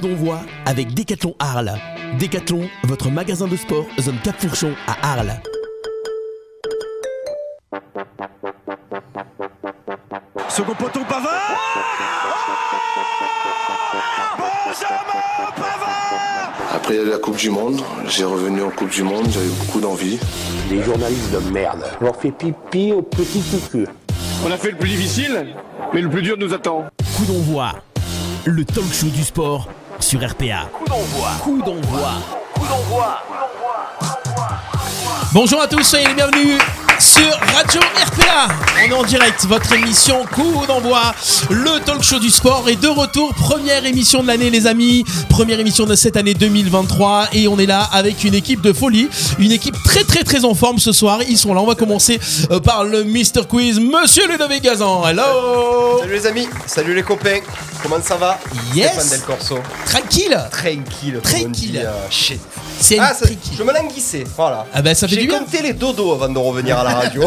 Coup d'envoi avec Décathlon Arles. Décathlon, votre magasin de sport, zone Cap Fourchon à Arles. Second poteau Pavard Benjamin Pavard Après la Coupe du Monde, j'ai revenu en Coupe du Monde, j'avais beaucoup d'envie. Les journalistes de merde. Je leur fais pipi au petit cucu. On a fait le plus difficile, mais le plus dur nous attend. Coup d'envoi, le talk show du sport sur RPA. Coup d'envoi. Coup d'envoi. Bonjour à tous, soyez les bienvenus sur Radio RPA. On est en direct, votre émission Coup d'envoi, le talk show du sport est de retour. Première émission de l'année, les amis. Première émission de cette année 2023. Et on est là avec une équipe de folie. Une équipe très, très, très en forme ce soir. Ils sont là. On va commencer euh, par le Mr. Quiz, Monsieur Ludovic Gazan. Hello Salut les amis, salut les copains, comment ça va? Yes. Stéphane Del Corso. Tranquille Tranquille, Tranquille. euh. C'est Ah, ça- je me languissais, voilà. Ah ben ça fait J'ai du bien. compté les dodos avant de revenir à la radio.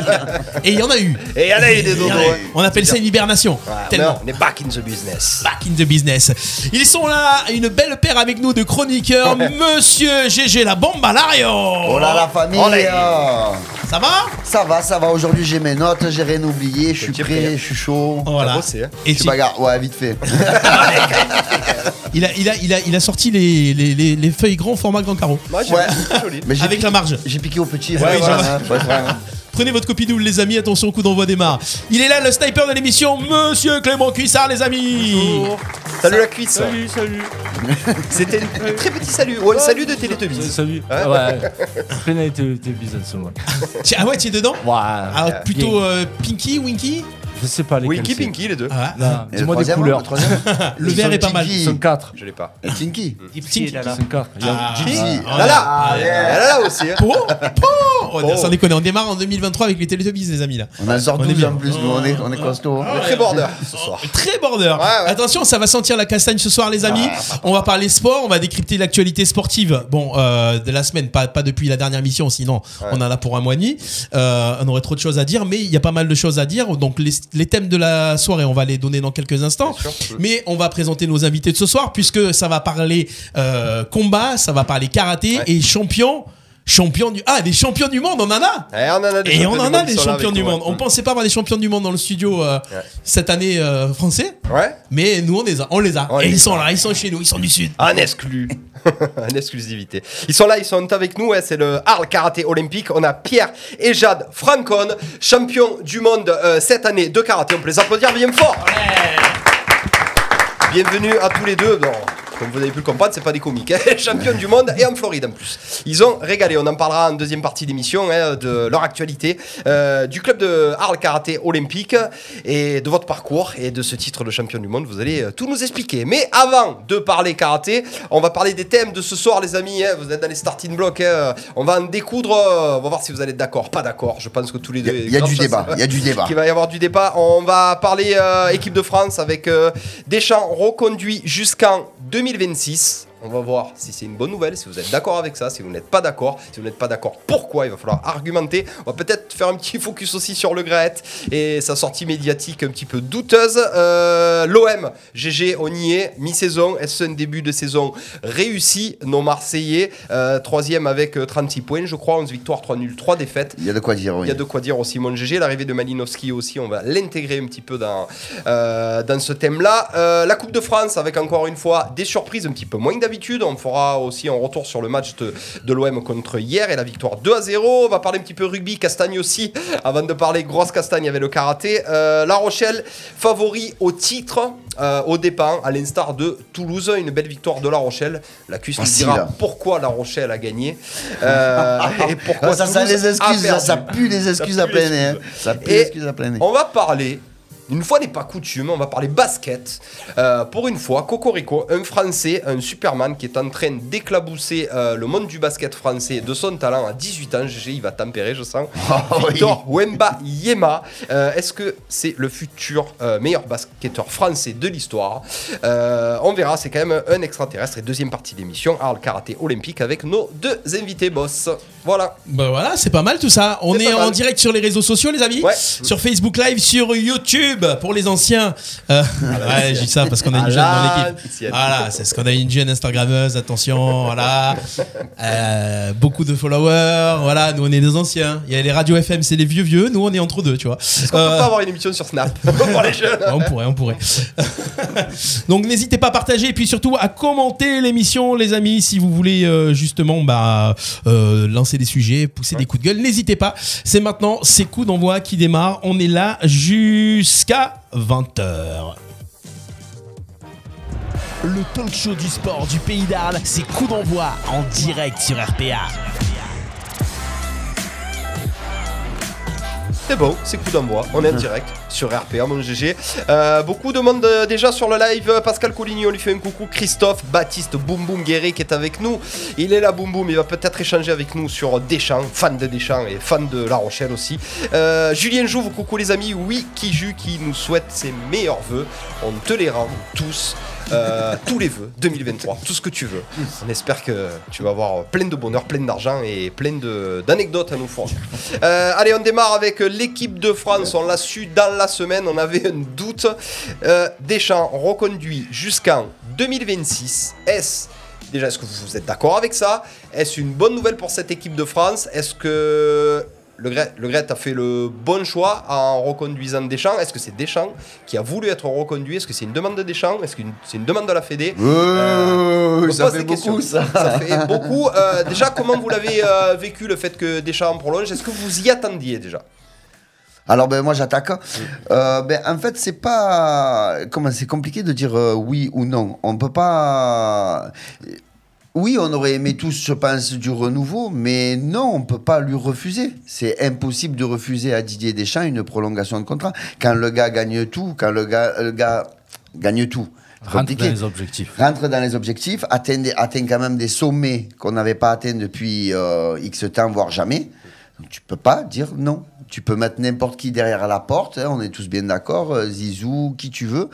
Et il y en a eu. Et il y en a eu des dodos. hein. On appelle ça une hibernation. Ouais, Tellement. on est back in the business. Back in the business. Ils sont là, une belle paire avec nous de chroniqueurs. Monsieur GG la bomba Lario. Oh là la famille Olé. euh, Ça va Ça va, ça va, aujourd'hui j'ai mes notes, j'ai rien oublié, je suis prêt, prêt je suis chaud. Voilà. T'as bossé, hein Et Je suis tu- bagarre, ouais vite fait. il, a, il, a, il, a, il a sorti les, les, les, les feuilles grand format grand carreau. Moi, j'ai Ouais. c'est joli. Mais j'ai Avec piqué- la marge. J'ai piqué au petit. Ouais, ouais, ouais. Prenez votre copie double les amis, attention, coup d'envoi démarre. Il est là le sniper de l'émission, Monsieur Clément Cuissard les amis. Salut la cuisse. Salut, salut. C'était un très petit salut. Ouais, salut de Télétubbies. Salut. Ouais. Été ce mois. Tiens, Ah ouais, tu es dedans Ouais. Ah, Plutôt euh, Pinky, Winky Je sais pas lesquels Winky c'est. Pinky, les deux. ah, ouais. Non, Et le dis-moi des troisième, couleurs. Le, troisième Le Ils vert est pas mal. Ils sont quatre. Je l'ai pas. Et Tinky. Tinky. Ils sont quatre. Il y a Ah, Gypsy. ah, Là, là. ah, Là, là aussi. hein. Po, po. Oh, Oh. Sans déconner, on démarre en 2023 avec les Teletubbies, les amis là. On en sort On est 12 bien. en plus, nous on est, on est costaud. hein. On est très border ce soir. Très border. Ouais, ouais. Attention, ça va sentir la castagne ce soir, les amis. on va parler sport, on va décrypter l'actualité sportive. Bon, euh, de la semaine, pas, pas depuis la dernière mission, sinon on en a pour un mois et demi. Euh, on aurait trop de choses à dire, mais il y a pas mal de choses à dire. Donc les, les thèmes de la soirée, on va les donner dans quelques instants. Sûr. Mais on va présenter nos invités de ce soir, puisque ça va parler euh, combat, ça va parler karaté Ouais. et champion. Champion du ah des champions du monde on en a Eh, on en a des et champions on en a des champions du monde on pensait pas avoir des champions du monde dans le studio euh, Ouais. cette année euh, français Ouais. mais nous on les a on les a On et les ils sont là ils sont chez nous ils sont du sud En exclu. en exclusivité. Ils sont là, ils sont avec nous. ouais, c'est le Arles Karaté Olympique. On a Pierre et Jade Francon, champions du monde euh, cette année de karaté. On peut les applaudir bien fort. Bienvenue à tous les deux. Bon, comme vous avez pu le comprendre, c'est pas des comiques. hein. Champions du monde et en Floride en plus. Ils ont régalé. On en parlera en deuxième partie d'émission hein, de leur actualité, euh, du club de Arles Karaté Olympique et de votre parcours et de ce titre de champion du monde. Vous allez euh, tout nous expliquer. Mais avant de parler karaté, on va parler des thèmes de ce soir, les amis. hein. Vous êtes dans les starting blocks. hein. On va en découdre. euh, On va voir si vous allez être d'accord, pas d'accord. Je pense que tous les deux. Il y a du débat, il y a du débat. qu'il va y avoir du débat. On va parler euh, équipe de France avec euh, Deschamps reconduit jusqu'en 2026. On va voir si c'est une bonne nouvelle, si vous êtes d'accord avec ça, si vous n'êtes pas d'accord, si vous n'êtes pas d'accord, pourquoi il va falloir argumenter. On va peut-être faire un petit focus aussi sur le Graet et sa sortie médiatique un petit peu douteuse. Euh, L'OM, GG, on y est, mi-saison. Est-ce un début de saison réussi Nos Marseillais, euh, troisième avec euh, 36 points, je crois, 11 victoires, 3 nuls, 3 défaites. Il y a de quoi dire, oui. Il y a de quoi dire aussi, mon GG. L'arrivée de Malinowski aussi, on va l'intégrer un petit peu dans, euh, dans ce thème-là. Euh, la Coupe de France, avec encore une fois des surprises un petit peu moins que d'habitude. On fera aussi un retour sur le match de, de l'OM contre hier et la victoire 2 à 0. On va parler un petit peu rugby, Castagne aussi, avant de parler grosse castagne avec le karaté. Euh, la Rochelle, favori au titre, euh, au départ, à l'instar de Toulouse. Une belle victoire de La Rochelle. La cuisse nous dira pourquoi La Rochelle a gagné. Euh, et pourquoi ça, ça, Toulouse les a excuses, ça, ça perdu. pue les excuses à plein nez. hein. Ça pue les excuses à plein nez. On va parler, une fois n'est pas coutume, on va parler basket. Euh, pour une fois, Cocorico, un Français, un Superman qui est en train d'éclabousser euh, le monde du basket français de son talent à 18 ans. GG, il va tempérer, je sens. Oh, oui. Victor Wemba Yema. Euh, Est-ce que c'est le futur meilleur basketteur français de l'histoire? On verra, c'est quand même un extraterrestre. Et deuxième partie d'émission, Arles Karaté Olympique avec nos deux invités boss. Voilà. bah voilà c'est pas mal tout ça on est en direct sur les réseaux sociaux les amis Ouais. sur Facebook Live sur YouTube pub pour les anciens. Euh, ouais, je dis ça parce qu'on a une jeune dans l'équipe. Voilà, c'est ce qu'on a une jeune Instagrammeuse. Attention, voilà. Euh, beaucoup de followers. Voilà, nous on est des anciens. Il y a les radios FM, c'est les vieux vieux. Nous on est entre deux, tu vois. Est-ce qu'on peut Euh, pas avoir une émission sur Snap pour les jeunes on pourrait, on pourrait. Donc n'hésitez pas à partager et puis surtout à commenter l'émission, les amis, si vous voulez euh, justement bah, lancer des sujets, pousser des coups de gueule. N'hésitez pas. C'est maintenant, c'est coup d'envoi qui démarre. On est là jusqu'à 20h. Le talk show du sport du pays d'Arles, c'est coup d'envoi en direct sur RPA. C'est bon, c'est coup d'envoi. On est en direct sur RPA, mon GG. Euh, beaucoup de monde euh, déjà sur le live. Pascal Coligny, on lui fait un coucou. Christophe, Baptiste, Boum Boum Guéry qui est avec nous. Il est là, Boum Boum. Il va peut-être échanger avec nous sur Deschamps, fan de Deschamps et fan de La Rochelle aussi. Euh, Julien Jouve, coucou les amis. Oui, Kiju qui nous souhaite ses meilleurs voeux. On te les rend tous. Euh, tous les vœux 2023, tout ce que tu veux. On espère que tu vas avoir plein de bonheur, plein d'argent et plein d'anecdotes à nous fournir. Allez, on démarre avec l'équipe de France. On l'a su dans la semaine, on avait un doute. Euh, Deschamps reconduit jusqu'en 2026. Est-ce déjà est-ce que vous êtes d'accord avec ça? Est-ce une bonne nouvelle pour cette équipe de France? Est-ce que le Gret, le Gret a fait le bon choix en reconduisant Deschamps? Est-ce que c'est Deschamps qui a voulu être reconduit? Est-ce que c'est une demande de Deschamps? Est-ce que c'est une demande de la Fédé? Euh, ça fait beaucoup, ça. Ça fait beaucoup. Euh, déjà, comment vous l'avez euh, vécu le fait que Deschamps prolonge? Est-ce que vous y attendiez déjà? Alors ben moi j'attaque. Euh, ben en fait c'est pas comment c'est compliqué de dire euh, oui ou non. On peut pas. Oui, on aurait aimé tous, je pense, du renouveau, mais non, on peut pas lui refuser. C'est impossible de refuser à Didier Deschamps une prolongation de contrat quand le gars gagne tout, quand le gars, le gars gagne tout. Rentre dans les objectifs. rentre dans les objectifs, atteint, des- atteint quand même des sommets qu'on n'avait pas atteints depuis euh, X temps, voire jamais. Donc, tu peux pas dire non. Tu peux mettre n'importe qui derrière la porte, hein, on est tous bien d'accord, euh, Zizou, qui tu veux.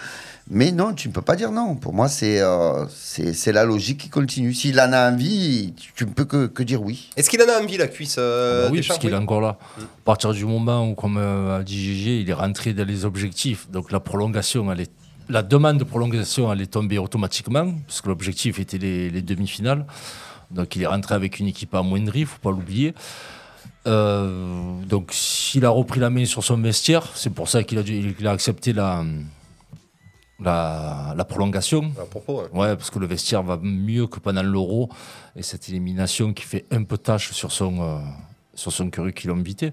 Mais non, tu ne peux pas dire non. Pour moi, c'est euh, c'est la logique qui continue. S'il en a envie, tu ne peux que, que dire oui. Est-ce qu'il en a envie, la cuisse euh, Ah bah oui, parce qu'il est encore là. À partir du moment où, comme euh, a dit Gégé, il est rentré dans les objectifs, donc la prolongation, elle est, la demande de prolongation, elle est tombée automatiquement, parce que l'objectif était les, les demi-finales. Donc il est rentré avec une équipe amoindrie, il ne faut pas l'oublier. Euh, donc s'il a repris la main sur son vestiaire, c'est pour ça qu'il a, accepté la, la, la prolongation. À propos, hein. Ouais, parce que le vestiaire va mieux que pendant l'Euro. Et cette élimination qui fait un peu tâche sur son, euh, sur son curriculum vitae.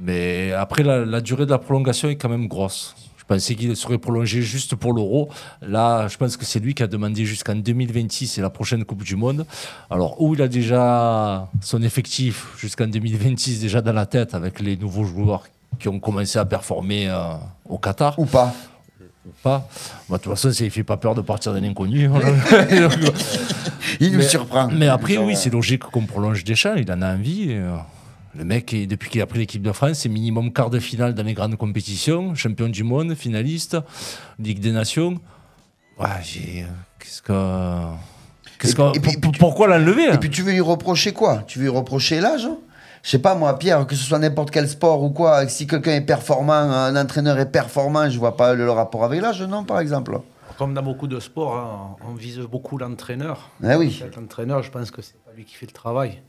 Mais après, la, la durée de la prolongation est quand même grosse. Pensais qu'il serait prolongé juste pour l'Euro. Là, je pense que c'est lui qui a demandé jusqu'en 2026 et la prochaine Coupe du Monde. Alors, où il a déjà son effectif jusqu'en 2026 déjà dans la tête avec les nouveaux joueurs qui ont commencé à performer euh, au Qatar? Ou pas. pas. Bah, de toute façon, ça ne fait pas peur de partir d'un inconnu. Il nous mais, surprend. mais après, oui, c'est logique qu'on prolonge Deschamps. Il en a envie. et, euh, le mec, est- depuis qu'il a pris l'équipe de France, c'est minimum quart de finale dans les grandes compétitions, champion du monde, finaliste, Ligue des Nations. Ouais, j'ai. euh, Qu'est-ce que. Qu'est-ce Et- que- et puis- pour- pourquoi l'enlever hein? Et puis tu veux lui reprocher quoi? Tu veux lui reprocher l'âge? Je sais pas moi, Pierre, que ce soit n'importe quel sport ou quoi, si quelqu'un est performant, un entraîneur est performant, je vois pas le, le rapport avec l'âge, non, par exemple. Comme dans beaucoup de sports, hein, on vise beaucoup l'entraîneur. Eh oui. L'entraîneur, je pense que c'est pas lui qui fait le travail.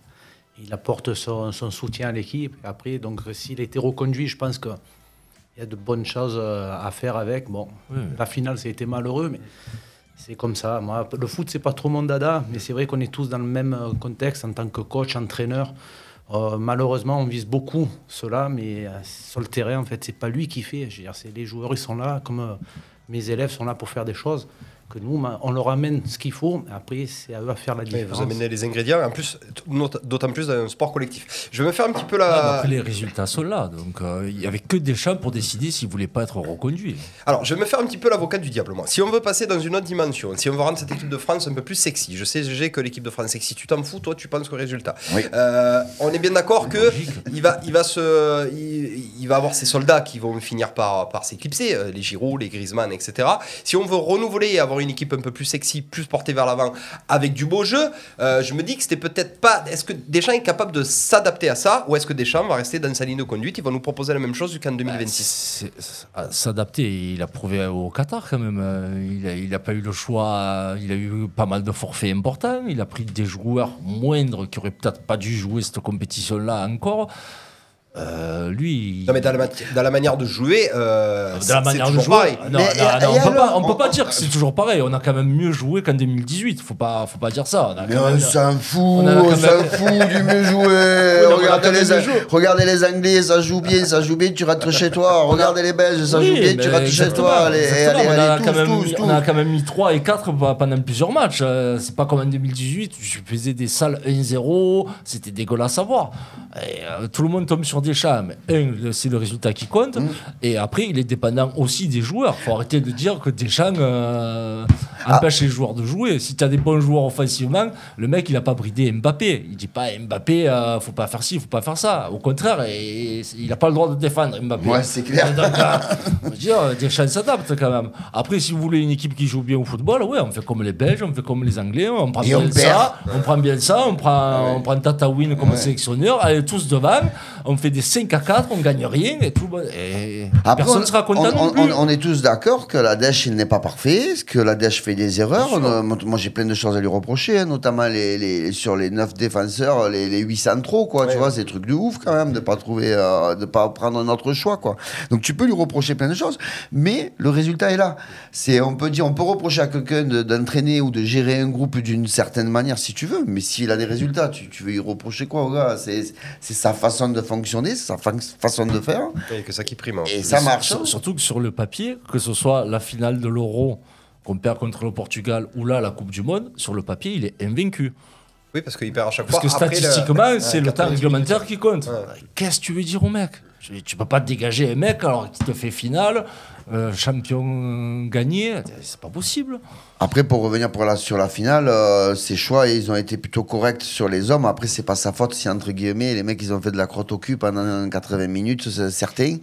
Il apporte son, son soutien à l'équipe. Après, donc, s'il a été reconduit, je pense qu'il y a de bonnes choses euh, à faire avec. Bon, la finale, ça a été malheureux, mais c'est comme ça. Moi, le foot, c'est pas trop mon dada, mais c'est vrai qu'on est tous dans le même euh, contexte en tant que coach, entraîneur. Euh, malheureusement, on vise beaucoup cela, mais sur le terrain, en fait, c'est pas lui qui fait. Je veux dire, c'est les joueurs, ils sont là, comme euh, mes élèves sont là pour faire des choses. Que nous, on leur amène ce qu'il faut. Après, c'est à eux à faire la différence. vous amenez les ingrédients, en plus, d'autant plus dans un sport collectif. Je vais me faire un petit peu mais la. Après, les résultats sont là. Donc, euh, il n'y avait que Deschamps pour décider s'il ne voulait pas être reconduit. Alors, je vais me faire un petit peu l'avocat du diable, moi. Si on veut passer dans une autre dimension, si on veut rendre cette équipe de France un peu plus sexy, je sais, j'ai que l'équipe de France sexy, tu t'en fous, toi, tu penses au résultat. Oui. Euh, on est bien d'accord que il va, il va se, il, il va avoir ses soldats qui vont finir par, par s'éclipser, euh, les Giroud, les Griezmann, etc. Si on veut renouveler et avoir une équipe un peu plus sexy, plus portée vers l'avant, avec du beau jeu. Euh, je me dis que c'était peut-être pas. Est-ce que Deschamps est capable de s'adapter à ça ou est-ce que Deschamps va rester dans sa ligne de conduite Il va nous proposer la même chose qu'en 2026. C'est- c'est- à S'adapter, il a prouvé au Qatar quand même. Euh, Il a, il a pas eu le choix. euh, Il a eu pas mal de forfaits importants. Il a pris des joueurs moindres qui auraient peut-être pas dû jouer cette compétition-là encore. Euh, lui, Non, mais dans la, ma- dans la manière de jouer, euh, c'est la manière de jouer. pareil. Non, Mais, non, on peut pas, on peut pas dire que c'est toujours pareil. On a quand même mieux joué qu'en 2018. Faut pas, faut pas dire ça. On a Mais quand on s'en fout, on même- s'en fout du mieux a regardez, les, joué. regardez les Anglais, ça joue bien, ça joue bien, tu rentres chez toi. Regardez les Belges, ça Oui, joue bien, tu rentres chez toi. Allez, exactement. allez, on, a allez, quand tous, même, tous, mis- tous. on a quand même mis 3 et 4 pendant plusieurs matchs. Euh, c'est pas comme en 2018 où je faisais des salles 1-0, c'était dégueulasse à voir. Et, euh, tout le monde tombe sur des Mais un, c'est le résultat qui compte. Mm. Et après, il est dépendant aussi des joueurs. faut arrêter de dire que Deschamps euh, Ah. empêche les joueurs de jouer. Si tu as des bons joueurs offensivement, le mec, il a pas bridé Mbappé. Il dit pas Mbappé, euh, faut pas faire ci, faut pas faire ça. Au contraire, et- il a pas le droit de défendre Mbappé. Ouais, c'est clair. Donc, euh, dire, Deschamps s'adapte quand même. Après, si vous voulez une équipe qui joue bien au football, ouais, on fait comme les Belges, on fait comme les Anglais, on prend bien ça, on prend bien ça, on prend, on prend Tatawin comme Ouais. sélectionneur, allez tous devant, on fait des 5 à 4, on gagne rien et tout. Et Après, personne on- ne sera content on, non on- plus. on- on est tous d'accord que la Dèche, il n'est pas parfait, que la Dèche fait des erreurs. Euh, moi, j'ai plein de choses à lui reprocher, hein, notamment les, les- sur les 9 défenseurs, les, les 8 centraux, quoi. Tu vois, c'est des trucs de ouf quand même de pas trouver, euh, de pas prendre un autre choix, quoi. Donc tu peux lui reprocher plein de choses, mais le résultat est là. C'est, on peut dire, on peut reprocher à quelqu'un de- d'entraîner ou de gérer un groupe d'une certaine manière si tu veux, mais s'il a des résultats, tu, tu veux lui reprocher quoi, au gars? C'est sa façon de fonctionner, c'est sa fa- façon de faire, Et que ça qui prime. hein. et ça marche. Sur- Surtout que sur le papier, que ce soit la finale de l'Euro qu'on perd contre le Portugal ou là la Coupe du Monde, sur le papier, il est invaincu. Oui, parce qu'il perd à chaque Parce fois. que après le- statistiquement, c'est le temps 90 réglementaire qui compte. Ouais. Qu'est-ce que tu veux dire au mec? Tu, tu peux pas te dégager un mec alors qu'il te fait finale, euh, champion gagné, c'est pas possible. Après, pour revenir pour sur la finale, euh, ses choix, ils ont été plutôt corrects sur les hommes. Après, c'est pas sa faute si, entre guillemets, les mecs, ils ont fait de la crotte au cul pendant 80 minutes, c'est certains.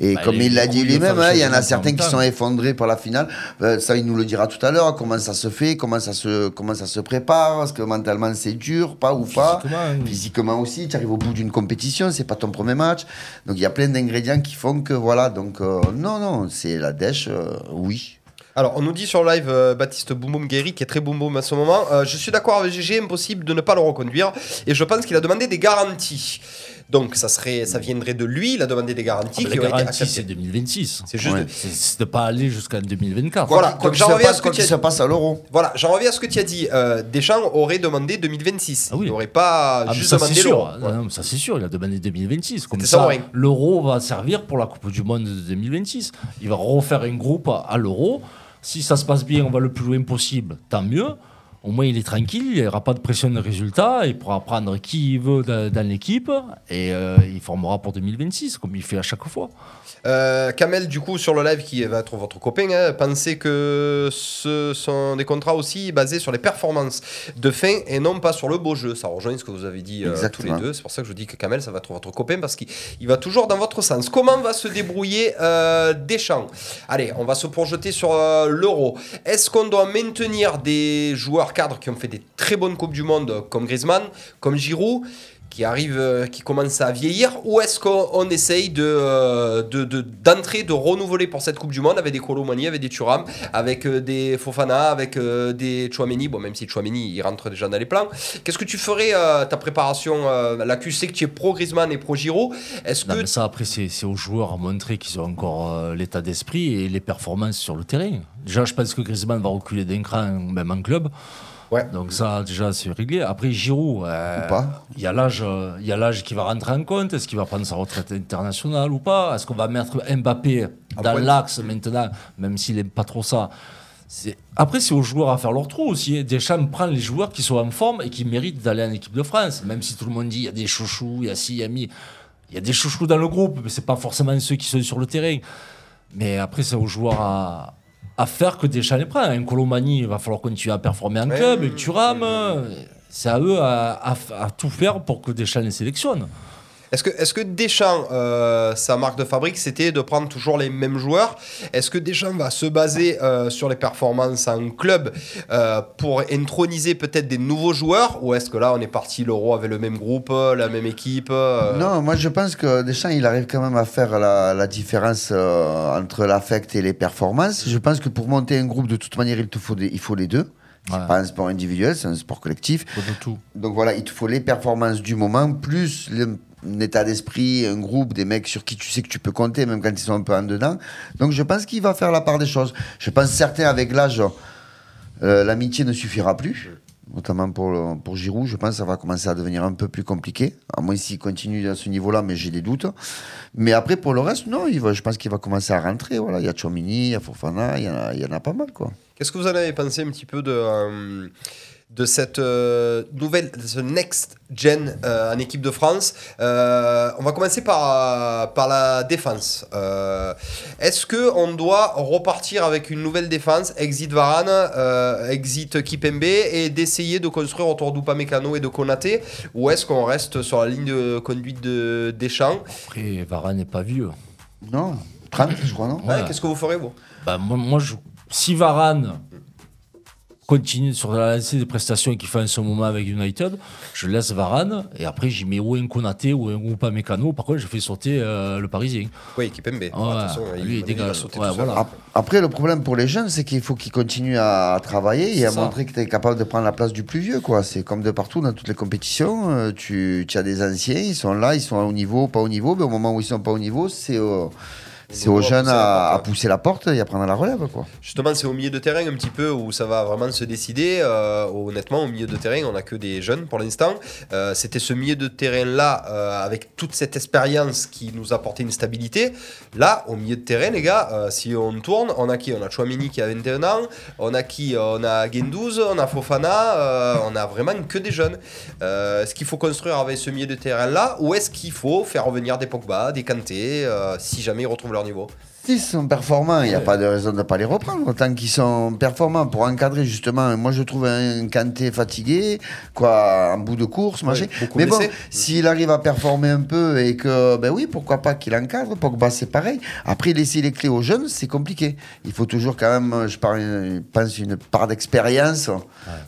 Et Bah, comme il l'a dit lui-même, hein, il y en a certains qui sont effondrés pour la finale. Euh, ça, il nous le dira tout à l'heure. Comment ça se fait, comment ça se, comment ça se prépare, est-ce que mentalement c'est dur, pas ou pas. Physiquement, oui. Physiquement aussi, tu arrives au bout d'une compétition, c'est pas ton premier match. Donc il y a plein d'ingrédients qui font que voilà. Donc euh, non, non, c'est la dèche, euh, oui. Alors, on nous dit sur live euh, Baptiste Boum Boum Guéry, qui est très boum boum à ce moment. euh, je suis d'accord avec GG, impossible de ne pas le reconduire. Et je pense qu'il a demandé des garanties. Donc, ça, serait, ça viendrait de lui. Il a demandé des garanties Ah, mais qui la ont été garantie, c'est acceptées. 2026. C'est juste. Ouais. C'est de pas aller jusqu'en 2024. Voilà, Quoi donc j'en reviens à passe, ce que tu as passe à l'euro. Voilà, j'en reviens à ce que tu as dit. Euh, Deschamps aurait demandé 2026. Ah oui. Il n'aurait pas Ah, juste ça demandé l'euro. Ah, ça c'est sûr, il a demandé 2026. Comme ça l'euro va servir pour la Coupe du Monde de 2026. Il va refaire un groupe à l'euro. Si ça se passe bien, on va le plus loin possible, tant mieux. Au moins, il est tranquille, il n'y aura pas de pression de résultat, il pourra prendre qui il veut dans, dans l'équipe et euh, il formera pour 2026, comme il fait à chaque fois. Euh, Kamel, du coup, sur le live, qui va être votre copain, hein, pensait que ce sont des contrats aussi basés sur les performances de fin et non pas sur le beau jeu. Ça rejoint ce que vous avez dit euh, tous les deux. C'est pour ça que je vous dis que Kamel, ça va être votre copain parce qu'il il va toujours dans votre sens. Comment va se débrouiller euh, Deschamps? Allez, on va se projeter sur euh, l'Euro. Est-ce qu'on doit maintenir des joueurs cadres qui ont fait des très bonnes Coupes du Monde comme Griezmann, comme Giroud qui arrive, euh, qui commence à vieillir, ou est-ce qu'on on essaye de, euh, de, de- d'entrer, de renouveler pour cette Coupe du Monde avec des Colomani, avec des Thuram, avec euh, des Fofana, avec des Chouameni, bon même si Chouameni il rentre déjà dans les plans. Qu'est-ce que tu ferais euh, ta préparation euh, Là, tu sais que tu es pro Griezmann et pro Giroud. Est-ce que mais ça, après, c'est c'est aux joueurs à montrer qu'ils ont encore euh, l'état d'esprit et les performances sur le terrain. Déjà, je pense que Griezmann va reculer d'un cran, même en club. Ouais. Donc ça, déjà, c'est réglé. Après, Giroud, euh, il y a l'âge il y a l'âge qui va rentrer en compte. Est-ce qu'il va prendre sa retraite internationale ou pas? Est-ce qu'on va mettre Mbappé dans l'axe maintenant, même s'il n'aime pas trop ça? Après, c'est aux joueurs à faire leur trou aussi. Deschamps prend les joueurs qui sont en forme et qui méritent d'aller en équipe de France. Même si tout le monde dit il y a des chouchous, il y a ci, il y a mi. Il y a des chouchous dans le groupe, mais c'est pas forcément ceux qui sont sur le terrain. Mais après, c'est aux joueurs à, à faire que Deschamps les prend. Un Colomani, il va falloir continuer à performer en club. Un Thuram, c'est à eux à, à- à tout faire pour que Deschamps les sélectionne. Est-ce que, est que Deschamps, euh, sa marque de fabrique, c'était de prendre toujours les mêmes joueurs? Est-ce que Deschamps va se baser euh, sur les performances en club euh, pour introniser peut-être des nouveaux joueurs? Ou est-ce que là, on est parti l'Euro avec le même groupe, la même équipe euh, Non, moi je pense que Deschamps, il arrive quand même à faire la, la différence euh, entre l'affect et les performances. Je pense que pour monter un groupe, de toute manière, il te faut des- il faut les deux. C'est pas un sport individuel, c'est un sport collectif. Pas du tout. Donc voilà, il te faut les performances du moment, plus le- un état d'esprit, un groupe, des mecs sur qui tu sais que tu peux compter, même quand ils sont un peu en dedans. Donc je pense qu'il va faire la part des choses. Je pense certains avec l'âge, euh, l'amitié ne suffira plus. Notamment pour, le- pour Giroud, je pense que ça va commencer à devenir un peu plus compliqué. À moins s'il continue à ce niveau-là, mais j'ai des doutes. Mais après, pour le reste, non, je pense qu'il va commencer à rentrer. Voilà. Il y a Chomini, il y a Fofana, il y en a, il y en a pas mal. Qu'est-ce que vous en avez pensé un petit peu de, euh, de cette euh, nouvelle, de ce next gen euh, en équipe de France Euh, On va commencer par, par la défense. Euh, Est-ce que on doit repartir avec une nouvelle défense, exit Varane, euh, exit Kipembe, et d'essayer de construire autour d'Upamecano et de Konaté Ou est-ce qu'on reste sur la ligne de conduite de Deschamps? Après, Varane n'est pas vieux. Non 30, je crois, non? Ouais, Ouais. Qu'est-ce que vous ferez, vous? Bah, moi, moi, je- si Varane continue sur la lancée des prestations qu'il fait en ce moment avec United, je laisse Varane et après j'y mets ou un Konaté ou un Upamecano. Par contre, je fais sauter euh, le Parisien. Oui, Kipembe. Ouais, lui, il dégage. Ouais, voilà. Après, le problème pour les jeunes, c'est qu'il faut qu'ils continuent à travailler et à ça. montrer que tu es capable de prendre la place du plus vieux. quoi. C'est comme de partout dans toutes les compétitions. euh, tu, tu as des anciens, ils sont là, ils sont au niveau, pas au niveau. Mais au moment où ils sont pas au niveau, c'est au- c'est aux jeunes à, pousser la porte et à prendre la relève. Quoi. Justement, c'est au milieu de terrain un petit peu où ça va vraiment se décider. Euh, honnêtement, au milieu de terrain, on n'a que des jeunes pour l'instant. Euh, C'était ce milieu de terrain-là, euh, avec toute cette expérience qui nous apportait une stabilité. Là, au milieu de terrain, les gars, si on tourne, on a qui? On a Chouamini qui a 21 ans, on a qui? On a Gendouzi, on a Fofana, on a vraiment que des jeunes. Est-ce qu'il faut construire avec ce milieu de terrain-là ou est-ce qu'il faut faire revenir des Pogba, des Kanté, si jamais ils retrouvent leur niveau S'ils sont performants, il n'y a pas de raison de ne pas les reprendre. Tant qu'ils sont performants pour encadrer, justement, moi je trouve un Kanté fatigué, quoi, en bout de course, machin. Mais bon, s'il arrive à performer un peu et que, ben oui, pourquoi pas qu'il encadre, Pogba c'est pareil. Après, laisser les clés aux jeunes, c'est compliqué. Il faut toujours quand même, je pense, une part d'expérience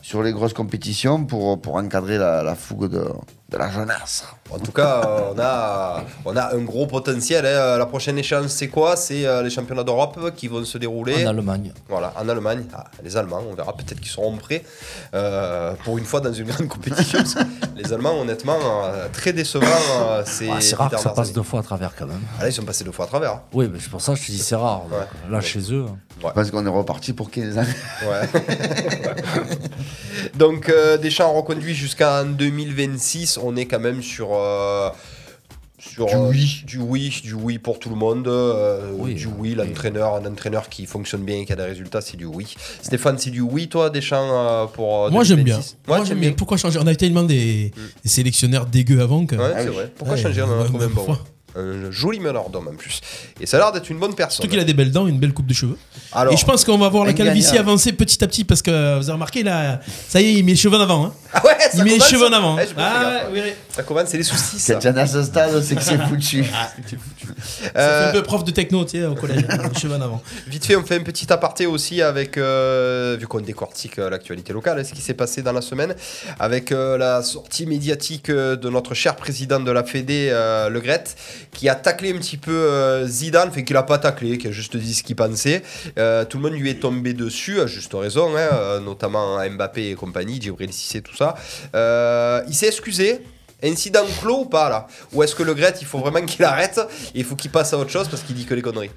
sur les grosses compétitions pour, pour encadrer la, la fougue de, de la jeunesse. En tout cas, on a, on a un gros potentiel. hein. La prochaine échéance, c'est quoi? C'est euh, les championnats d'Europe qui vont se dérouler. En Allemagne. Voilà, en Allemagne. Ah, les Allemands, on verra peut-être qu'ils seront prêts euh, pour une fois dans une grande compétition. parce les Allemands, honnêtement, euh, très décevants. euh, c'est rare que ça passe années. deux fois à travers quand même. Ah, là, ils sont passés deux fois à travers. hein. Oui, mais c'est pour ça que je te dis c'est rare. Donc, Ouais. Là, Ouais. chez eux. Je pense qu'on est reparti pour 15 ans. Ouais. Donc, euh, Deschamps reconduit jusqu'en 2026. On est quand même sur. euh, sur Du euh, oui. du oui, du oui pour tout le monde. euh, Oui, du euh, oui, l'entraîneur, un entraîneur qui fonctionne bien et qui a des résultats, c'est du oui. Stéphane, c'est du oui, toi, Deschamps, euh, pour. Moi j'aime bien. 2026? Moi j'aime bien. Pourquoi changer? On avait tellement des, des sélectionneurs dégueux avant que. Ouais, c'est vrai. Pourquoi Ouais, changer? On en a trouvé un ma bon. Un joli meneur d'homme en plus. Et ça a l'air d'être une bonne personne. Surtout qu'il a des belles dents une belle coupe de cheveux. Alors, et je pense qu'on va voir la calvitie avancer petit à petit parce que vous avez remarqué là, ça y est, il met les cheveux en avant. hein. Ah ouais, ça Il met les cheveux en avant. Ouais, fais Ah, ouais. Ça commence, c'est les soucis, ça. Quelqu'un à ce stade, c'est que c'est foutu. Ça fait Euh, un peu prof de techno, tu sais, au collège. les cheveux en avant. Vite fait, on fait un petit aparté aussi avec, euh, vu qu'on décortique euh, l'actualité locale, hein, ce qui s'est passé dans la semaine, avec euh, la sortie médiatique euh, de notre cher président de la Fédé, euh, Le Gret, qui a taclé un petit peu euh, Zidane, enfin qu'il a pas taclé, qui a juste dit ce qu'il pensait. Euh, tout le monde lui est tombé dessus, à juste raison, hein, euh, notamment Mbappé et compagnie, Djibril Cissé, tout ça. Il s'est excusé. Incident clos ou pas là? Ou est-ce que le Gret, il faut vraiment qu'il arrête et il faut qu'il passe à autre chose parce qu'il dit que les conneries?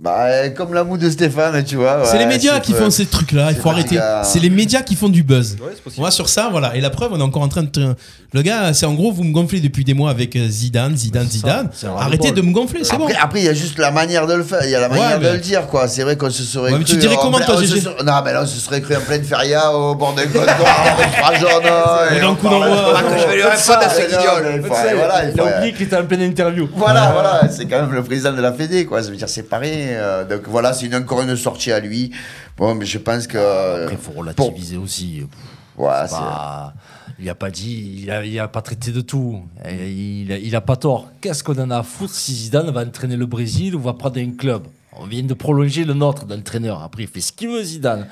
Bah, comme la moue de Stéphane, tu vois. c'est ouais, les médias qui font ces trucs-là, il faut arrêter. C'est les médias qui font du buzz. Ouais, On va sur ça, voilà. Et la preuve, on est encore en train de. Le gars, c'est en gros, vous me gonflez depuis des mois avec euh, Zidane, Zidane, Zidane. Arrêtez de me gonfler, c'est bon. Après, il y a juste la manière de le faire, il y a la manière Ouais, de le dire, quoi. C'est vrai qu'on se serait Ouais, mais cru. tu dirais en comment, toi, se Non, mais là, on se serait cru en pleine feria au bord d'un jaunes. euh, Mais et le coup d'envoi. Ah, je vais lui répondre à ce guignol. il a oublié qu'il était en pleine interview. Voilà, voilà, c'est quand même le président de la Fédé, quoi. Ça veut dire c'est pareil. Euh, donc voilà, c'est une, encore une sortie à lui. Bon, mais je pense que. Après, il faut relativiser aussi. Ouais, C'est pas- Il a pas dit, il a, il a pas traité de tout. Il a, il a pas tort. Qu'est-ce qu'on en a à foutre si Zidane va entraîner le Brésil ou va prendre un club? On vient de prolonger le nôtre d'entraîneur. Après, il fait ce qu'il veut, Zidane.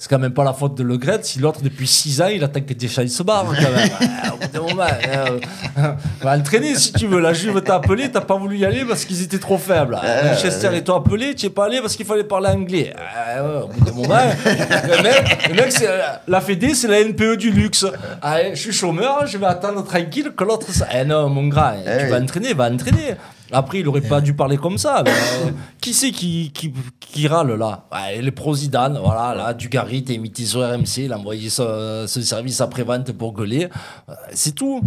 C'est quand même pas la faute de Le Gret si l'autre, depuis 6 ans, il attend que Deschamps se barre. Quand même. Au bout d'un moment, euh, va entraîner si tu veux. La Juve t'a appelé, t'as pas voulu y aller parce qu'ils étaient trop faibles. Manchester, ils t'ont appelé, tu es pas allé parce qu'il fallait parler anglais. Ah, au bout d'un moment, le mec, le mec, c'est la Fédé, c'est la NPE du luxe. Ah, je suis chômeur, je vais attendre tranquille que l'autre. Eh non, mon gars, tu vas entraîner, va entraîner. Après, il aurait pas dû parler comme ça. mais, euh, qui c'est qui, qui, qui râle là? Ouais, Les pros Zidane, voilà, là, Dugarry, t'es imité sur RMC, il a envoyé ce, ce service après-vente pour gueuler. Euh, C'est tout.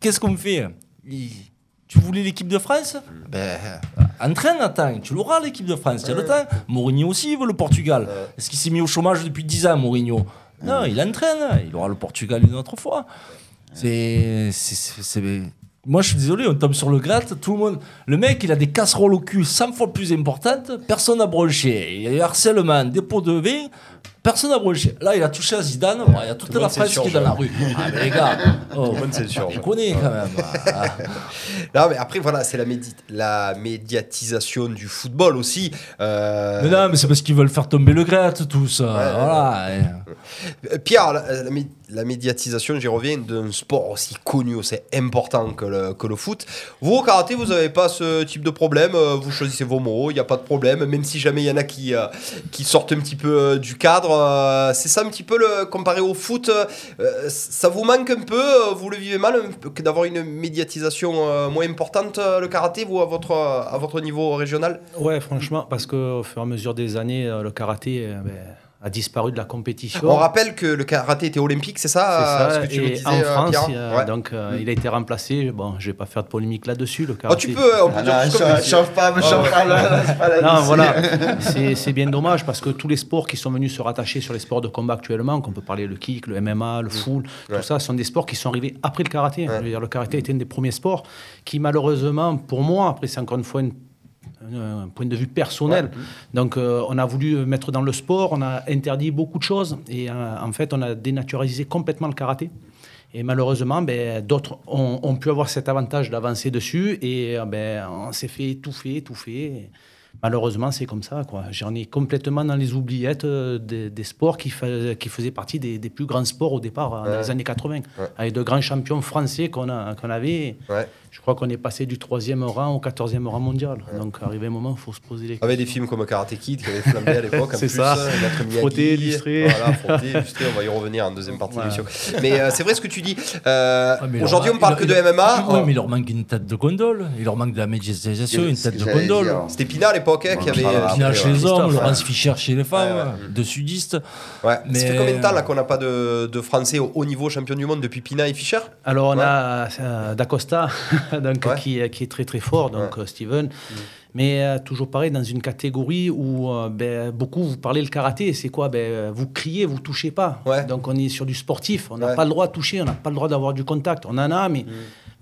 Qu'est-ce qu'on fait? Il- Tu voulais l'équipe de France? Ben, entraîne, attends, tu l'auras l'équipe de France, il y a le temps. Mourinho aussi il veut le Portugal. Est-ce qu'il s'est mis au chômage depuis 10 ans, Mourinho? Non, il entraîne, il aura le Portugal une autre fois. C'est. C'est- c'est- c'est- Moi, je suis désolé, on tombe sur le gratte, tout le monde. Le mec, il a des casseroles au cul 100 fois plus importantes, personne n'a branché. Il y a eu harcèlement, dépôt de vin, personne n'a branché. Là, il a touché à Zidane, il y a toute Tout la presse qui est dans la rue. Ah, mais les gars, oh, s'insurge. on connaît quand même. Non, mais après, voilà, c'est la, médi- la médiatisation du football aussi. Euh, Mais non, mais c'est parce qu'ils veulent faire tomber le gratte, tous. voilà. Euh, Pierre, la, la mé- la médiatisation, j'y reviens, d'un sport aussi connu, aussi important que le, que le foot. Vous, au karaté, vous n'avez pas ce type de problème. euh, Vous choisissez vos mots, il n'y a pas de problème. Même si jamais il y en a qui, euh, qui sortent un petit peu euh, du cadre. c'est ça un petit peu, le, comparé au foot. ça vous manque un peu Vous le vivez mal que d'avoir une médiatisation moins importante, le karaté, vous, à votre, à votre niveau régional? Ouais, franchement, parce qu'au fur et à mesure des années, le karaté ben, a disparu de la compétition. On rappelle que le karaté était olympique, c'est ça, C'est euh, ça, ce que tu me et disais, en euh, France, Ouais. donc euh, il a été remplacé. Bon, je vais pas faire de polémique là-dessus. Le Oh, karaté. tu peux, on peut Ah dire non, chauffe- pas, me chauffe ouais. pas, Non, voilà, c'est c'est bien dommage parce que tous les sports qui sont venus se rattacher sur les sports de combat actuellement, qu'on peut parler le kick, le MMA, le full, Ouais. tout ça, sont des sports qui sont arrivés après le karaté. Je veux dire, le karaté a été un des premiers sports qui, malheureusement, pour moi, après c'est encore une fois une- un point de vue personnel. Donc, euh, on a voulu mettre dans le sport, on a interdit beaucoup de choses et euh, en fait, on a dénaturalisé complètement le karaté. Et malheureusement, ben, d'autres ont, ont pu avoir cet avantage d'avancer dessus et euh, ben, on s'est fait étouffer, étouffer. Malheureusement, c'est comme ça. quoi. J'en ai complètement dans les oubliettes euh, des, des sports qui, fa- qui faisaient partie des, des plus grands sports au départ, euh, dans Ouais. les années 80, Ouais. avec de grands champions français qu'on a- qu'on avait. Ouais. Je crois qu'on est passé du troisième rang au quatorzième rang mondial. Donc, arrivé un moment, il faut se poser les questions. Avec des films comme Karate Kid qui avaient flambé à l'époque. en C'est plus, ça. euh. Frotter, illustrer. Voilà, frotter, illustrer. On va y revenir en deuxième partie de l'émission. Mais euh, c'est vrai ce que tu dis. Euh, Ouais, il Aujourd'hui, on parle manque- que de MMA. Ouais, mais il leur manque une tête de gondole. Il leur manque de la médiatisation, une tête de gondole. C'était Pina à l'époque hein, qui avait. euh, après, ouais. chez les hommes, ouais. Laurence Fischer chez les femmes, Ouais, de sudistes. Ouais. Ça Mais- fait combien de temps là qu'on n'a pas de, de Français au haut niveau champion du monde depuis Pina et Fischer? Alors on Ouais. a euh, D'Acosta donc, Ouais. qui, qui est très très fort, donc euh, Steven. Mais euh, toujours pareil, dans une catégorie où euh, ben, beaucoup vous parlez le karaté, c'est quoi? Ben, euh, Vous criez, vous touchez pas. Ouais. Donc on est sur du sportif, on n'a Ouais. pas le droit de toucher, on n'a pas le droit d'avoir du contact. On en a, mais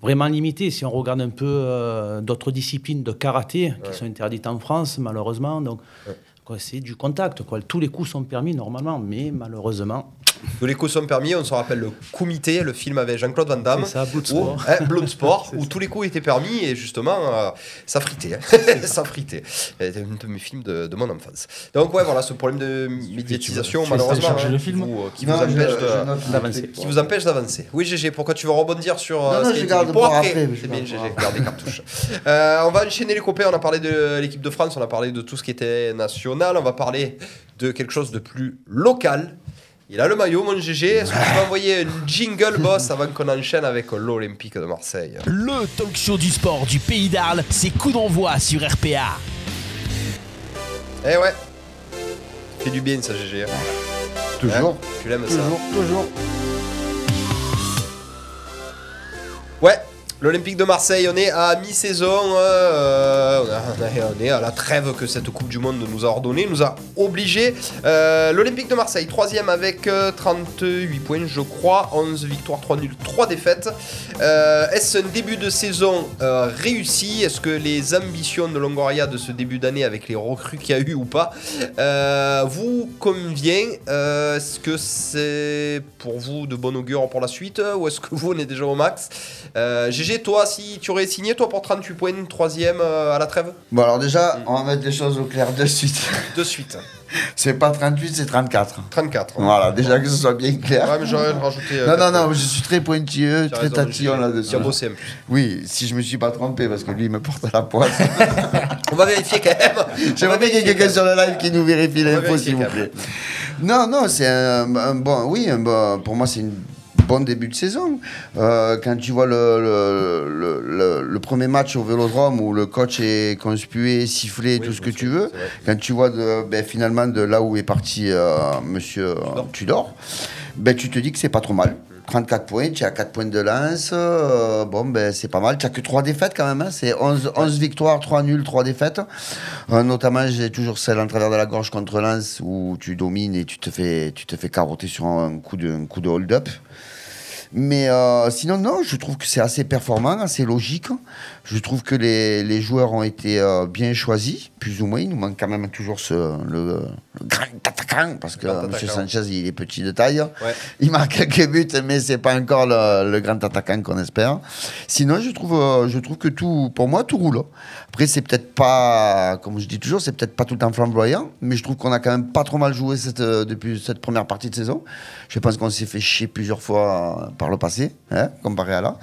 vraiment limité. Si on regarde un peu euh, d'autres disciplines de karaté qui sont interdites en France, malheureusement, donc c'est du contact. Quoi. Tous les coups sont permis normalement, mais malheureusement, Tous les coups sont permis. On se rappelle le Comité, le film avec Jean-Claude Van Damme. c'est ça, Bloodsport. Où, hein, Bloodsport, où tous les coups étaient permis et justement, euh, ça fritait. hein. ça fritait. C'était un de mes films de, de mon enfance. Donc, ouais, voilà, ce problème de médiatisation, tu veux malheureusement, hein, le film vous, euh, qui Non, vous empêche je de- note d'avancer. le qui vous empêche d'avancer. Oui, GG, pourquoi tu veux rebondir sur euh, Non, non, je garde pour après C'est bien, garde GG, garde des cartouches. Euh, on va enchaîner les copains. On a parlé de l'équipe de France, on a parlé de tout ce qui était national. On va parler de quelque chose de plus local. Il a le maillot, mon GG. Est-ce que tu peux envoyer un jingle, boss, avant qu'on enchaîne avec l'Olympique de Marseille Le talk show du sport du pays d'Arles, c'est coup d'envoi sur RPA. Eh ouais. Fait du bien, ça, GG. hein. Toujours, Hein tu l'aimes ça toujours, toujours. Ouais, L'Olympique de Marseille, on est à mi-saison, euh, on, est à la trêve que cette Coupe du Monde nous a ordonné, nous a obligé. Euh, L'Olympique de Marseille, troisième avec euh, 38 points, je crois, 11 victoires, 3 nuls, 3 défaites. Euh, Est-ce un début de saison euh, réussi? Est-ce que les ambitions de Longoria de ce début d'année avec les recrues qu'il y a eu ou pas euh, vous convient? Euh, Est-ce que c'est pour vous de bon augure pour la suite ou est-ce que vous on est déjà au max? Euh, Toi, si tu aurais signé toi pour 38 points, troisième euh, à la trêve Bon, alors déjà, on va mettre les choses au clair de suite. De suite. C'est pas 38, c'est 34. 34. Voilà, déjà que ce soit bien clair. Ouais, mais j'aurais rajouté. euh, Non, non, non, je suis très pointilleux, très tatillon là-dessus. bossé. Oui, si je me suis pas trompé, parce que lui, il me porte à la poisse. On va vérifier quand même. J'aimerais bien qu'il y ait quelqu'un sur le live qui nous vérifie l'info, s'il vous plaît. Non, non, c'est un, un bon. Oui, un bon, pour moi, c'est une bon début de saison. Euh, quand tu vois le, le, le, le- le premier match au Vélodrome où le coach est conspué, sifflé, tout ce que tu veux, quand tu vois de, ben, finalement de là où est parti euh, Monsieur euh, Tudor, ben, tu te dis que c'est pas trop mal. 34 points, tu as 4 points de lance, euh, bon ben c'est pas mal. Tu n'as que 3 défaites quand même, hein. c'est 11, 11 victoires, 3 nuls, 3 défaites. Euh, notamment j'ai toujours celle en travers de la gorge contre Lens où tu domines et tu te fais, tu te fais carotter sur un coup de, un coup de hold-up. Mais euh, sinon, non, je trouve que c'est assez performant, assez logique. Je trouve que les, les joueurs ont été euh, bien choisis, plus ou moins. Il nous manque quand même toujours ce, le, le grand attaquant, parce que grand M. Sanchez, il est petit de taille. Ouais. Il marque quelques buts, mais c'est pas encore le, le grand attaquant qu'on espère. Sinon, je trouve, euh, je trouve que tout, pour moi, tout roule. Après, c'est peut-être pas, comme je dis toujours, c'est peut-être pas tout le temps flamboyant, mais je trouve qu'on a quand même pas trop mal joué cette, euh, depuis cette première partie de saison. Je pense qu'on s'est fait chier plusieurs fois euh, par le passé, hein, comparé à là.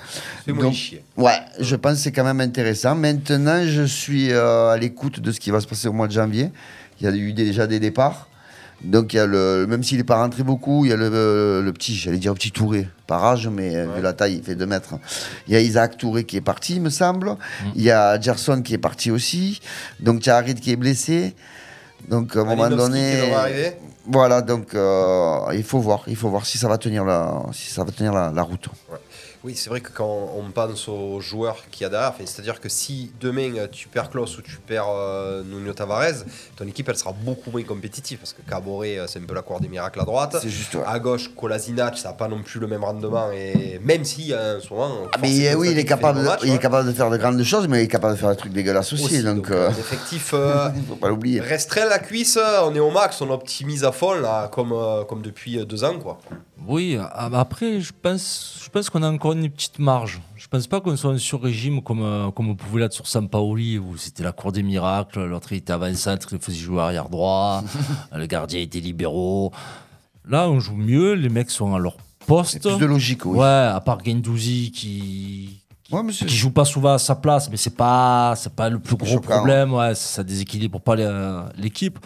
C'est moins Donc, chier. Ouais, je pense que c'est quand même intéressant. Maintenant, je suis euh, à l'écoute de ce qui va se passer au mois de janvier. Il y a eu déjà des départs. Donc, il y a le, même s'il n'est pas rentré beaucoup, il y a le, le petit, j'allais dire le petit Touré, par âge, mais euh, vu la taille, il fait 2 mètres. Il y a Isaac Touré qui est parti, il me semble. Il y a Gerson qui est parti aussi. Donc, tu as Harid qui est blessé. Donc, à un moment donné. Voilà, donc euh, il faut voir, il faut voir si ça va tenir la, si ça va tenir la, la route. Oui, c'est vrai que quand on pense aux joueurs qu'il y a derrière, c'est-à-dire que si demain euh, tu perds Klaus ou tu perds euh, Nuno Tavares, ton équipe elle sera beaucoup moins compétitive parce que Caboret euh, c'est un peu la cour des miracles à droite. C'est juste, ouais. À gauche, Kolasinac ça n'a pas non plus le même rendement et même si en ce moment. Ah, mais oui, il est, capable matchs, il est capable de faire de grandes choses, mais il est capable de faire des trucs dégueulasses aussi. Aussi, donc, euh, euh, euh, il faut pas l'oublier. Restreint la cuisse, on est au max, on optimise à fond là, comme, comme depuis deux ans quoi. Oui, ah, bah après, je pense, je pense qu'on a encore une petite marge. Je pense pas qu'on soit en sur-régime comme, euh, comme on pouvait l'être sur Sampaoli, où c'était la cour des miracles, l'autre était avant-centre, il faisait jouer arrière droit, le gardien était libéraux. Là, on joue mieux, les mecs sont à leur poste. Plus de logique, oui. Ouais, à part Gendouzi qui, Ouais, qui joue pas souvent à sa place, mais c'est pas c'est pas le plus gros choquant, problème. Ouais, ça déséquilibre pas les- l'équipe.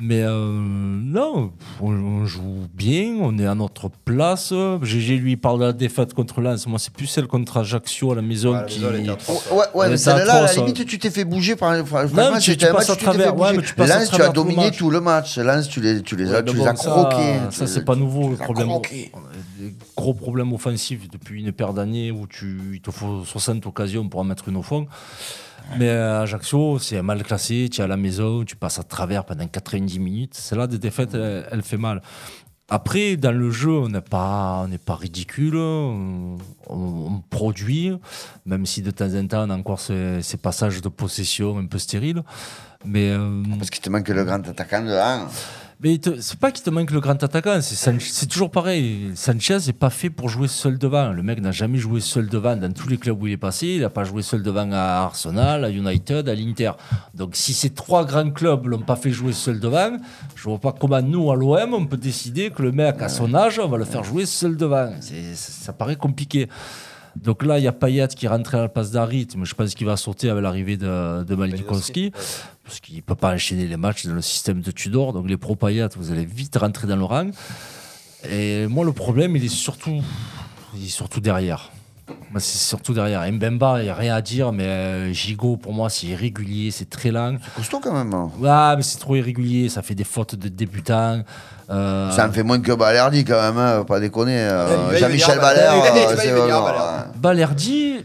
Mais euh, non, on, on joue bien, on est à notre place. GG lui parle de la défaite contre Lens. Moi, c'est plus celle contre Ajaccio à la maison Ouais, la qui. maison, atroce. Ouais, ouais, mais celle-là, à la atroce, limite, tu t'es fait bouger. Par, par, mais franchement, tu- tu un passes match, à tu travers, ouais, bouger. mais tu passes à Lens, tu as dominé match. tout le match. Lens, tu les, tu les, as, Ouais, tu mais les bon, as ça, croqués. Ça, Tu- c'est pas nouveau. tu Le problème, gros problèmes offensifs depuis une paire d'années où tu, il te faut 60 occasions pour en mettre une au fond. Mais à Ajaccio, c'est mal classé. Tu es à la maison, tu passes à travers pendant 90 minutes. C'est là des défaites, elle, elle fait mal. Après, dans le jeu, on n'est pas, on pas ridicule. On, on produit, même si de temps en temps, on a encore ces, ces passages de possession un peu stériles. Mais euh, Parce qu'il te manque le grand attaquant de. Mais c'est pas qu'il te manque le grand attaquant, c'est toujours pareil. Sanchez n'est pas fait pour jouer seul devant. Le mec n'a jamais joué seul devant dans tous les clubs où il est passé. Il n'a pas joué seul devant à Arsenal, à United, à l'Inter. Donc si ces trois grands clubs l'ont pas fait jouer seul devant, je vois pas comment nous à l'OM on peut décider que le mec à son âge on va le faire jouer seul devant. Ça paraît compliqué. Donc là, il y a Payet qui rentrait à la place d'Harit, mais je pense qu'il va sauter avec l'arrivée de, de parce qu'il ne peut pas enchaîner les matchs dans le système de Tudor. Donc les pro Payet, vous allez vite rentrer dans le rang. Et moi, le problème, il est surtout, il est surtout derrière. Moi, c'est surtout derrière. Mbemba, il n'y a rien à dire, mais euh, Gigot, pour moi, c'est irrégulier, c'est très lent. C'est costaud quand même. hein. Ouais, mais c'est trop irrégulier, ça fait des fautes de débutants. Euh, Ça en fait moins que Balerdi quand même, hein, pas déconner. euh, Jean-Michel venir, Valère, Balerdi,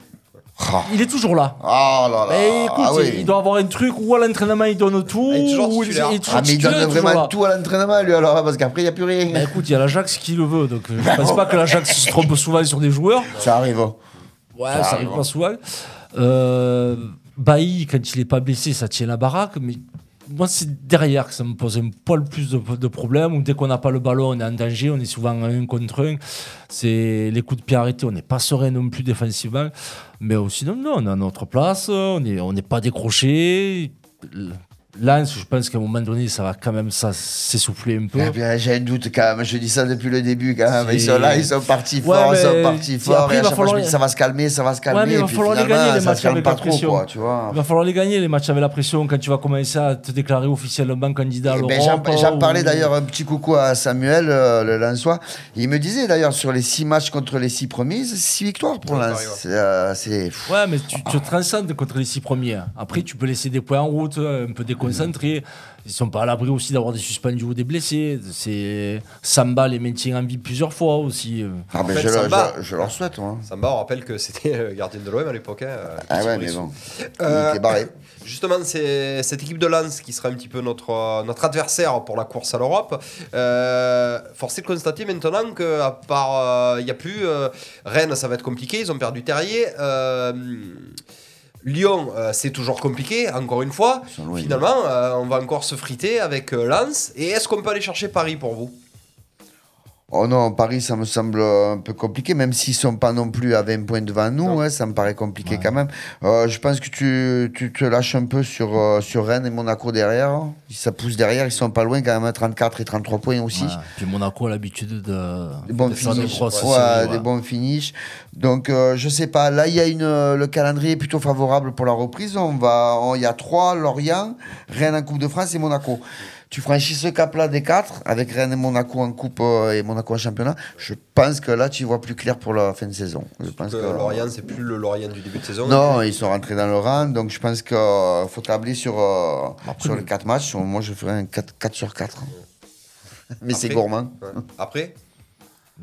Il est toujours là. Oh là là. Mais écoute, Ah oui. il doit avoir un truc où à l'entraînement il donne tout. Il est toujours ou titulaire. il est toujours Ah, mais il donne vraiment tout à l'entraînement, lui, alors, parce qu'après, il n'y a plus rien. Bah écoute, il y a l'Ajax qui le veut, donc euh, je pense pas que l'Ajax se trompe souvent sur des joueurs. Ça arrive. hein. Ouais, Ça ça, arrive. pas souvent. Euh, Bailly, quand il est pas blessé, ça tient la baraque, mais moi, c'est derrière que ça me pose un poil plus de, problèmes. Dès qu'on n'a pas le ballon, on est en danger, on est souvent un contre un. C'est les coups de pied arrêtés, on n'est pas serein non plus défensivement. Mais euh, sinon, non, on est à notre place, on n'est pas décroché. Lens, je pense qu'à un moment donné, ça va quand même ça s'essouffler un peu. Eh J'ai un doute quand même, je dis ça depuis le début quand même. Ils sont là, ils sont partis Ouais, fort, ils sont partis si fort. après, et à il va chaque fois, je me falloir- dis ça va se calmer, ça va se calmer. Ouais, mais il va puis falloir les gagner les matchs avec la trop, pression. quoi, tu vois. Il va falloir les gagner les matchs avec la pression quand tu vas commencer à te déclarer officiellement candidat à Eh l'Europe. ben, J'en ou- parlais d'ailleurs un petit coucou à Samuel, euh, le Lensois. Il me disait d'ailleurs sur les six matchs contre les six premiers, c'est six victoires pour Lens. C'est, euh, Ouais, mais tu te transcendes contre les six premiers. Après, tu peux laisser des points en route, un peu déconcentrés. Ils sont pas à l'abri aussi d'avoir des suspendus ou des blessés. C'est Samba les maintient en vie plusieurs fois aussi. Ah, ben, fait, je, le- Samba- je- je leur souhaite. moi. Samba, on rappelle que c'était le gardien de l'OM à l'époque. hein, Ah ouais, mais bon. Euh, Il était barré. Justement, c'est cette équipe de Lens qui sera un petit peu notre, euh, notre adversaire pour la course à l'Europe. Euh, force est de constater maintenant qu'à part, il n'y a plus euh, Rennes, ça va être compliqué. Ils ont perdu Terrier. Euh, Lyon, euh, c'est toujours compliqué, encore une fois. Finalement, euh, on va encore se friter avec euh, Lens. Et est-ce qu'on peut aller chercher Paris pour vous? Oh non, Paris, ça me semble un peu compliqué, même s'ils sont pas non plus à 20 points devant nous, hein, ça me paraît compliqué quand même. Euh, je pense que tu, tu te lâches un peu sur, euh, sur Rennes et Monaco derrière. Ça pousse derrière, ils sont pas loin quand même, à 34 et 33 points aussi. Ouais. Puis Monaco a l'habitude de, Des bons de faire des grosses ouais, bons finishes. Donc, euh, je sais pas. Là, il y a une, euh, le calendrier est plutôt favorable pour la reprise. On va, il y a trois Lorient, Rennes en Coupe de France et Monaco. Tu franchis ce cap-là des quatre avec Rennes et Monaco en Coupe euh, et Monaco en championnat. Je pense que là, tu vois plus clair pour la fin de saison. Je pense que que Lorient, c'est plus le Lorient du début de saison. non, ils sont rentrés dans le rang, donc je pense qu'il faut tabler sur, euh, Après, sur le- les 4 matchs. Moi, je ferais un 4, 4 sur 4. Mais c'est gourmand. Ouais. Après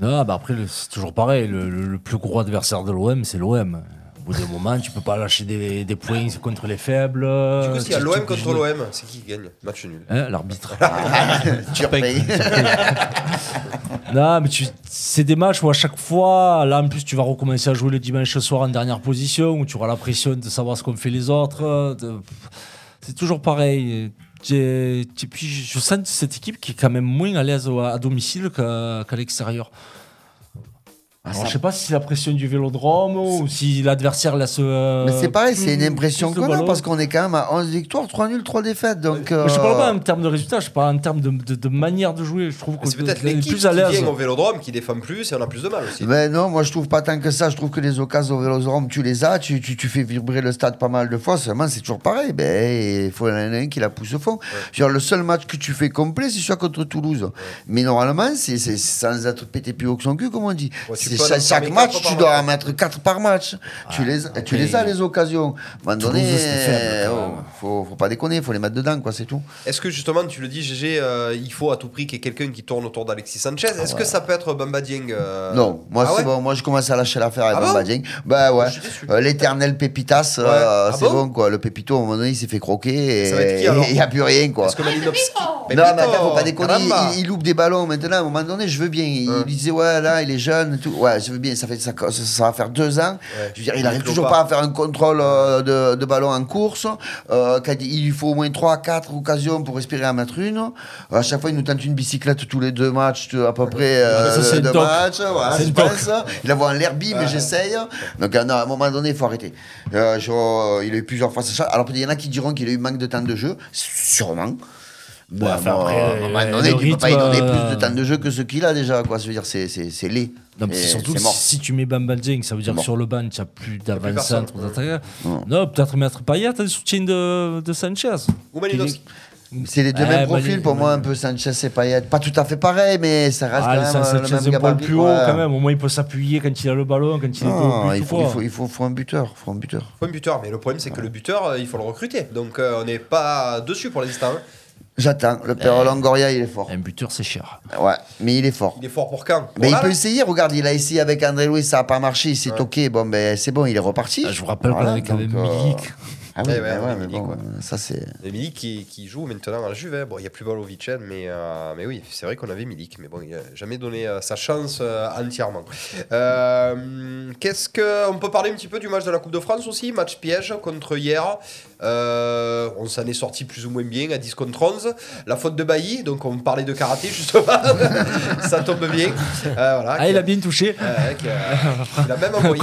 Non, bah après, c'est toujours pareil. Le, le- le plus gros adversaire de l'OM, c'est l'OM. Bout d'un moment, tu peux pas lâcher des, des points contre les faibles. Du coup, s'il y a l'OM contre l'OM, c'est qui qui gagne Match nul? Hein, L'arbitre. tu repayes. non, mais tu- c'est des matchs où à chaque fois, là en plus, tu vas recommencer à jouer le dimanche soir en dernière position, où tu auras la pression de savoir ce qu'ont fait les autres. de- C'est toujours pareil. Et puis, je sens cette équipe qui est quand même moins à l'aise à domicile qu'à qu'à l'extérieur. Alors, ça- je sais pas si c'est la pression du vélodrome ou si l'adversaire laisse. euh, Mais c'est pareil, c'est une impression qu'on a parce qu'on est quand même à 11 victoires, 3 nuls, 3 défaites. Donc, Mais Je parle euh, pas en termes de résultats, je parle en termes de, de- de manière de jouer. Je trouve que C'est peut-être l'équipe plus qui à l'aise. vient au Vélodrome qui défend plus et on a plus de mal aussi. Mais non, moi je trouve pas tant que ça. Je trouve que les occasions au Vélodrome, tu les as, tu, tu, tu fais vibrer le stade pas mal de fois. Seulement, c'est toujours pareil. Ben, il faut en a un qui la pousse au fond. Genre, le seul match que tu fais complet, c'est celui contre Toulouse. Mais normalement, c'est c'est sans être pété plus haut que son cul, comme on dit. Ouais, chaque, chaque match, tu dois en mettre 4 par match. tu les, tu les as, les occasions. À un moment donné, quand oh, faut, faut pas déconner, faut les mettre dedans, quoi, c'est tout. Est-ce que justement, tu le dis, GG, euh, il faut à tout prix qu'il y ait quelqu'un qui tourne autour d'Alexis Sanchez? Est-ce que ça peut être Bamba Dieng euh, Non, moi ah c'est ouais? bon. Moi je commence à lâcher l'affaire avec Ah Bamba bon? Dieng. Bah ouais. Euh, L'éternel Pépitas, euh, Ouais. Ah c'est bon? bon quoi. Le Pépito, à un moment donné, il s'est fait croquer et il n'y a plus rien quoi. Est-ce que Non, mais attends, faut pas déconner, il, loupe des ballons maintenant. À un moment donné, je veux bien. Il, il disait, ouais, là, il est jeune tout. Ouais, je veux bien, ça, fait, ça, ça, ça va faire deux ans. Ouais. Je veux dire, il Il arrive clôt toujours pas. pas à faire un contrôle euh, de, de ballon en course. Euh, quand il lui faut au moins 3 4 occasions pour espérer en mettre une. Euh, À chaque fois, il nous tente une bicyclette tous les deux matchs, à peu près Ça, deux matchs. Voilà, je pense. Il un l'herbi, mais j'essaye. Donc, non, à un moment donné, il faut arrêter. Je- il a eu plusieurs fois chance. Alors, il y en a qui diront qu'il a eu manque de temps de jeu. Sûrement. Ouais, enfin, bon, après, à un moment euh, donné, le tu peux pas lui donner plus de temps de jeu que ce qu'il a déjà. Quoi. Je veux dire, c'est, c'est, c'est laid. Non, mais surtout que si tu mets Bamba Dieng, ça veut dire que sur le banc, tu n'as plus d'avant-centre. Non. Non, peut-être mettre Payet, t'as le soutien de, de Sanchez. Ou Malinowski. C'est les deux Eh, mêmes bah, profils pour moi, un peu Sanchez et Payet. Pas tout à fait pareil, mais ça reste Ah, quand même ça, euh, le même gabarit. plus haut Ouais. quand même. Au moins, il peut s'appuyer quand il a le ballon, quand il est Non, au but il faut, il, faut, il, faut, faut un buteur. Faut un buteur. Faut un buteur, mais le problème c'est que le buteur, euh, il faut le recruter. Donc euh, on n'est pas dessus pour l'instant. hein. J'attends. Le père Longoria, il est fort. Un buteur, c'est cher. Ouais, mais il est fort. Il est fort pour quand? Mais il peut là essayer, regarde, il a essayé avec André Louis, ça n'a pas marché, il s'est toqué, bon ben c'est bon, il est reparti. Ah, je vous rappelle qu'on Voilà, avait quand même donc, euh, Milik. Ah oui, Ouais, ben ouais, ouais, ouais, mais Milik, bon, euh, ça c'est... Milik qui, qui joue maintenant à la Juve. hein. Bon, il n'y a plus Valovic, mais, euh, mais oui, c'est vrai qu'on avait Milik. Mais bon, il n'a jamais donné euh, sa chance euh, entièrement. Euh, Qu'est-ce que. On peut parler un petit peu du match de la Coupe de France aussi? Match piège contre hier. Euh, on s'en est sorti plus ou moins bien à 10 contre 11. La faute de Bailly, donc on parlait de karaté justement. ça tombe bien. Euh, voilà, Ah, il a bien touché. Il a même envoyé.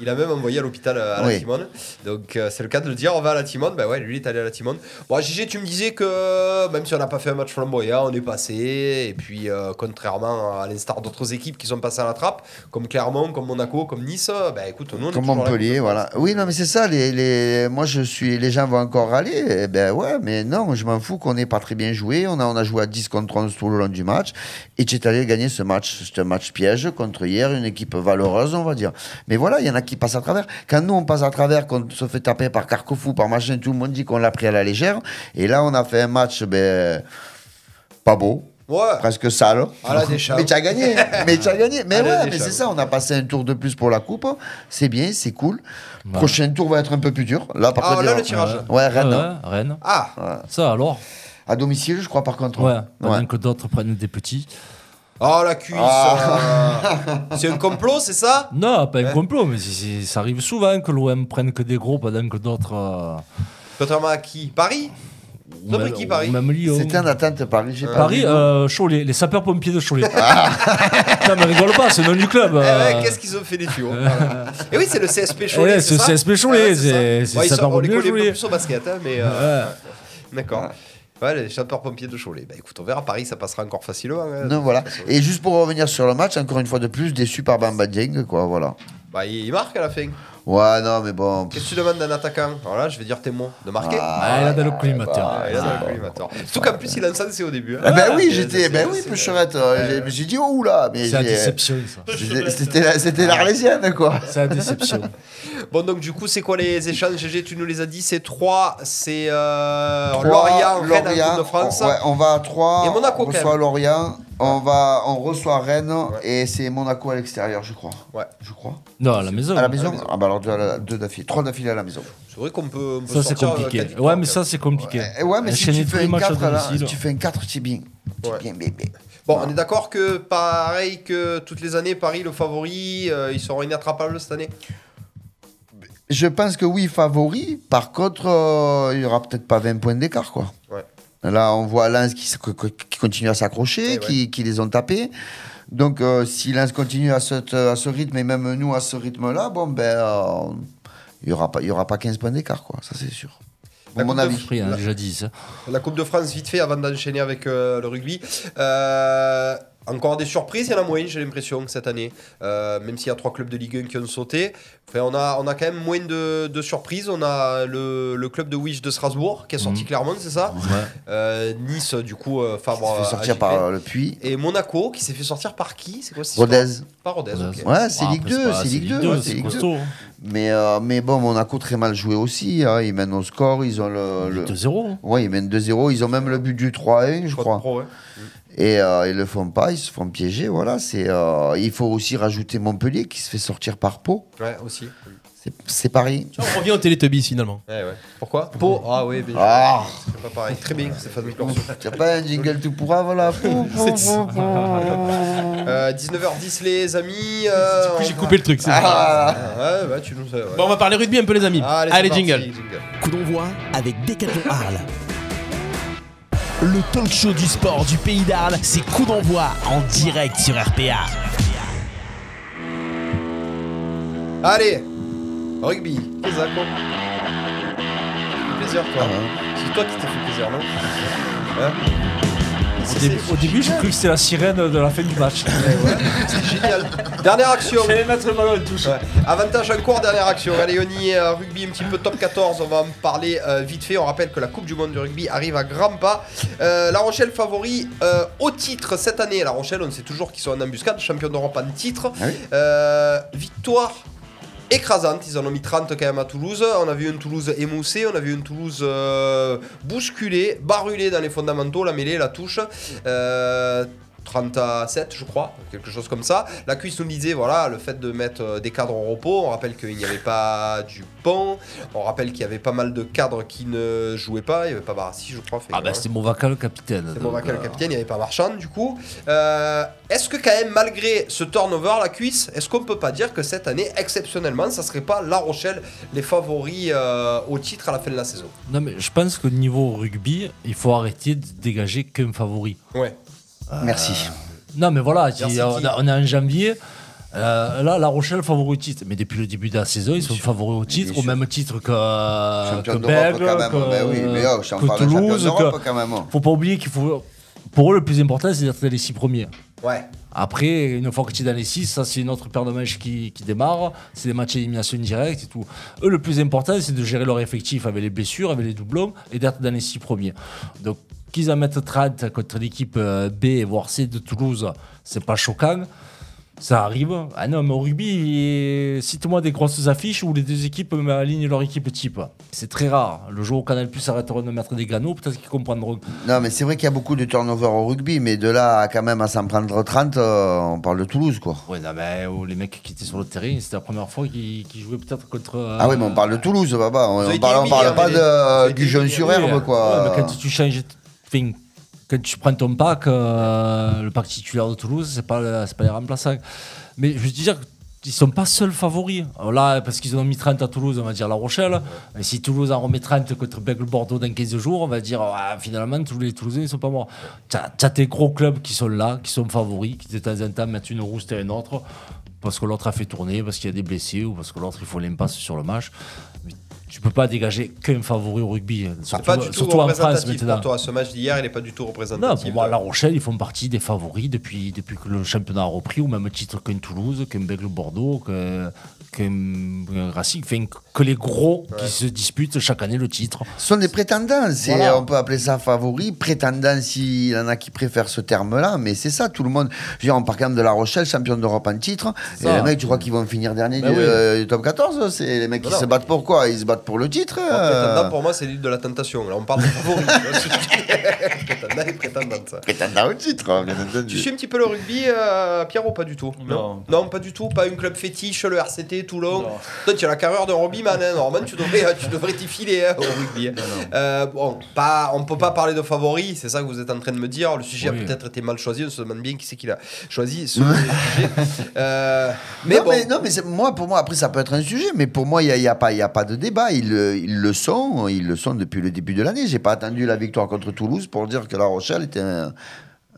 Il a même envoyé à l'hôpital à la Oui. Timone. Donc euh, c'est le cas de le dire, on va à la Timone. Bah ouais, lui il est allé à la Timone. Bon, Gigi, tu me disais que même si on n'a pas fait un match flamboyant, on est passé. Et puis, euh, contrairement à l'instar d'autres équipes qui sont passées à la trappe, comme Clermont, comme Monaco, comme Nice, bah écoute, nous on est Comme. Montpellier, voilà. Oui, non, mais c'est ça. Les, les... Moi, je suis. Les gens vont encore râler. Eh ben ouais, mais non, je m'en fous qu'on n'ait pas très bien joué. On a, on a joué à 10 contre 11 tout le long du match. Et tu es allé gagner ce match. C'est un match piège contre hier, une équipe valeureuse, on va dire. Mais voilà, il y en a qui passent à travers. Quand nous, on passe à travers, qu'on se fait taper par Carquefou, par machin, tout le monde dit qu'on l'a pris à la légère. Et là, on a fait un match, ben. Pas beau. Ouais. Presque sale. Mais tu as gagné. mais tu as gagné. Mais ouais, mais c'est ça. On a passé un tour de plus pour la coupe. C'est bien, c'est cool. Prochain tour va être un peu plus dur. Là, par Ah, contre, là, le tirage. Ouais, Rennes. Ouais, Rennes. Ah, Ça alors? À domicile, je crois, par contre. Ouais, Ouais. que d'autres prennent des petits. Oh la cuisse. Ah. euh, c'est un complot, c'est ça? Non, pas un complot, mais c'est- c'est- ça arrive souvent que l'OM prenne que des gros pendant que d'autres. euh, Contrairement à qui? Paris? Ou pris qui, Paris ou Même Lyon. C'était en attente, Paris. J'ai pas Paris, vu. euh, Cholet, les sapeurs-pompiers de Cholet. non, mais rigole pas, c'est le nom du club. Eh ouais, euh. Qu'est-ce qu'ils ont fait les tuyaux Voilà. Et oui, c'est le CSP Eh Cholet. ouais, c'est ça CSP Cholet, Ouais, c'est- ça. c'est ils sont- On les sapeurs-pompiers connaît un peu Cholet. plus au basket, hein, mais. euh, Ouais. D'accord. Ouais, les sapeurs-pompiers de Cholet. Bah écoute, on verra. Paris, ça passera encore facilement. hein. Non, voilà. Et juste pour revenir sur le match, encore une fois de plus, déçu par Bamba Dieng, quoi, voilà. Bah, il il marque à la fin. Ouais, non, mais bon. Qu'est-ce que tu demandes d'un attaquant Alors là, je vais dire tes mots. De marquer Ah, il a dans le collimateur. Ah, il a dans le collimateur. Surtout qu'en plus, il a encensé au début. hein. Ah ben oui, C'est- j'étais, c'est- ben oui, c'est- Peucherette. euh, j'ai- dit, oh là, mais C'est la déception, ça. C'était la- c'était l'Arlésienne, quoi. C'est la déception. Bon, donc du coup, c'est quoi les échanges? GG Tu nous les as dit. C'est 3, c'est euh, Lorient, Rennes de France. Ouais, on va à 3. Et Monaco, on quand reçoit même. Lorient. On, va, on reçoit Rennes et c'est Monaco à l'extérieur, je crois. Ouais. Je crois. Non, à la maison. À la maison Ah bah alors deux, à la- deux d'affilée. Trois d'affilée à la maison. C'est vrai qu'on peut, on peut Ça, c'est sortir, euh, compliqué. quatre Ouais, mais ça, c'est compliqué. Eh ouais, mais si Enchaîner tu tous fais les un matchs à 4 là, domicile. si tu fais un 4, c'est bien. C'est Ouais. bien bébé. Bon, on est d'accord que pareil que toutes les années, Paris, le favori, euh, ils seront inattrapables cette année? Je pense que oui, favori. Par contre, euh, il y aura peut-être pas 20 points d'écart, quoi. Ouais. Là, on voit Lens qui, qui continue à s'accrocher, Eh ouais. qui, qui les ont tapés. Donc, euh, si Lens continue à ce, à ce rythme, et même nous à ce rythme-là, bon, ben, euh, il n'y aura, pas- il y aura pas 15 points d'écart, quoi. Ça, c'est sûr. La mon de déjà dit ça. La Coupe de France, vite fait, avant d'enchaîner avec euh, le rugby. Euh, encore des surprises, il y en a moins, j'ai l'impression, cette année. Euh, même s'il y a trois clubs de Ligue 1 qui ont sauté. Enfin, on, a, on a quand même moins de, de surprises. On a le, le club de Wish de Strasbourg qui a sorti Mhm. Clermont, c'est ça Ouais. Euh, Nice, du coup, euh, Fabre. Il se fait sortir par le puits. Et Monaco qui s'est fait sortir par qui? C'est quoi Rodez. Par Rodez, Rodez. ok. Ouais, c'est Ah, Ligue après, 2, pas- c'est Ligue 2. ouais, c'est c'est Ligue 2. costaud. Mais, euh, mais bon, Monaco très mal joué aussi. hein. Ils mènent au score, ils ont le. le... 2-0. hein. Ouais, ils mènent 2-0. Ils ont même le but du 3-1, je crois. pro, ouais. Et euh, ils le font pas, ils se font piéger. Voilà, c'est. euh, il faut aussi rajouter Montpellier qui se fait sortir par Pau. Ouais, aussi. C'est- C'est Paris. On revient au Télétubbies finalement. Ouais, ouais. Pourquoi Pau Ah oui, bien. Ah, C'est pas pareil. Très bien, Stéphane Corso. t'as pas un jingle tout pourra, voilà. Euh, 19h10 les amis. euh, J'ai on- coupé le truc. c'est bon. Ah, Ah, ouais, tu nous ouais. Bon, on va parler rugby un peu les amis. Allez, Allez, c'est parti, jingle. Coup d'envoi avec Decathlon Arles. Le talk show du sport du pays d'Arles, c'est coup d'envoi en direct sur RPA. Allez, rugby. Qu'est-ce que ça, quoi Ça fait plaisir, toi. C'est toi qui t'es fait plaisir, non Hein Au début, au début, j'ai cru que c'était la sirène de la fin du match. C'est génial. Dernière action. J'allais mettre le ballon en touche. Ouais. Avantage en cours, dernière action. Allez, on y est, euh, rugby un petit peu top 14. On va en parler euh, vite fait. On rappelle que la Coupe du Monde du rugby arrive à grands pas. Euh, la Rochelle favori euh, au titre cette année. La Rochelle, on sait toujours qu'ils sont en embuscade, champion d'Europe en titre. Ah oui. Euh, victoire écrasante. Ils en ont mis 30 quand même à Toulouse. On a vu une Toulouse émoussée, on a vu une Toulouse euh, bousculée, barulée dans les fondamentaux, la mêlée, la touche. Euh, 30 à 7, je crois, quelque chose comme ça. La cuisse nous disait, voilà, le fait de mettre euh, des cadres au repos. On rappelle qu'il n'y avait pas du pont. On rappelle qu'il y avait pas mal de cadres qui ne jouaient pas. Il n'y avait pas Barassi, je crois. fait Ah bah ouais. c'est Movaca le capitaine. C'est bon, le euh, capitaine, il n'y avait pas Marchand du coup. Euh, Est-ce que quand même, malgré ce turnover, la cuisse, est-ce qu'on peut pas dire que cette année, exceptionnellement, ça serait pas La Rochelle les favoris euh, au titre à la fin de la saison? Non mais je pense que niveau rugby, il faut arrêter de dégager qu'un favori. Ouais. Merci. Non mais voilà, Merci qui on, a- on est en janvier. euh, là, La Rochelle favori au titre. Mais depuis le début de la saison, ils sont favoris au titre, au même titre que, que Bègle, quand même. que, Ben oui, mais oh, champion- que Toulouse. que- quand même. faut pas oublier qu'il faut. Pour eux, le plus important, c'est d'être dans les six premiers. Ouais. Après, une fois que tu es dans les 6, ça c'est une autre paire de matchs qui, qui démarre. C'est des matchs d'élimination directe et tout. Eux, le plus important, c'est de gérer leur effectif avec les blessures, avec les doublons et d'être dans les 6 premiers. Donc, qu'ils en mettent 30 contre l'équipe euh, B, voire C de Toulouse, c'est pas choquant. Ça arrive. Ah non, mais au rugby, cite-moi des grosses affiches où les deux équipes alignent leur équipe type. C'est très rare. Le jour où Canal Plus arrêteront de mettre des ganos, peut-être qu'ils comprendront. Non, mais c'est vrai qu'il y a beaucoup de turnover au rugby, mais de là à quand même à s'en prendre 30, euh, on parle de Toulouse, quoi. Ouais, non, mais oh, les mecs qui étaient sur le terrain, c'était la première fois qu'ils jouaient peut-être contre. euh, Ah oui, mais on parle de Toulouse, Baba. On, on parle, on hein, pas de, du jeune sur herbe, euh, quoi. ouais, mais quand tu changes. Quand tu prends ton pack, euh, le pack titulaire de Toulouse, c'est pas, pas les remplaçants. Mais je veux dire, ils sont pas seuls favoris. Là, parce qu'ils en ont mis 30 à Toulouse, on va dire La Rochelle. Et si Toulouse en remet 30 contre Bègle Bordeaux dans 15 jours, on va dire finalement, tous les Toulousains ne sont pas morts. Tu as, tes gros clubs qui sont là, qui sont favoris, qui de temps en temps mettent une rouste à une autre, parce que l'autre a fait tourner, parce qu'il y a des blessés, ou parce que l'autre il faut l'impasse sur le match. Tu peux pas dégager qu'un favori au rugby, Ah, surtout, pas du tout surtout en France maintenant. pour toi. Ce match d'hier, il n'est pas du tout Non, représentatif. pour moi, La Rochelle, ils font partie des favoris depuis, depuis que le championnat a repris, au même titre qu'un Toulouse, qu'un Bègle Bordeaux, qu'un Racing, enfin, que les gros qui se disputent chaque année le titre. Ce sont des prétendants. Voilà. On peut appeler ça favori. Prétendant, s'il y en a qui préfèrent ce terme-là, mais c'est ça, tout le monde. Je veux dire, on part quand même de La Rochelle, champion d'Europe en titre. Et les mecs, tu crois qu'ils vont finir dernier Ben du, oui. euh, du top 14 C'est les mecs qui se battent pour quoi? Ils se battent pour le titre Moi, euh, Prétendant, pour moi, c'est l'île de la tentation. Là, on parle de dire prétendant et prétendante. ça. Prétendant au titre, hein, bien entendu. Tu suis un petit peu le rugby, euh, Pierrot, pas du tout Non? Non, pas du tout. Pas un club fétiche, le RCT, Toulon. Toi, tu as la carrière d'un rugbyman, hein. Normalement, tu devrais tu devrais t'y filer hein, au rugby. hein. Euh, bon, pas, on peut pas parler de favoris, c'est ça que vous êtes en train de me dire. Le sujet Oui. a peut-être été mal choisi, on se demande bien qui c'est qui l'a choisi. Ce sujet. Euh, mais non, bon. mais, non, mais c'est- moi, pour moi, après, ça peut être un sujet, mais pour moi, il n'y a, y a, pas- il y a pas de débat. Ils, le- ils le sont, ils le sont depuis le début de l'année. J'ai pas attendu la victoire contre Toulouse pour dire que La Rochelle était un,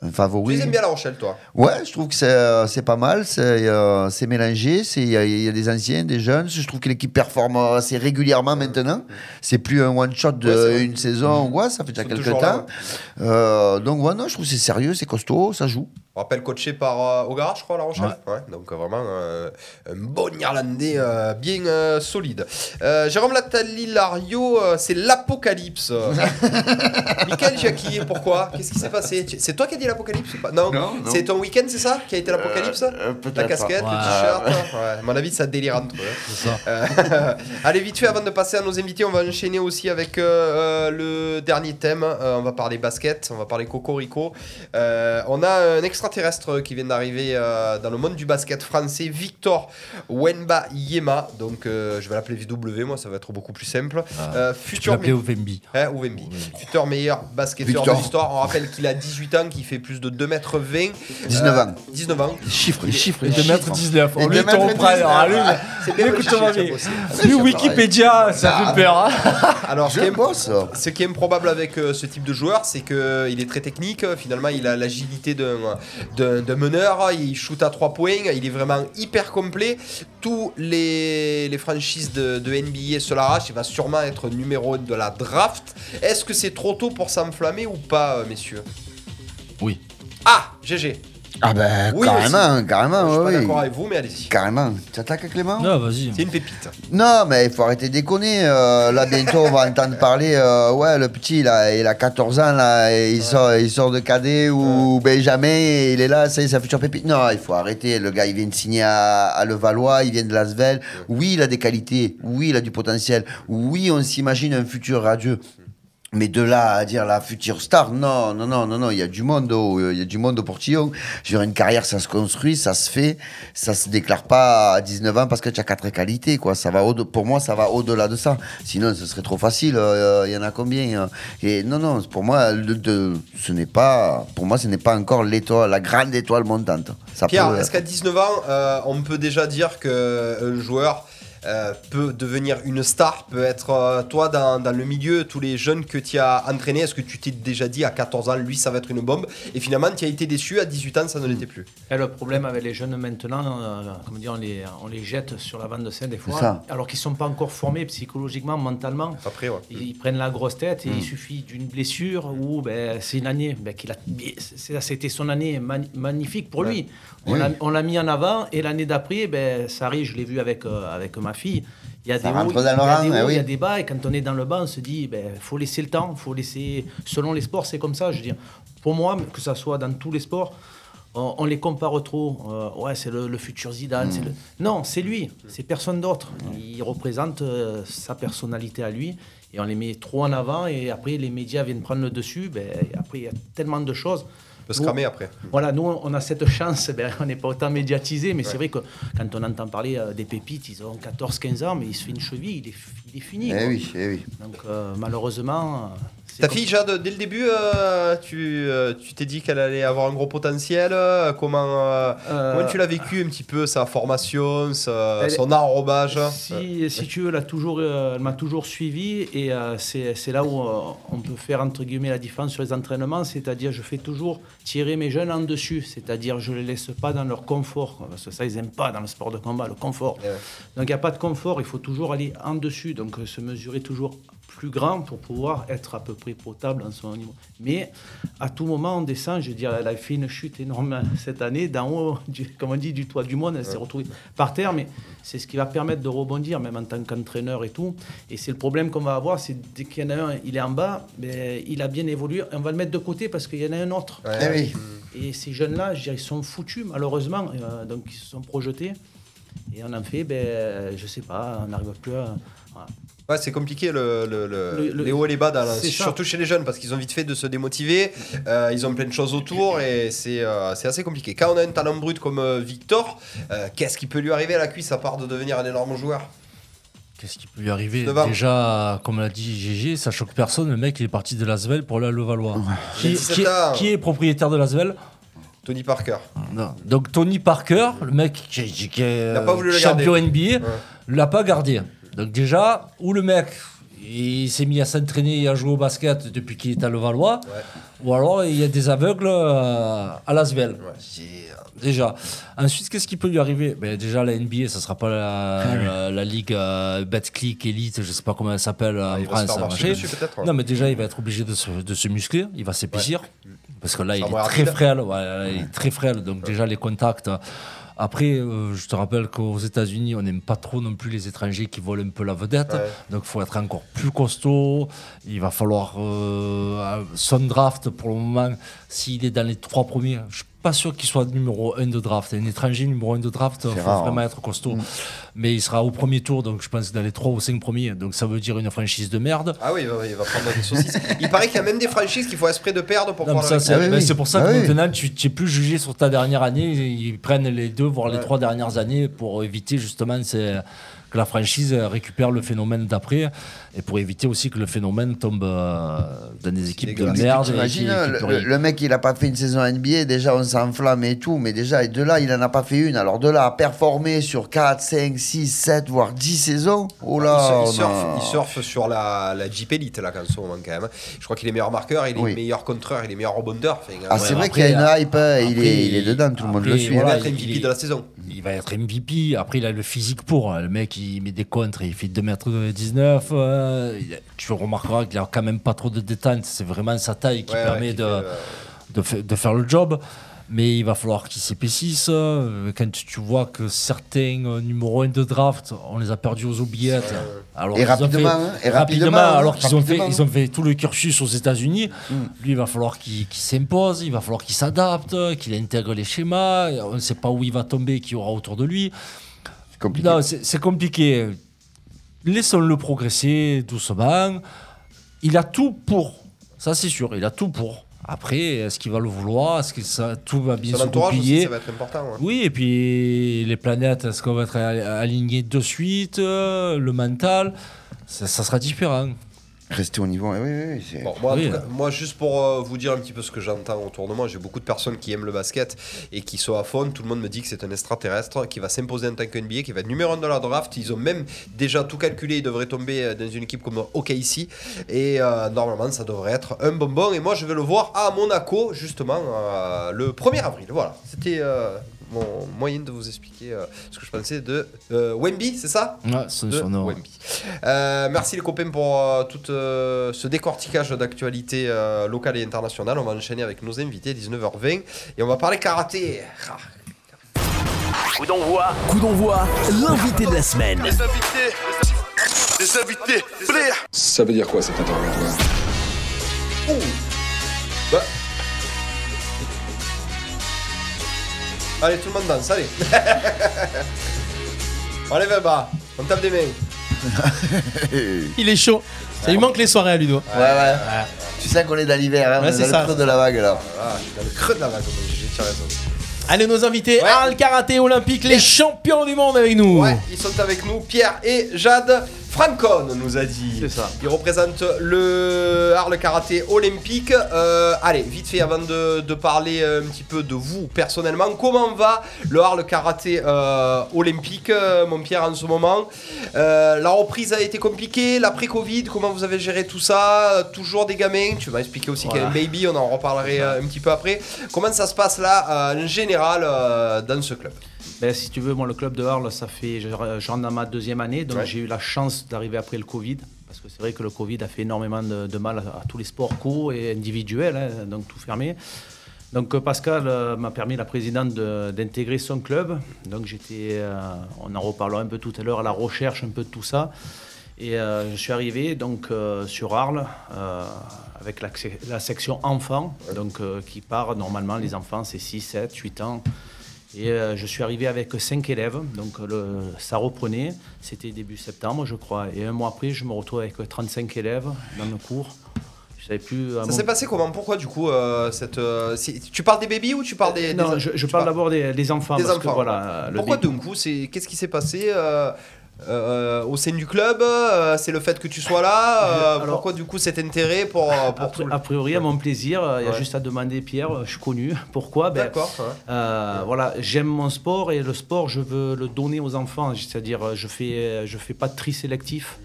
un Tu favori. aimes bien La Rochelle, toi? Ouais, je trouve que c'est euh, c'est pas mal, c'est euh, c'est mélangé, c'est- il y, y a des anciens, des jeunes. Je trouve que l'équipe performe assez régulièrement maintenant. C'est plus un one shot de Ouais, saison, ouais, ça fait déjà quelques temps. Euh, donc ouais, non, je trouve que c'est sérieux, c'est costaud, ça joue. On rappelle coaché par euh, Ogara, je crois, La Rochelle. Ouais. donc euh, vraiment euh, un bon Irlandais bien solide. Jérôme Latalilario, euh, c'est l'apocalypse. Michael Jackie, pourquoi? Qu'est-ce qui s'est passé? C'est toi qui as dit l'apocalypse non, Non, non. c'est ton week-end, c'est ça Qui a été l'apocalypse? La casquette, le t-shirt? Ouais. À mon avis, ça délire entre eux. ça. Allez, vite fait, avant de passer à nos invités, on va enchaîner aussi avec euh, le dernier thème. Euh, on va parler basket, on va parler cocorico. Euh, on a un extraterrestre qui vient d'arriver euh, dans le monde du basket français, Victor Wenba Yema. Donc, euh, je vais l'appeler VW, moi, ça va être beaucoup plus simple. Euh, Tu peux futur Ovembi. Hein. Futur meilleur basketteur Victor. de l'histoire. On rappelle qu'il a 18 ans, qu'il fait plus de 2m20. 19 ans. 19 ans. Les chiffres, les chiffres, Et les 2 chiffres. mètres 19. Et On lui deux mètres t'en prend. 19. Alors, lui, C'est bien chiffre, Ah, Wikipédia, ça Ah. fait peur. hein. Alors, ce qui, est, est improbable avec euh, ce type de joueur, c'est qu'il est très technique. euh, Finalement, il a l'agilité d'un d'un- d'un meneur. Il shoot à 3 points. Il est vraiment hyper complet. Tous les, les franchises de, de NBA se l'arrachent. Il va sûrement être numéro 1 de la draft. Est-ce que c'est trop tôt pour s'enflammer ou pas, euh, messieurs? Oui. Ah, GG. Ah ben Oui, carrément, aussi. carrément, Je suis pas oui. d'accord avec vous, mais allez-y. Carrément. Tu attaques Clément? Non, vas-y. C'est une pépite. Non, mais il faut arrêter de déconner. euh, là, bientôt, on va entendre parler. euh, ouais, le petit, là, il a 14 ans, là, et il, sort, il sort de cadet ou Benjamin, et il est là, ça y est, sa future pépite. Non, il faut arrêter. Le gars, il vient de signer à, à Levallois, il vient de Lasvel. Oui, il a des qualités. Oui, il a du potentiel. Oui, on s'imagine un futur radieux. Mais de là à dire la future star, non, non, non, non, non, il y a du monde, au- il y a du monde au portillon. Dire, une carrière, ça se construit, ça se fait, ça se déclare pas à 19 ans parce que tu as quatre qualités, quoi. Ça va au pour moi, ça va au-delà de ça. Sinon, ce serait trop facile. euh, Il y en a combien hein. Et non, non, pour moi, le- de- ce n'est pas, pour moi, ce n'est pas encore l'étoile, la grande étoile montante. Ça Pierre, peut- est-ce qu'à 19 ans, euh, on peut déjà dire qu'un joueur euh, peut devenir une star Peut être, euh, toi, dans, dans le milieu, tous les jeunes que tu as entraînés, est-ce que tu t'es déjà dit à 14 ans, lui, ça va être une bombe? Et finalement, tu as été déçu, à 18 ans, ça ne l'était plus. Et le problème avec les jeunes maintenant, euh, comment dire, on les, on les jette sur la bande de scène des fois, alors qu'ils ne sont pas encore formés psychologiquement, mentalement. Après, ouais. Ils, ils prennent la grosse tête et Mm. il suffit d'une blessure ou ben, c'est une année. Ben, qu'il a, c'était son année magnifique pour lui. On Oui. l'a- on l'a mis en avant et l'année d'après, ben, ça arrive, je l'ai vu avec, euh, avec ma fille. Il y a Ça des rentre hauts, dans le il y a rang, des eh hauts, oui. il y a des bas et quand on est dans le banc, on se dit, ben, faut laisser le temps, faut laisser. Selon les sports, c'est comme ça. Je veux dire, pour moi, que ça soit dans tous les sports, on, on les compare trop. Euh, ouais, c'est le, le futur Zidane. Mm. le- Non, c'est lui, c'est personne d'autre. Il représente euh, sa personnalité à lui et on les met trop en avant et après les médias viennent prendre le dessus. Ben, après, il y a tellement de choses. Peut se cramer après. Voilà, nous, on a cette chance, ben, on n'est pas autant médiatisé, mais c'est vrai que quand on entend parler euh, des pépites, ils ont 14-15 ans, mais il se fait une cheville, il est, il est fini. Eh oui, eh oui. Donc euh, malheureusement. Ta fille, Jade, dès le début, euh, tu euh, tu t'es dit qu'elle allait avoir un gros potentiel. euh, comment, euh, comment tu l'as vécu un petit peu, sa formation, sa- Elle- son enrobage Si, si tu veux, elle, a toujours, euh, elle m'a toujours suivi et euh, c'est c'est là où euh, on peut faire entre guillemets la différence sur les entraînements, c'est-à-dire je fais toujours tirer mes jeunes en dessus, c'est-à-dire je les laisse pas dans leur confort, parce que ça ils aiment pas dans le sport de combat, le confort. Donc il n'y a pas de confort, il faut toujours aller en dessus, donc euh, se mesurer toujours plus grand pour pouvoir être à peu près potable en son niveau. Mais à tout moment on descend, je veux dire, elle a fait une chute énorme cette année, d'en haut, du, comme on dit, du toit du monde, elle s'est retrouvée par terre, mais c'est ce qui va permettre de rebondir, même en tant qu'entraîneur et tout. Et c'est le problème qu'on va avoir, c'est dès qu'il y en a un, il est en bas, mais il a bien évolué, on va le mettre de côté parce qu'il y en a un autre. Eh oui. Et ces jeunes-là, je dirais, ils sont foutus, malheureusement. euh, donc, ils se sont projetés. Et on en fait, ben, je sais pas, on n'arrive plus à. voilà. Ouais, c'est compliqué le, le- le- Le- le- les hauts et les bas, dans surtout chez les jeunes, parce qu'ils ont vite fait de se démotiver. euh, ils ont plein de choses autour et c'est euh, c'est assez compliqué. Quand on a un talent brut comme euh, Victor, euh, qu'est-ce qui peut lui arriver à la cuisse à part de devenir un énorme joueur? Qu'est-ce qui peut lui arriver 19 ans. Déjà, comme l'a dit GG, ça choque personne. Le mec, il est parti de Lasvel pour aller à Levallois. Qui, 17 qui- est propriétaire de Lasvel? Tony Parker. Donc Tony Parker, le mec qui, qui- est champion garder. NBA, Ouais. l'a pas gardé. Donc déjà, où le mec, il s'est mis à s'entraîner et à jouer au basket depuis qu'il est à Levallois, Ouais. ou alors il y a des aveugles euh, à Lasvel. Euh, Déjà. Ensuite, qu'est-ce qui peut lui arriver? Ben, Déjà, la NBA, ça sera pas la, Ah la, la ligue euh, BetClick Elite, je sais pas comment elle s'appelle en Ah, se France. marcher dessus, ouais. Non, mais déjà, il va être obligé de se, de se muscler, il va s'épaissir. Parce que là, il est très frêle. ouais, il est très frêle. Donc, déjà, les contacts. Après, euh, je te rappelle qu'aux États-Unis, on n'aime pas trop non plus les étrangers qui volent un peu la vedette. Ouais. Donc, il faut être encore plus costaud. Il va falloir. euh, son draft, pour le moment, s'il est dans les trois premiers, je pas sûr qu'il soit numéro 1 de draft. Un étranger numéro 1 de draft, il faut rare, vraiment hein. être costaud. Mais il sera au premier tour, donc je pense dans les trois ou cinq premiers. Donc, ça veut dire une franchise de merde. Ah oui, il va, il va prendre des saucisses. il paraît qu'il y a même des franchises qu'il faut esprit de perdre pour le c'est Ah oui, ben, pour ça Ah que oui. maintenant, tu n'es plus jugé sur ta dernière année. Ils prennent les deux, voire les trois dernières années pour éviter justement c'est, que la franchise récupère le phénomène d'après et pour éviter aussi que le phénomène tombe euh, dans des équipes de merde. le, mec, il a pas fait une saison NBA, déjà on s'enflamme et tout, mais déjà, et de là, il en a pas fait une. Alors de là à performer sur 4, 5, 6, 7, voire 10 saisons, oh là, il, on surfe, il surfe- a- il surfe sur la, la Jeep Elite là, en ce moment quand même. Je crois qu'il est meilleur marqueur, il est Oui. meilleur contreur, il est meilleur rebondeur. Enfin, Ah, ouais, c'est vrai qu'il y a une hype, hein, il, est, il est dedans, tout le monde le suit. il va être MVP il- de la saison. Il va être MVP. Après, il a le physique pour. Le mec, il met des contres, il fait 2m19. euh, il- tu remarqueras qu'il a quand même pas trop de détente. C'est vraiment sa taille qui Ouais, ouais, permet qui de, fait, euh, de, fa- de faire le job. Mais il va falloir qu'ils s'épaississent. Euh, Quand tu vois que certains euh, numéros 1 de draft, on les a perdus aux oubliettes. Alors Et rapidement, fait- hein, et rapidement, hein, alors qu'ils ont fait, ils ont fait tout le cursus aux États-Unis. Mm. Lui, il va falloir qu'il qu'il s'impose, il va falloir qu'il s'adapte, qu'il intègre les schémas. On ne sait pas où il va tomber, qui y aura autour de lui. C'est compliqué. Non, c'est c'est compliqué. Laissons-le progresser doucement. Il a tout pour. Ça, c'est sûr. Il a tout pour. Après, est-ce qu'il va le vouloir? Est-ce que ça, tout va bien Son se goupiller? ça va être important. hein. Oui, et puis les planètes, est-ce qu'on va être alignées de suite? Euh, Le mental, ça, ça sera différent. Rester au niveau. Oui, oui, oui, c'est- Bon, moi, Oui. cas, moi, juste pour euh, vous dire un petit peu ce que j'entends autour de moi, j'ai beaucoup de personnes qui aiment le basket et qui sont à fond. Tout le monde me dit que c'est un extraterrestre qui va s'imposer en tant qu'NBA, qui va être numéro 1 de la draft. Ils ont même déjà tout calculé. Ils devraient tomber euh, dans une équipe comme OKC. Et euh, normalement, ça devrait être un bonbon. Et moi, je vais le voir à Monaco, justement, euh, le 1er avril. Voilà. C'était euh, mon moyen de vous expliquer euh, ce que je pensais de euh, Wemby, c'est ça? Ouais, c'est son nom. Wemby. Euh, merci les copains pour euh, tout euh, ce décortiquage d'actualité euh, locale et internationale. On va enchaîner avec nos invités, 19h20, et on va parler karaté. Ah. Coup d'envoi. Coup d'envoi, l'invité de la semaine. Les invités. Les invités. Blair. Ça veut dire quoi cet interrogatoire? Bah. Allez, tout le monde danse, allez. on lève le bras, on tape des mains. Il est chaud. Ça lui manque les soirées à Ludo. Ouais, ouais. Tu sais qu'on est dans l'hiver, hein, Ouais, on est c'est dans ça. le creux de la vague là. Ah, je suis dans le creux de la vague, j'ai tiré ça. Allez, nos invités, Ouais. Arles Karaté Olympique, les champions du monde avec nous. Ouais, ils sont avec nous, Pierre et Jade. Francon nous a dit. C'est ça. Il représente le Arles Karaté Olympique. Euh, allez, vite fait, avant de, de parler euh, un petit peu de vous personnellement, comment va le Arles Karaté euh, Olympique, mon Pierre, en ce moment? Euh, La reprise a été compliquée, l'après-Covid, comment vous avez géré tout ça? Toujours des gamins, tu m'as expliqué aussi qu'il y a un baby, on en reparlerait un petit peu après. Comment ça se passe là, en général, dans ce club? Ben, si tu veux, moi, le club de Arles, ça fait, je, je rentre dans ma deuxième année, donc Ouais. j'ai eu la chance d'arriver après le Covid, parce que c'est vrai que le Covid a fait énormément de, de mal à, à tous les sports co et individuels, hein, donc tout fermé. Donc euh, Pascal euh, m'a permis, la présidente, de- d'intégrer son club. Donc j'étais, euh, on en reparlera un peu tout à l'heure, à la recherche un peu de tout ça. Et euh, je suis arrivé donc sur Arles avec la, la section enfants, donc qui part normalement les enfants c'est 6, 7, 8 ans. Et euh, je suis arrivé avec 5 élèves, donc euh, le, ça reprenait, c'était début septembre je crois. Et un mois après je me retrouve avec 35 élèves dans le cours. Je savais plus. à Ça mon- s'est passé comment? Pourquoi du coup euh, cette, euh, Tu parles des bébés ou tu parles des. Non, des- je, parle d'abord des, des enfants. des parce que, enfants le Pourquoi d'un coup c'est Qu'est-ce qui s'est passé euh, au sein du club euh, C'est le fait que tu sois là euh, Alors- Pourquoi du coup cet intérêt pour, pour a, tout le- a priori, à mon plaisir, il y a juste à demander Pierre, je suis connu. Pourquoi? Ben, D'accord. ouais. Voilà, j'aime mon sport et le sport, je veux le donner aux enfants. C'est-à-dire, je fais, je fais pas de tri sélectif.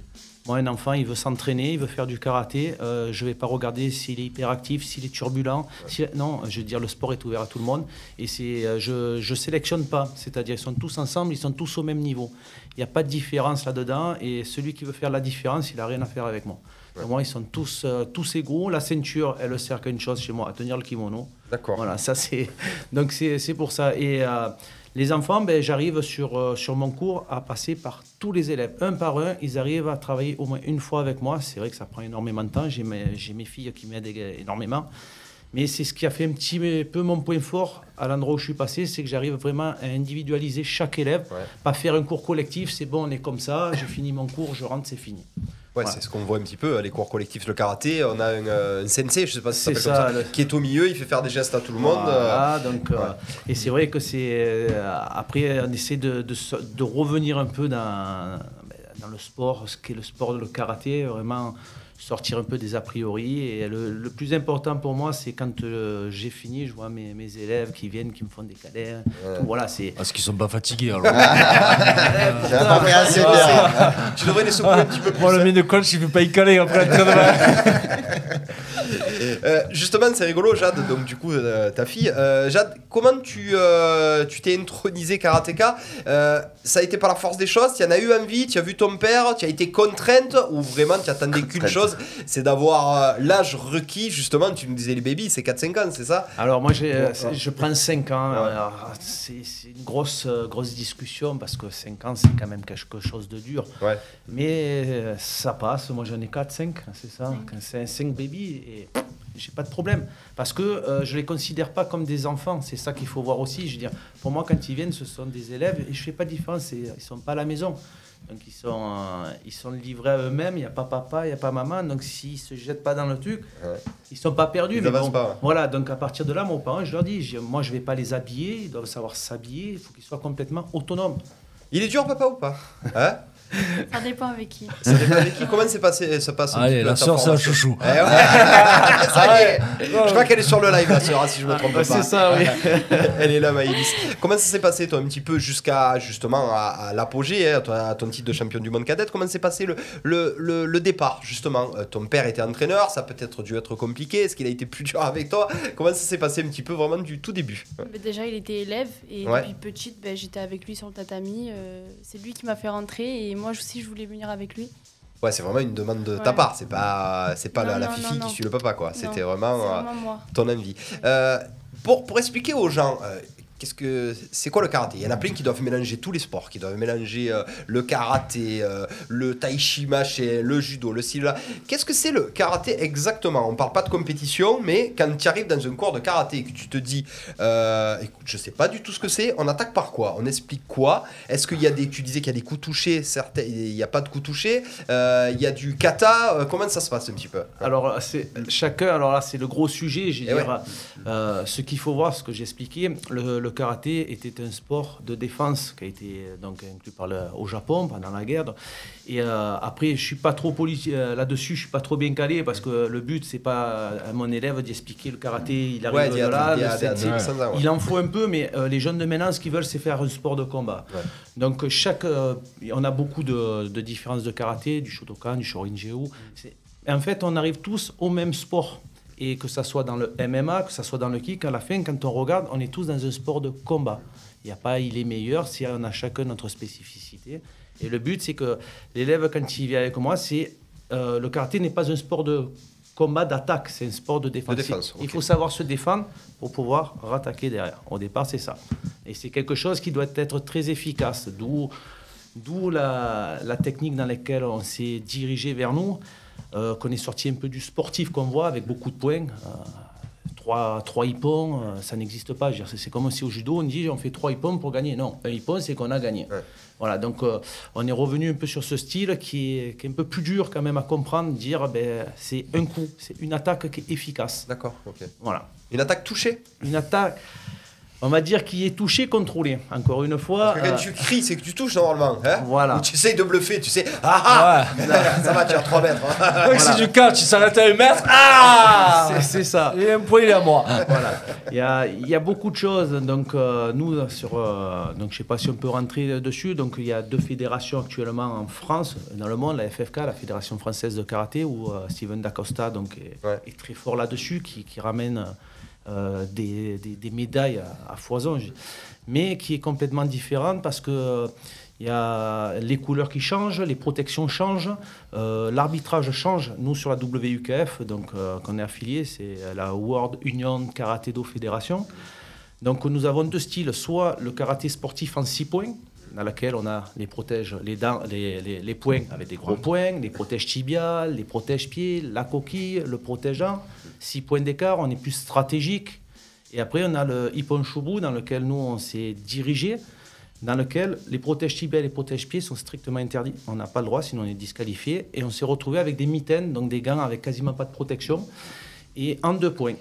Moi, un enfant, il veut s'entraîner, il veut faire du karaté. Euh, je vais pas regarder s'il est hyperactif, s'il est turbulent. Si- non, je veux dire, le sport est ouvert à tout le monde et c'est, euh, je, je sélectionne pas. C'est-à-dire, ils sont tous ensemble, ils sont tous au même niveau. Il n'y a pas de différence là-dedans et celui qui veut faire la différence, il a rien à faire avec moi. Pour moi, ils sont tous, euh, tous égaux. La ceinture, elle ne sert qu'à une chose chez moi, à tenir le kimono. D'accord. Voilà, ça c'est. Donc c'est c'est pour ça. Et euh, les enfants, ben, j'arrive sur, euh, sur mon cours à passer par tous les élèves. Un par un, ils arrivent à travailler au moins une fois avec moi. C'est vrai que ça prend énormément de temps. J'ai mes, j'ai mes filles qui m'aident énormément. Mais c'est ce qui a fait un petit peu mon point fort à l'endroit où je suis passé, c'est que j'arrive vraiment à individualiser chaque élève, Ouais. pas faire un cours collectif, c'est bon, on est comme ça, j'ai fini mon cours, je rentre, c'est fini. Ouais, Voilà. c'est ce qu'on voit un petit peu, les cours collectifs de karaté. On a un, euh, un sensei, je sais pas si ça s'appelle comme ça, ça, le- qui est au milieu, il fait faire des gestes à tout le monde. euh, donc, euh, et c'est vrai que c'est. après, on essaie de, de, de revenir un peu dans, dans le sport, ce qu'est le sport, le karaté, vraiment sortir un peu des a priori. Et le, le plus important pour moi, c'est quand euh, j'ai fini, je vois mes, mes élèves qui viennent, qui me font des câlins. Voilà, c'est. Parce qu'ils sont pas fatigués alors. Assez bien. Tu devrais les secouer un petit peu plus. Moi, le mine de coach, il veut pas y caler après. Euh, justement, c'est rigolo, Jade, donc du coup, euh, ta fille. Euh, Jade, comment tu euh, tu t'es intronisé karatéka? Euh, Ça a été par la force des choses? Tu en as eu envie? Tu as vu ton père? Tu as été contrainte? Ou vraiment tu attendais qu'une chose chose, c'est d'avoir euh, l'âge requis, justement, tu nous disais les babies, c'est 4-5 ans, c'est ça? Alors moi, j'ai, euh, Ouais. je prends 5 ans. C'est, c'est une grosse, euh, grosse discussion parce que 5 ans, c'est quand même quelque chose de dur. Ouais. Mais euh, ça passe. Moi, j'en ai 4, 5, c'est ça. C'est 5 babies et j'ai pas de problème. Parce que euh, je les considère pas comme des enfants. C'est ça qu'il faut voir aussi. Je veux dire, pour moi, quand ils viennent, ce sont des élèves et je fais pas de différence. Ils sont pas à la maison. Donc ils sont, euh, ils sont livrés à eux-mêmes, il n'y a pas papa, il n'y a pas maman, donc s'ils se jettent pas dans le truc, ils sont pas perdus. Ils mais bon, pas. Voilà, donc à partir de là, mon parent, je leur dis, je- moi je vais pas les habiller, ils doivent savoir s'habiller, il faut qu'ils soient complètement autonomes. Il est dur, papa, ou pas? Hein? Ça dépend avec qui. Ça dépend avec qui. Comment c'est passé, ça passe Allez, la sœur, c'est un chouchou. Eh ouais. ça y est. Je crois qu'elle est sur le live, la sœur, hein, si je me trompe pas. c'est ça, oui. Elle est là, Maïlis. Comment ça s'est passé, toi, un petit peu jusqu'à justement à, à l'apogée, hein, à ton titre de champion du monde cadette? Comment s'est passé le, le, le, le départ, justement? Euh, Ton père était entraîneur, ça a peut-être dû être compliqué. Est-ce qu'il a été plus dur avec toi? Comment ça s'est passé un petit peu vraiment du tout début? Mais déjà, il était élève et Ouais. depuis petite, ben, j'étais avec lui sur le tatami. euh, c'est lui qui m'a fait rentrer et moi aussi, je voulais venir avec lui. Ouais, c'est vraiment une demande de ta part. C'est pas, c'est pas Non, la, la non, fifi non, qui suit le papa, quoi. C'était vraiment, euh, ton envie. Euh, pour, pour expliquer aux gens, euh, qu'est-ce que c'est quoi le karaté? Il y en a plein qui doivent mélanger tous les sports, qui doivent mélanger euh, le karaté, euh, le tai chi machin, le judo, le sila. Qu'est-ce que c'est le karaté exactement? On parle pas de compétition, mais quand tu arrives dans un cours de karaté et que tu te dis, euh, écoute, je sais pas du tout ce que c'est, on attaque par quoi? On explique quoi? Est-ce qu'il y a des, tu disais qu'il y a des coups touchés, certains, il n'y a pas de coups touchés. Il y a du kata. comment ça se passe un petit peu? Alors, c'est chacun, alors là, c'est le gros sujet. Je veux Eh dire, ouais. ce qu'il faut voir, ce que j'expliquais, le, le karaté était un sport de défense qui a été euh, donc inclus par le, au Japon pendant la guerre. Et euh, après, je suis pas trop euh, là-dessus, je suis pas trop bien calé parce que le but, c'est pas à mon élève d'expliquer le karaté. Il arrive Ouais, de là, le ouais. il en faut un peu, mais euh, les jeunes de maintenant, ce qu'ils veulent, c'est faire un sport de combat. Donc chaque, euh, on a beaucoup de, de différences de karaté, du Shotokan, du Shorin-Jiu. C'est- En fait, on arrive tous au même sport. Et que ça soit dans le MMA, que ça soit dans le kick, à la fin, quand on regarde, on est tous dans un sport de combat. Il n'y a pas il est meilleur, si on a chacun notre spécificité. Et le but, c'est que l'élève, quand il vient avec moi, c'est euh, le karaté n'est pas un sport de combat, d'attaque, c'est un sport de défense. De défense, Il faut savoir se défendre pour pouvoir rattaquer derrière. Au départ, c'est ça. Et c'est quelque chose qui doit être très efficace, d'où d'où la, la technique dans laquelle on s'est dirigé vers nous, euh, qu'on est sorti un peu du sportif qu'on voit avec beaucoup de points. Euh, trois, trois hippons, euh, ça n'existe pas. C'est comme si au judo, on dit on fait trois hippons pour gagner. Non, un hippon, c'est qu'on a gagné. Voilà, donc euh, on est revenu un peu sur ce style qui est, qui est un peu plus dur quand même à comprendre, dire ben, c'est un coup, c'est une attaque qui est efficace. D'accord, ok. Voilà. Une attaque touchée? Une attaque, on va dire, qui est touchée, contrôlée. Encore une fois. Parce que quand euh, tu cries, c'est que tu touches normalement. Hein Voilà. Ou tu essayes de bluffer, tu sais. Ah ah Ça va, tu as 3 mètres. hein. Ouais, C'est du catch, il s'arrête à un mètre. Ah C'est- ça. Et un point, il est à moi. voilà. Il y a, il y a beaucoup de choses. Donc, euh, nous, sur, euh, donc, je ne sais pas si on peut rentrer dessus. Donc, il y a deux fédérations actuellement en France, dans le monde, la FFK, la Fédération française de karaté, où euh, Steven Dacosta donc, est, est très fort là-dessus, qui, qui ramène euh, des, des- médailles à, foison, mais qui est complètement différente parce que il y a les couleurs qui changent, les protections changent, euh, l'arbitrage change. Nous, sur la WUKF, donc, euh, qu'on est affilié, c'est la World Union Karaté Do Fédération. Donc, nous avons deux styles, soit le karaté sportif en six points, dans lequel on a les protèges, les, dents, les, les- les points avec des gros points, les protèges tibiales, les protèges pieds, la coquille, le protégeant. Six points d'écart, on est plus stratégique. Et après, on a le Ippon Shubu, dans lequel nous, on s'est dirigé, dans lequel les protèges tibiales et les protèges pieds sont strictement interdits. On n'a pas le droit, sinon on est disqualifié. Et on s'est retrouvé avec des mitaines, donc des gants avec quasiment pas de protection, et en deux points.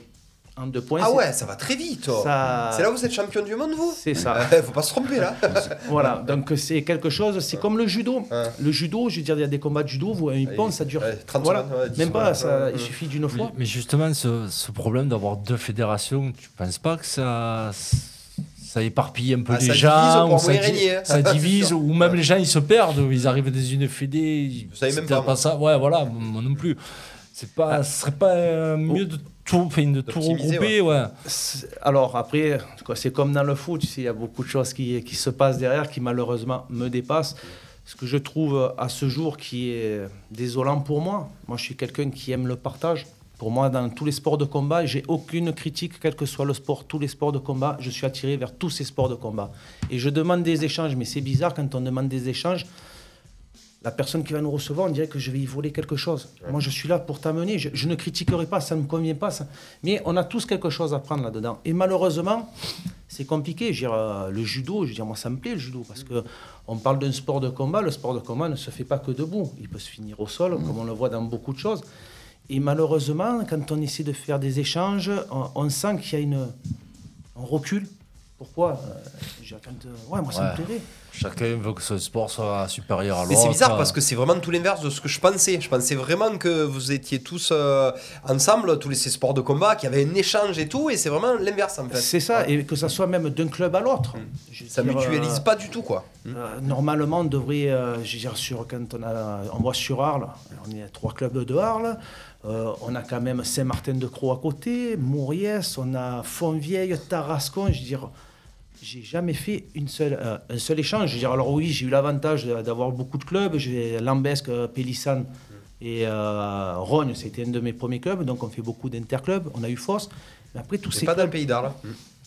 En deux points. Ah ouais, ça va très vite. oh. Ça- C'est là où vous êtes champion du monde, vous C'est ça. Faut pas se tromper là. Voilà, donc c'est quelque chose, c'est comme le judo. Le judo, je veux dire, il y a des combats de judo, vous, un hippon, ça dure 30 voilà. secondes, ouais, 10 Même pas, ça, il suffit d'une fois. Mais, mais justement, ce, ce problème d'avoir deux fédérations, tu penses pas que ça, ça éparpille un peu Ah, les ça divise gens pour ou ça, moins di- régner, hein. ça divise ou même les gens ils se perdent, ils arrivent dans une fédé, ils savez même pas, ça. Ouais, voilà, moi non plus. C'est pas, ce serait pas euh, mieux de tout, enfin, de tout regrouper, ouais. Alors après, quoi, c'est comme dans le foot, tu sais, il y a beaucoup de choses qui, qui se passent derrière qui malheureusement me dépassent. ce que je trouve à ce jour qui est désolant pour moi, moi je suis quelqu'un qui aime le partage. Pour moi, dans tous les sports de combat, j'ai aucune critique, quel que soit le sport, tous les sports de combat, je suis attiré vers tous ces sports de combat. Et je demande des échanges, mais c'est bizarre quand on demande des échanges, la personne qui va nous recevoir, on dirait que je vais y voler quelque chose. Moi, je suis là pour t'amener. Je, je ne critiquerai pas, ça ne me convient pas. ça. Mais on a tous quelque chose à prendre là-dedans. Et malheureusement, c'est compliqué. Je veux dire, euh, le judo, je veux dire, moi, ça me plaît le judo parce que on parle d'un sport de combat. Le sport de combat ne se fait pas que debout. Il peut se finir au sol, comme on le voit dans beaucoup de choses. Et malheureusement, quand on essaie de faire des échanges, on, on sent qu'il y a une, un recul. Pourquoi Euh, euh, Ouais, moi, ça Ouais. me plairait. Chacun veut que ce sport soit supérieur à l'autre. Mais c'est bizarre parce que c'est vraiment tout l'inverse de ce que je pensais. Je pensais vraiment que vous étiez tous euh, ensemble, tous les ces sports de combat, qu'il y avait un échange et tout, et c'est vraiment l'inverse en fait. C'est ça, et que ça soit même d'un club à l'autre. Veux Ça dire, mutualise euh, pas du tout quoi. Euh, normalement, on devrait, euh, je veux dire, sur, quand on, a, on voit sur Arles, on est à trois clubs de Arles, euh, on a quand même Saint-Martin-de-Croix à côté, Mauriès, on a Fontvieille, Tarascon, je veux dire, j'ai jamais fait une seule, euh, un seul échange. Je veux dire, alors oui, j'ai eu l'avantage d'avoir beaucoup de clubs, j'ai Lambesque, Pélissane et euh, Rogne, c'était un de mes premiers clubs, donc on fait beaucoup d'interclubs, on a eu Fosse, mais après tous C'est ces pas dans le pays d'Arles.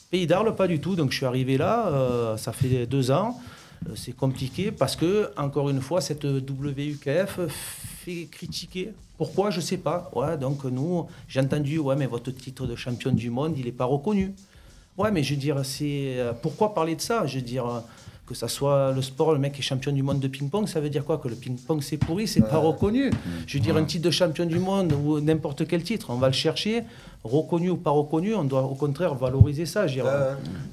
Pays d'Arles, pas du tout. Donc je suis arrivé là, euh, ça fait deux ans. Euh, C'est compliqué parce que, encore une fois, cette WUKF fait critiquer. Pourquoi? Je sais pas. Ouais, donc nous, j'ai entendu, ouais, mais votre titre de champion du monde, il n'est pas reconnu. Ouais, mais je veux dire, c'est. euh, Pourquoi parler de ça? Je veux dire. euh, Que ça soit le sport, le mec est champion du monde de ping-pong, ça veut dire quoi? Que le ping-pong c'est pourri, c'est pas reconnu. Je veux dire, un titre de champion du monde ou n'importe quel titre, on va le chercher, reconnu ou pas reconnu, on doit au contraire valoriser ça. dire.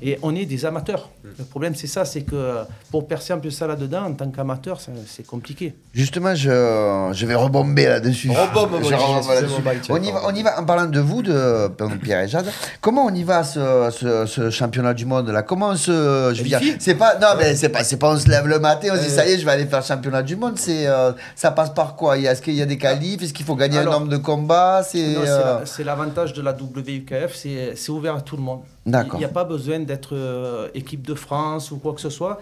Et on est des amateurs. Le problème c'est ça, c'est que pour percer un peu ça là-dedans, en tant qu'amateur, ça- c'est compliqué. Justement, je, je vais rebomber là-dessus. Rebombe, Je là-dessus. On, y va, on y va, en parlant de vous, de pardon, Pierre et Jade, comment on y va ce, ce- ce championnat du monde là? Comment on se. Je veux dire, c'est pas. Non, mais c'est pas, c'est pas on se lève le matin, on se dit ça y est, je vais aller faire le championnat du monde. C'est, euh, ça passe par quoi? Est-ce qu'il y a des qualifs? Est-ce qu'il faut gagner Alors- un nombre de combats? C'est. Euh, l'avantage de la WUKF, c'est c'est ouvert à tout le monde. D'accord. Il n'y a pas besoin d'être euh, équipe de France ou quoi que ce soit.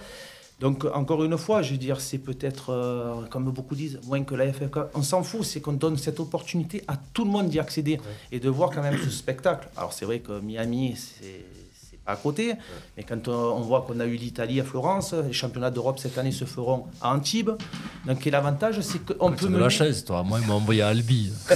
Donc, encore une fois, je veux dire, c'est peut-être, euh, comme beaucoup disent, moins que la FFK. On s'en fout, c'est qu'on donne cette opportunité à tout le monde d'y accéder et de voir quand même ce spectacle. Alors, c'est vrai que Miami, c'est à côté, mais quand on, on voit qu'on a eu l'Italie à Florence, les championnats d'Europe cette année se feront à Antibes. Donc, et l'avantage, c'est qu'on peut mener- la chaise, toi. Moi, il m'a envoyé à Albi.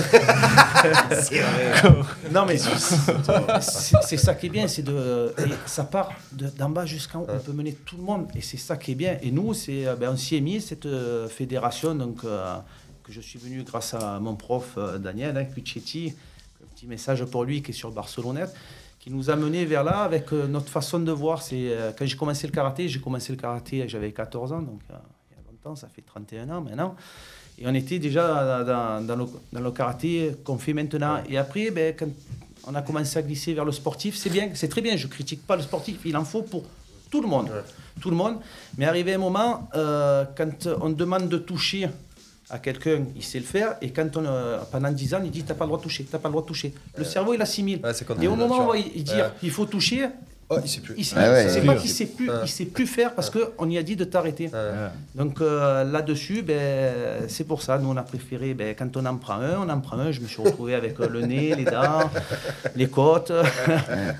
c'est vrai. non, mais c'est- ça qui est bien, c'est de. et ça part de- d'en bas jusqu'en haut. On peut mener tout le monde, et c'est ça qui est bien. Et nous, c'est, euh, ben, on s'y est mis, cette euh, fédération, donc, euh, que je suis venu grâce à mon prof euh, Daniel hein, un petit message pour lui qui est sur Barcelonnette, qui nous a menés vers là avec euh, notre façon de voir. C'est, euh, quand j'ai commencé le karaté, j'ai commencé le karaté, j'avais 14 ans, donc euh, il y a longtemps, ça fait 31 ans maintenant. Et on était déjà dans, dans le, dans le karaté qu'on fait maintenant. Et après, ben, quand on a commencé à glisser vers le sportif, c'est bien, c'est très bien. Je critique pas le sportif, il en faut pour tout le monde, tout le monde. Mais arrivé un moment, euh, quand on demande de toucher à quelqu'un, il sait le faire. Et quand on, euh, pendant 10 ans, il dit t'as pas le droit de toucher, t'as pas le droit de toucher. Le cerveau, il assimile. et au moment où nature. il dit il faut toucher. Il sait plus. Il sait, Ah ouais, c'est ouais. pas qu'il sait plus, il sait plus faire parce qu'on y a dit de t'arrêter. Donc euh, là-dessus, ben, c'est pour ça, nous on a préféré, ben, quand on en prend un, on en prend un. Je me suis retrouvé avec euh, le nez, les dents, les côtes.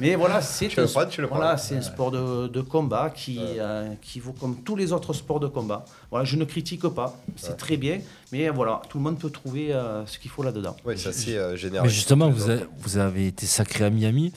Mais voilà, c'est un, prends, tu le prends. voilà, c'est un sport de, de combat qui, euh, qui vaut comme tous les autres sports de combat. Voilà, je ne critique pas, c'est très bien, mais voilà, tout le monde peut trouver euh, ce qu'il faut là-dedans. Oui, ça c'est euh, général. Mais justement, vous avez été sacré à Miami.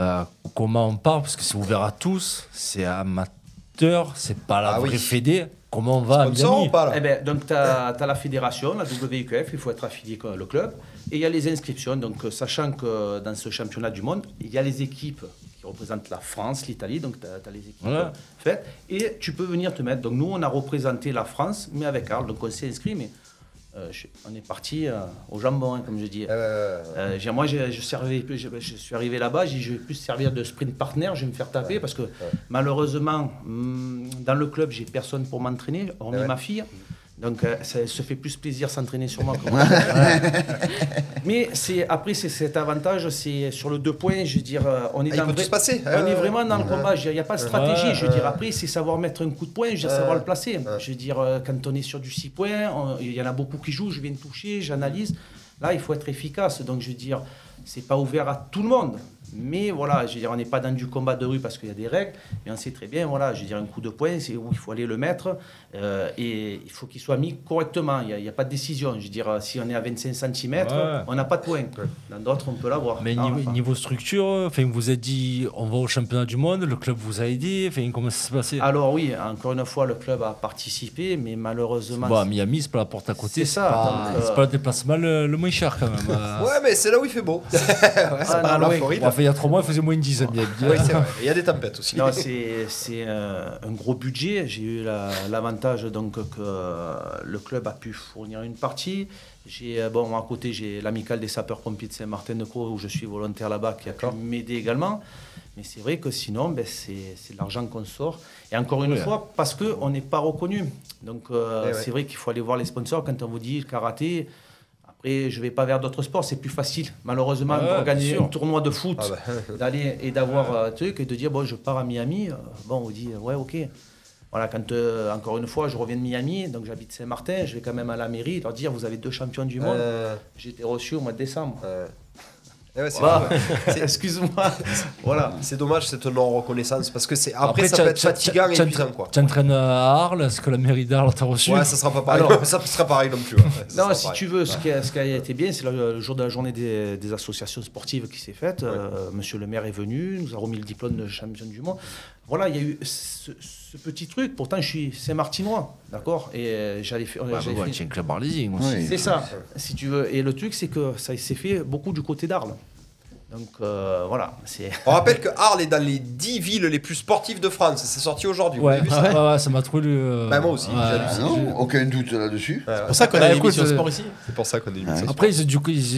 Euh, comment on parle Parce que c'est ouvert à tous, c'est amateur, c'est pas la Ah vraie oui. fédé. Comment on va à Miami Eh ben, Donc, tu as, la fédération, la WQF, il faut être affilié avec le club. Et il y a les inscriptions. Donc, euh, sachant que dans ce championnat du monde, il y a les équipes qui représentent la France, l'Italie. Donc, tu as, les équipes Voilà. euh, faites. Et tu peux venir te mettre. Donc, nous, on a représenté la France, mais avec Arles. Donc, on s'est inscrit, mais. Euh, je- on est parti euh, au jambon, hein, comme je dis. Euh, j'ai- moi, je, je servais, je, je suis arrivé là-bas, j'ai dit, je vais plus servir de sprint partner, je vais me faire taper parce que malheureusement, hum, dans le club, j'ai personne pour m'entraîner, hormis Ouais. ma fille. Donc, euh, ça se fait plus plaisir s'entraîner sur moi. que moi. Mais c'est après, c'est cet avantage, c'est sur le deux points. Je veux dire, euh, on est Ah, dans vrai- se passer. On est ouais, vraiment dans le combat. Il n'y a pas de stratégie. Je veux dire, après, c'est savoir mettre un coup de poing. Je veux dire, savoir le placer. Je veux dire, euh, quand on est sur du 6 points, il y en a beaucoup qui jouent. Je viens de toucher, j'analyse. Là, il faut être efficace. Donc, je veux dire, c'est pas ouvert à tout le monde. Mais voilà, je veux dire, on n'est pas dans du combat de rue parce qu'il y a des règles, mais on sait très bien, voilà, je veux dire, un coup de poing, c'est où il faut aller le mettre euh, et il faut qu'il soit mis correctement. Il n'y a, il y a pas de décision. Je veux dire, si on est à 25 cm, Ouais. on n'a pas de point. Dans d'autres, on peut l'avoir. Mais Ah, niveau, enfin. niveau structure, enfin, vous vous êtes dit, on va au championnat du monde, le club vous a aidé, enfin, comment ça s'est passé? Alors oui, encore une fois, le club a participé, mais malheureusement... Bon, à Miami, c'est pas la porte à côté, C'est pas, euh, c'est pas le déplacement le, le moins cher quand même. Ouais, mais c'est là où il fait beau. ouais, c'est Ah, pas non, la oui. Floride. Il y a trois mois, il faisait moins de 10 à Miami. Oui, c'est vrai. Il y a des tempêtes aussi. Non, c'est c'est, euh, un gros budget. J'ai eu la- l'avantage donc que euh, le club a pu fournir une partie. J'ai euh, bon à côté j'ai l'amicale des sapeurs-pompiers de Saint-Martin-de-Croix où je suis volontaire là-bas qui a pu m'aider également. Mais c'est vrai que sinon ben, c'est c'est de l'argent qu'on sort. Et encore une Oui. fois parce que on n'est pas reconnu. Donc euh, Eh ouais. c'est vrai qu'il faut aller voir les sponsors quand on vous dit karaté. Après, je vais pas vers d'autres sports, c'est plus facile, malheureusement, Ouais, d'organiser un tournoi de foot, Ah bah. d'aller et d'avoir un truc et de dire bon, je pars à Miami. euh, Bon, on dit ouais, ok. Voilà, quand euh, encore une fois, je reviens de Miami, donc j'habite Saint-Martin, je vais quand même à la mairie leur dire vous avez deux champions du monde. Euh, J'ai été reçu au mois de décembre. Eh ouais, c'est Voilà. fou, ouais. Excuse-moi. voilà. C'est dommage cette non-reconnaissance parce que c'est après, ça tu- peut être fatigant tu- et tu- épuisant quoi. Tu entraînes à Arles, est-ce que la mairie d'Arles t'a reçu? Ouais, ça sera pas pareil. Alors- ça sera pareil non plus. ouais. Ça Non, si pareil. tu veux, ce qui, a, ce qui a été bien, c'est le, le jour de la journée des, des associations sportives qui s'est faite. Euh, monsieur le maire est venu, nous a remis le diplôme de champion du monde. Voilà, il y a eu ce, ce petit truc. Pourtant, je suis Saint-Martinois, d'accord? Et euh, j'allais faire. Ouais, j'avais bah, fait- club. Oui. C'est ça, si tu veux. Et le truc, c'est que ça s'est fait beaucoup du côté d'Arles. Donc euh, voilà, c'est. On rappelle que Arles est dans les 10 villes les plus sportives de France. C'est sorti aujourd'hui. Vous Ouais, avez vu ouais, ça ouais, ça m'a trouvé le. Bah, moi aussi. Ah non, aucun doute là-dessus. C'est pour ça qu'on a Bah, l'émission écoute, sport ici. C'est pour ça qu'on est une Après, ils- du coup, ils,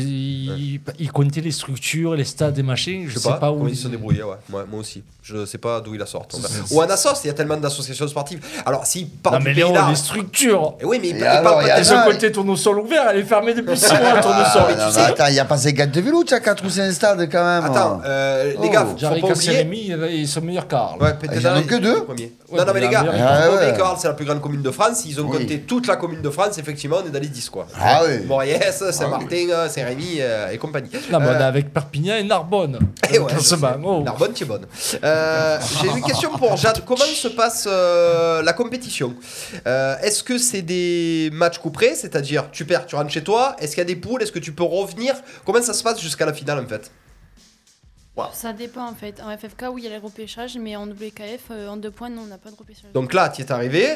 ils, ils comptaient les structures, les stades et machins. Je Je sais pas, où ils se débrouillaient, ouais. Moi, moi aussi. Je sais pas d'où ils la sortent. Ou en Assos, il y a tellement d'associations sportives. Alors, s'ils parlent Non, mais Léon, les structures. Eh oui, mais ils Et parlent pas a il- côté, tournesol ouvert, elle est fermée depuis 6 mois, tournesol. Ah, attends, il n'y a pas ces gars de vélo, tu as 4 ou 5 stades quand même. Attends, euh, les Oh. gars, faut, faut pas oublier. Ils sont meilleurs qu'Arles. Ouais, peut-être Ils en ont que les- deux non, non, mais les gars, Ah, c'est la plus grande commune de France. Ils ont Oui. compté toute la commune de France. Effectivement, on est dans les 10, quoi. Ah oui. Moriès, Saint-Martin, euh, Saint-Rémy euh, et compagnie. Non, mais on Euh, est avec Perpignan et Narbonne. Et ouais, oh. Narbonne, tu es bonne. Euh, J'ai une question pour Jade. Comment se passe euh, la compétition? Euh, Est-ce que c'est des matchs couperés C'est-à-dire, tu perds, tu rentres chez toi? Est-ce qu'il y a des poules? Est-ce que tu peux revenir? Comment ça se passe jusqu'à la finale en fait? Ça dépend en fait. En FFK, oui, il y a les repêchages, mais en WKF, euh, en deux points, non, on n'a pas de repêchage. Donc là, tu es arrivé.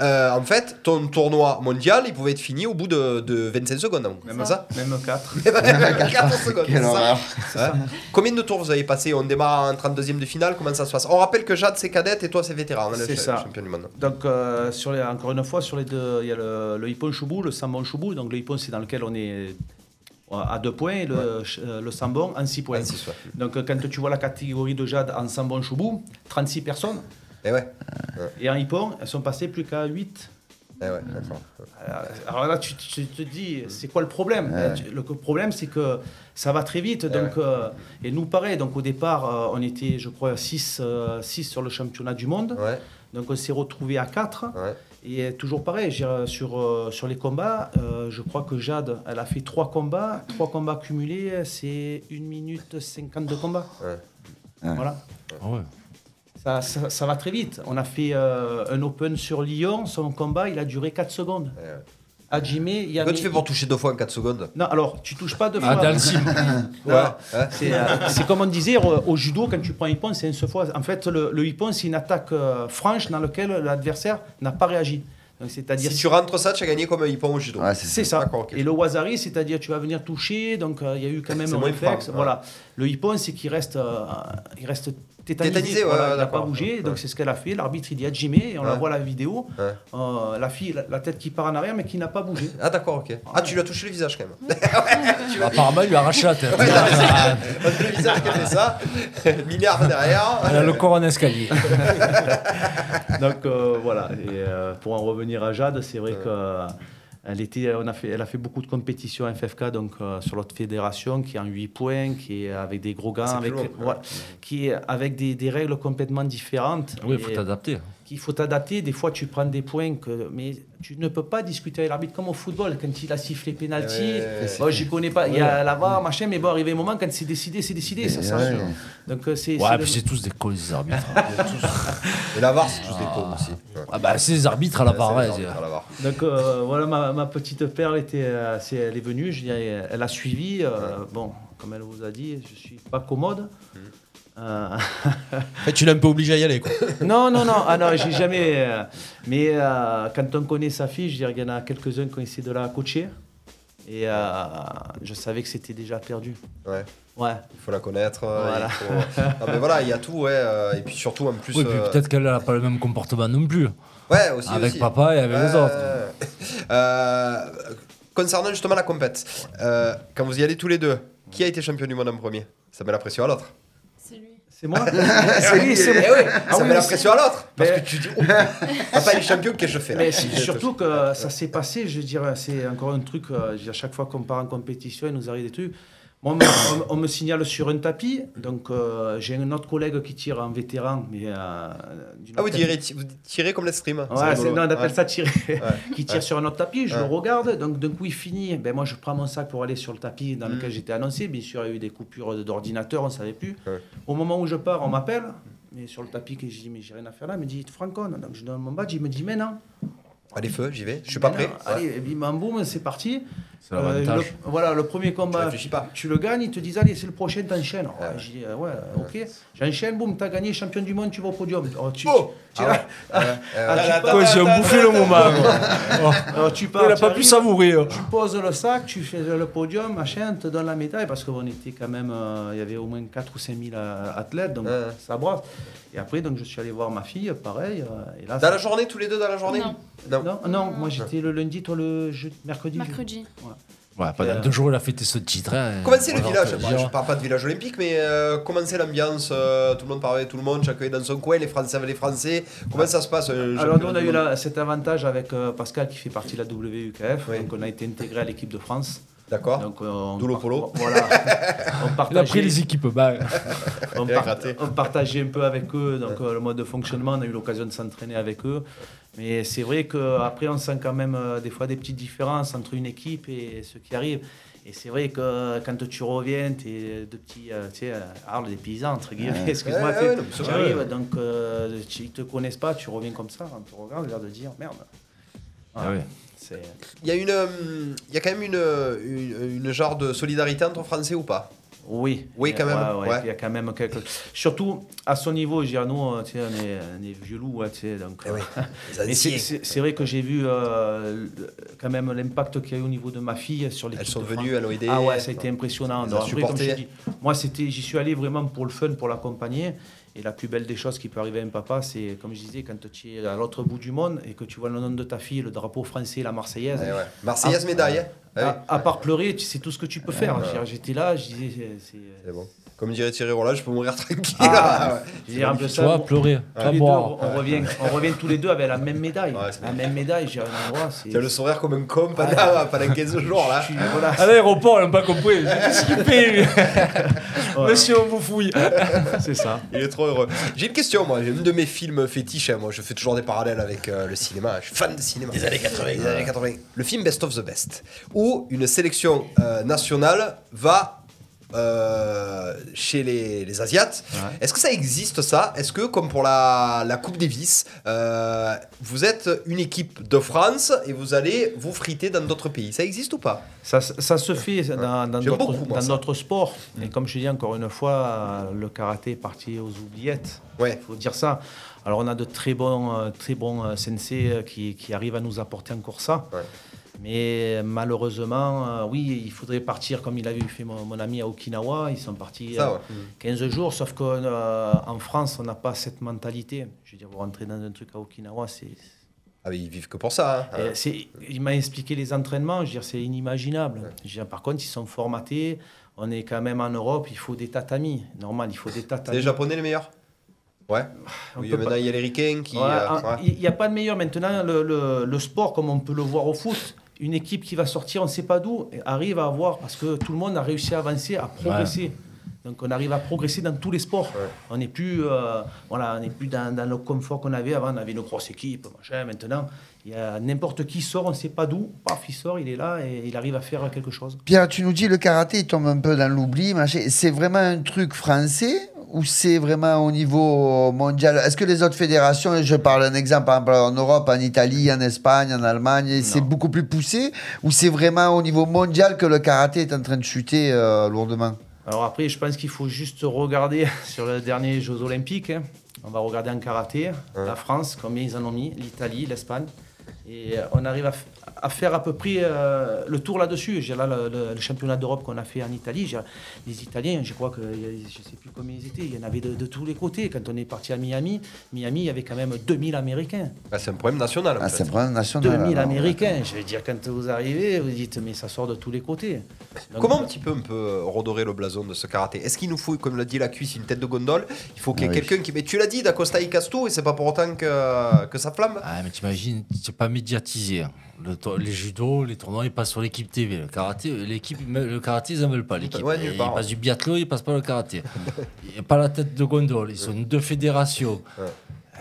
euh, en fait, ton tournoi mondial, il pouvait être fini au bout de, de 25 secondes. donc. Même C'est ça Même 4. 14 secondes. Quelle c'est ça. Ouais. Combien de tours vous avez passé On démarre en 32e de finale. Comment ça se passe On rappelle que Jade, c'est cadette et toi, c'est vétéran. hein, C'est ça. champion du monde. Donc, euh, sur les, encore une fois, sur les deux, il y a le, le hippon choubou, le sambon choubou. Donc, le hippon, c'est dans lequel on est à deux points, et le, euh, le sambon en six points. En six, ouais. Donc, euh, quand tu vois la catégorie de Jade en sambon choubou, 36 personnes. Et ouais. Et en hippon, elles sont passées plus qu'à 8. Eh ouais. Alors là, tu, tu te dis, c'est quoi le problème? Ouais. Le problème, c'est que ça va très vite. Donc, euh, et nous, pareil. Donc, au départ, euh, on était, je crois, 6 sur le championnat du monde. Donc, on s'est retrouvé à 4. Et toujours pareil, sur, euh, sur les combats, euh, je crois que Jade, elle a fait 3 combats. 3 combats cumulés, c'est 1 minute 50 de combat. Ouais. Voilà. Ah ouais. Ça, ça, ça va très vite. On a fait euh, un Open sur Lyon. Son combat, il a duré 4 secondes. Ouais. À Jimé, il y Comment avait... tu fais pour toucher deux fois en 4 secondes? Non, alors, tu touches pas deux Ah, fois. Dalsim. Voilà. Ouais, ouais. C'est euh, c'est comme on disait au, au judo, quand tu prends un hippon, c'est une seule fois. En fait, le, le hippon, c'est une attaque euh, franche dans laquelle l'adversaire n'a pas réagi. Donc, c'est-à-dire Si tu rentres ça, tu as gagné comme un hippon au judo. Ouais, c'est ça. Et le wazari, c'est-à-dire tu vas venir toucher, donc euh, il y a eu quand même un réflexe. franc, ouais. Voilà. Le hippon, c'est qu'il reste, euh, il reste tétanisé. Tétanisé, ouais, voilà, ouais, il n'a pas bougé, Ouais. donc c'est ce qu'elle a fait. L'arbitre, il dit à Jimé, et on la voit la vidéo. Ouais. Euh, la fille, la, la tête qui part en arrière, mais qui n'a pas bougé. Ah d'accord, ok. Ah, tu lui as touché le visage quand même. Apparemment, il lui a arraché la tête. Le visage qui a fait ça. Minard derrière. Elle a le corps en escalier. Donc euh, voilà. Et euh, pour en revenir à Jade, c'est vrai que elle était, on a fait, elle a fait beaucoup de compétitions FFK donc euh, sur l'autre fédération qui est en 8 points, qui est avec des gros gants, avec, qui est avec des, des règles complètement différentes. Oui, il faut t'adapter. Qu'il faut t'adapter. Des fois, tu prends des points que, mais tu ne peux pas discuter avec l'arbitre comme au football quand il a sifflé penalty. Ouais, Bon, j'y connais pas. Il y a la VAR, machin, mais bon, arrivé un moment quand c'est décidé, c'est décidé. Ça, ça, Ouais. Donc euh, c'est. Ouais, c'est puis le- c'est tous des cons, les arbitres. Et la VAR, c'est tous des cons aussi. Ouais. ah bah, c'est les arbitres à la VAR. Donc euh, voilà, ma, ma petite perle était, euh, c'est- elle est venue, je dirais, elle a suivi. euh, Bon, comme elle vous a dit, je suis pas commode. Euh, En fait, tu l'as un peu obligé à y aller, quoi. non, non, non, ah non, j'ai jamais. euh, mais euh, quand on connaît sa fille, je dirais qu'il y en a quelques-uns qui ont essayé de la coacher. Et euh, je savais que c'était déjà perdu. Ouais. Ouais. Il faut la connaître. Voilà. il faut- Non, mais voilà, il y a tout, ouais. Et puis surtout, en plus. Oui, puis peut-être qu'elle n'a pas le même comportement non plus. Ouais, aussi. Avec aussi. papa et avec les autres. Euh, concernant justement la compète, euh, quand vous y allez tous les deux, qui a été champion du monde en premier? Ça met la pression à l'autre. C'est moi C'est lui, c'est moi. Eh oui, Ah ça oui, met la mais pression à l'autre. Parce Mais- que tu dis, oh, papa il est champion, qu'est-ce que je fais là Mais surtout que ça s'est passé, je dirais, c'est encore un truc, euh, veux dire, chaque fois qu'on part en compétition, il nous arrive des trucs. Moi, on me, on- on me signale sur un tapis, donc euh, j'ai un autre collègue qui tire en vétéran. Mais, euh, Ah, vous tirez, vous tirez comme l'extrême. Ouais, non, on appelle ça tirer. Ouais. qui tire sur un autre tapis, je le regarde, donc d'un coup il finit. Ben, moi je prends mon sac pour aller sur le tapis dans Mm. lequel j'étais annoncé. Bien sûr, il y a eu des coupures d'ordinateur, on ne savait plus. Au moment où je pars, on m'appelle, mais sur le tapis, que je dis, mais j'ai rien à faire là, il me dit, Francon, donc je donne mon badge, il me dit, mais non. Allez, feu, j'y vais. Je suis pas prêt. non, Allez, bim bam boum, c'est parti. Euh, le- voilà, le premier combat, réfléchis pas. tu le gagnes, ils te disent, allez, c'est le prochain, t'enchaînes. Ouais. J'ai dit, ouais, ok. J'enchaîne, boum, t'as gagné, champion du monde, tu vas au podium. Oh, tu, Oh tu- Ah. Ah, Ah, tu Quoi, j'ai bouffé le moment. moi. alors, tu pars, Il n'a tu pas pu savourer. hein. Tu poses le sac, tu fais le podium, machin, on te donne la médaille parce qu'on était quand même, euh, il y avait au moins 4 ou 5 000 euh, athlètes, donc ça brasse. Et après, donc je suis allé voir ma fille, pareil. euh, et là, Dans ça- la journée, tous les deux dans la journée Non. Non. non, non, moi j'étais le lundi, toi le je- mercredi. je- Mercredi. Ouais, pendant deux jours, il a fêté ce titre. hein. Comment c'est le village? Moi, Je dire. parle pas de village olympique, mais euh, comment c'est l'ambiance euh, Tout le monde parle avec tout le monde, chacun est dans son coin, les Français avec les Français. Comment ça se passe Alors nous on a eu cet avantage avec euh, Pascal qui fait partie de la WUKF, Oui. donc on a été intégré à l'équipe de France. D'accord. Donc, euh, on, D'où le polo. Voilà. on Il a partageait- pris les équipes. Bah, on, par- on partageait un peu avec eux donc euh, le mode de fonctionnement. On a eu l'occasion de s'entraîner avec eux. Mais c'est vrai qu'après, on sent quand même euh, des fois des petites différences entre une équipe et ceux qui arrivent. Et c'est vrai que quand tu reviens, tu es de petits, euh, tu sais, Arles, des paysans, entre guillemets, excuse-moi, Ouais, ouais, tu arrives, donc euh, tu- ils te connaissent pas, tu reviens comme ça, on te regarde, l'air de dire merde. Ah Il y a une, euh, il y a quand même une, une, une genre de solidarité entre Français ou pas? Oui. Oui, quand même, ouais, ouais. Il y a quand même quelque Surtout à son niveau, je nous, euh, on est, on est vieux loups, donc. Eh oui, euh, les mais c'est- vrai que j'ai vu euh, quand même l'impact qu'il y a eu au niveau de ma fille sur l'équipe. Elles sont venues, elles ont aidé. Ah ouais, ça a été impressionnant. Donc après, comme je supporté. dis, moi, c'était, j'y suis allé vraiment pour le fun, pour l'accompagner. Et la plus belle des choses qui peut arriver à un papa, c'est, comme je disais, quand tu es à l'autre bout du monde et que tu vois le nom de ta fille, le drapeau français, la Marseillaise. Ouais, ouais. Marseillaise Ah, médaille. hein. Ouais. À, à part pleurer, tu sais tout ce que tu peux faire. Veux dire, J'étais là, je disais, c'est- c'est. C'est bon. Comme dirait Thierry Roland, je peux mourir tranquille. Ah, Ouais. un peu Tu vois, pleurer. tous Pas les deux, boire. on, revient, on revient tous les deux avec la même médaille. La même médaille, j'ai un endroit. C'est, Tu as le sourire comme un con pendant, pendant 15 jours là. je suis- voilà. À l'aéroport, il n'a pas compris. Qu'est-ce qu'il fait, lui? Monsieur, on vous fouille. c'est ça. Il est trop heureux. J'ai une question, moi. J'ai un de mes films fétiches. hein. Moi, je fais toujours des parallèles avec euh, le cinéma. Je suis fan de cinéma. Des années 80. Des années 80. Le film Best of the Best, où une sélection euh, nationale va euh, chez les, les Asiates. Est-ce que ça existe ça? Est-ce que, comme pour la, la Coupe Davis, euh, vous êtes une équipe de France et vous allez vous friter dans d'autres pays? Ça existe ou pas? Ça, ça se fait dans, dans d'autres beaucoup, moi, dans ça. d'autres sports. Et comme je dis encore une fois, le karaté est parti aux oubliettes. Ouais. Il faut dire ça. Alors on a de très bons, euh, très bons euh, sensei qui, qui arrivent à nous apporter encore ça. Mais malheureusement, euh, oui, il faudrait partir comme il avait fait mon, mon ami à Okinawa. Ils sont partis Ça, euh, ouais. 15 jours, sauf qu'en France, on n'a pas cette mentalité. Je veux dire, vous rentrez dans un truc à Okinawa, c'est Ah, ils vivent que pour ça. hein. il m'a expliqué les entraînements, je veux dire, c'est inimaginable. Je veux dire, par contre, ils sont formatés. On est quand même en Europe, il faut des tatamis. Normal, il faut des C'est tatamis. les Japonais les meilleurs? Ouais. Oui, maintenant pas- il y a les ricains qui. Ouais, euh, un- ouais. Il n'y a pas de meilleur maintenant. Le, le- le sport, comme on peut le voir au foot, une équipe qui va sortir, on ne sait pas d'où, arrive à avoir, parce que tout le monde a réussi à avancer, à progresser. Donc on arrive à progresser dans tous les sports. On n'est plus, euh, voilà, on n'est plus dans, dans le confort qu'on avait avant. On avait une grosse équipe, machin. Maintenant, il y a n'importe qui sort, on ne sait pas d'où. Paf, il sort, il est là et il arrive à faire quelque chose. Pierre, tu nous dis le karaté il tombe un peu dans l'oubli. machin. C'est vraiment un truc français ou c'est vraiment au niveau mondial Est-ce que les autres fédérations, je parle d'un exemple par exemple, en Europe, en Italie, en Espagne, en Allemagne, c'est beaucoup plus poussé ou c'est vraiment au niveau mondial que le karaté est en train de chuter euh, lourdement? Alors après, je pense qu'il faut juste regarder sur les derniers Jeux Olympiques. hein. On va regarder en karaté, la France, combien ils en ont mis, l'Italie, l'Espagne. Et euh, on arrive à, faire à peu près euh, le tour là-dessus. J'ai là le, le- le championnat d'Europe qu'on a fait en Italie. j'ai- Les Italiens, je crois que je ne sais plus combien ils étaient. Il y en avait de, de tous les côtés. Quand on est parti à Miami, Miami, il y avait quand même 2000 Américains. Bah, c'est un problème national. Ah, c'est un problème national. 2000 alors. Américains. Je veux dire, quand vous arrivez, vous dites, mais ça sort de tous les côtés. Donc, Comment un petit peu on peut redorer le blason de ce karaté? Est-ce qu'il nous faut, comme l'a dit la cuisse, une tête de gondole? Il faut qu'il y ait Ah oui. quelqu'un qui. Mais tu l'as dit, d'Acosta il casse tout et c'est pas pour autant que, que ça flamme. Ah, mais t'imagines, c'est pas médiatisé. hein. Le les judo, les tournois, ils passent sur l'équipe TV. Le karaté, l'équipe, le karaté, ils en veulent pas. L'équipe, Ouais, nulle ils passent du biathlon, ils passent pas le karaté. Il n'y a pas la tête de gondole. Ils sont deux fédérations.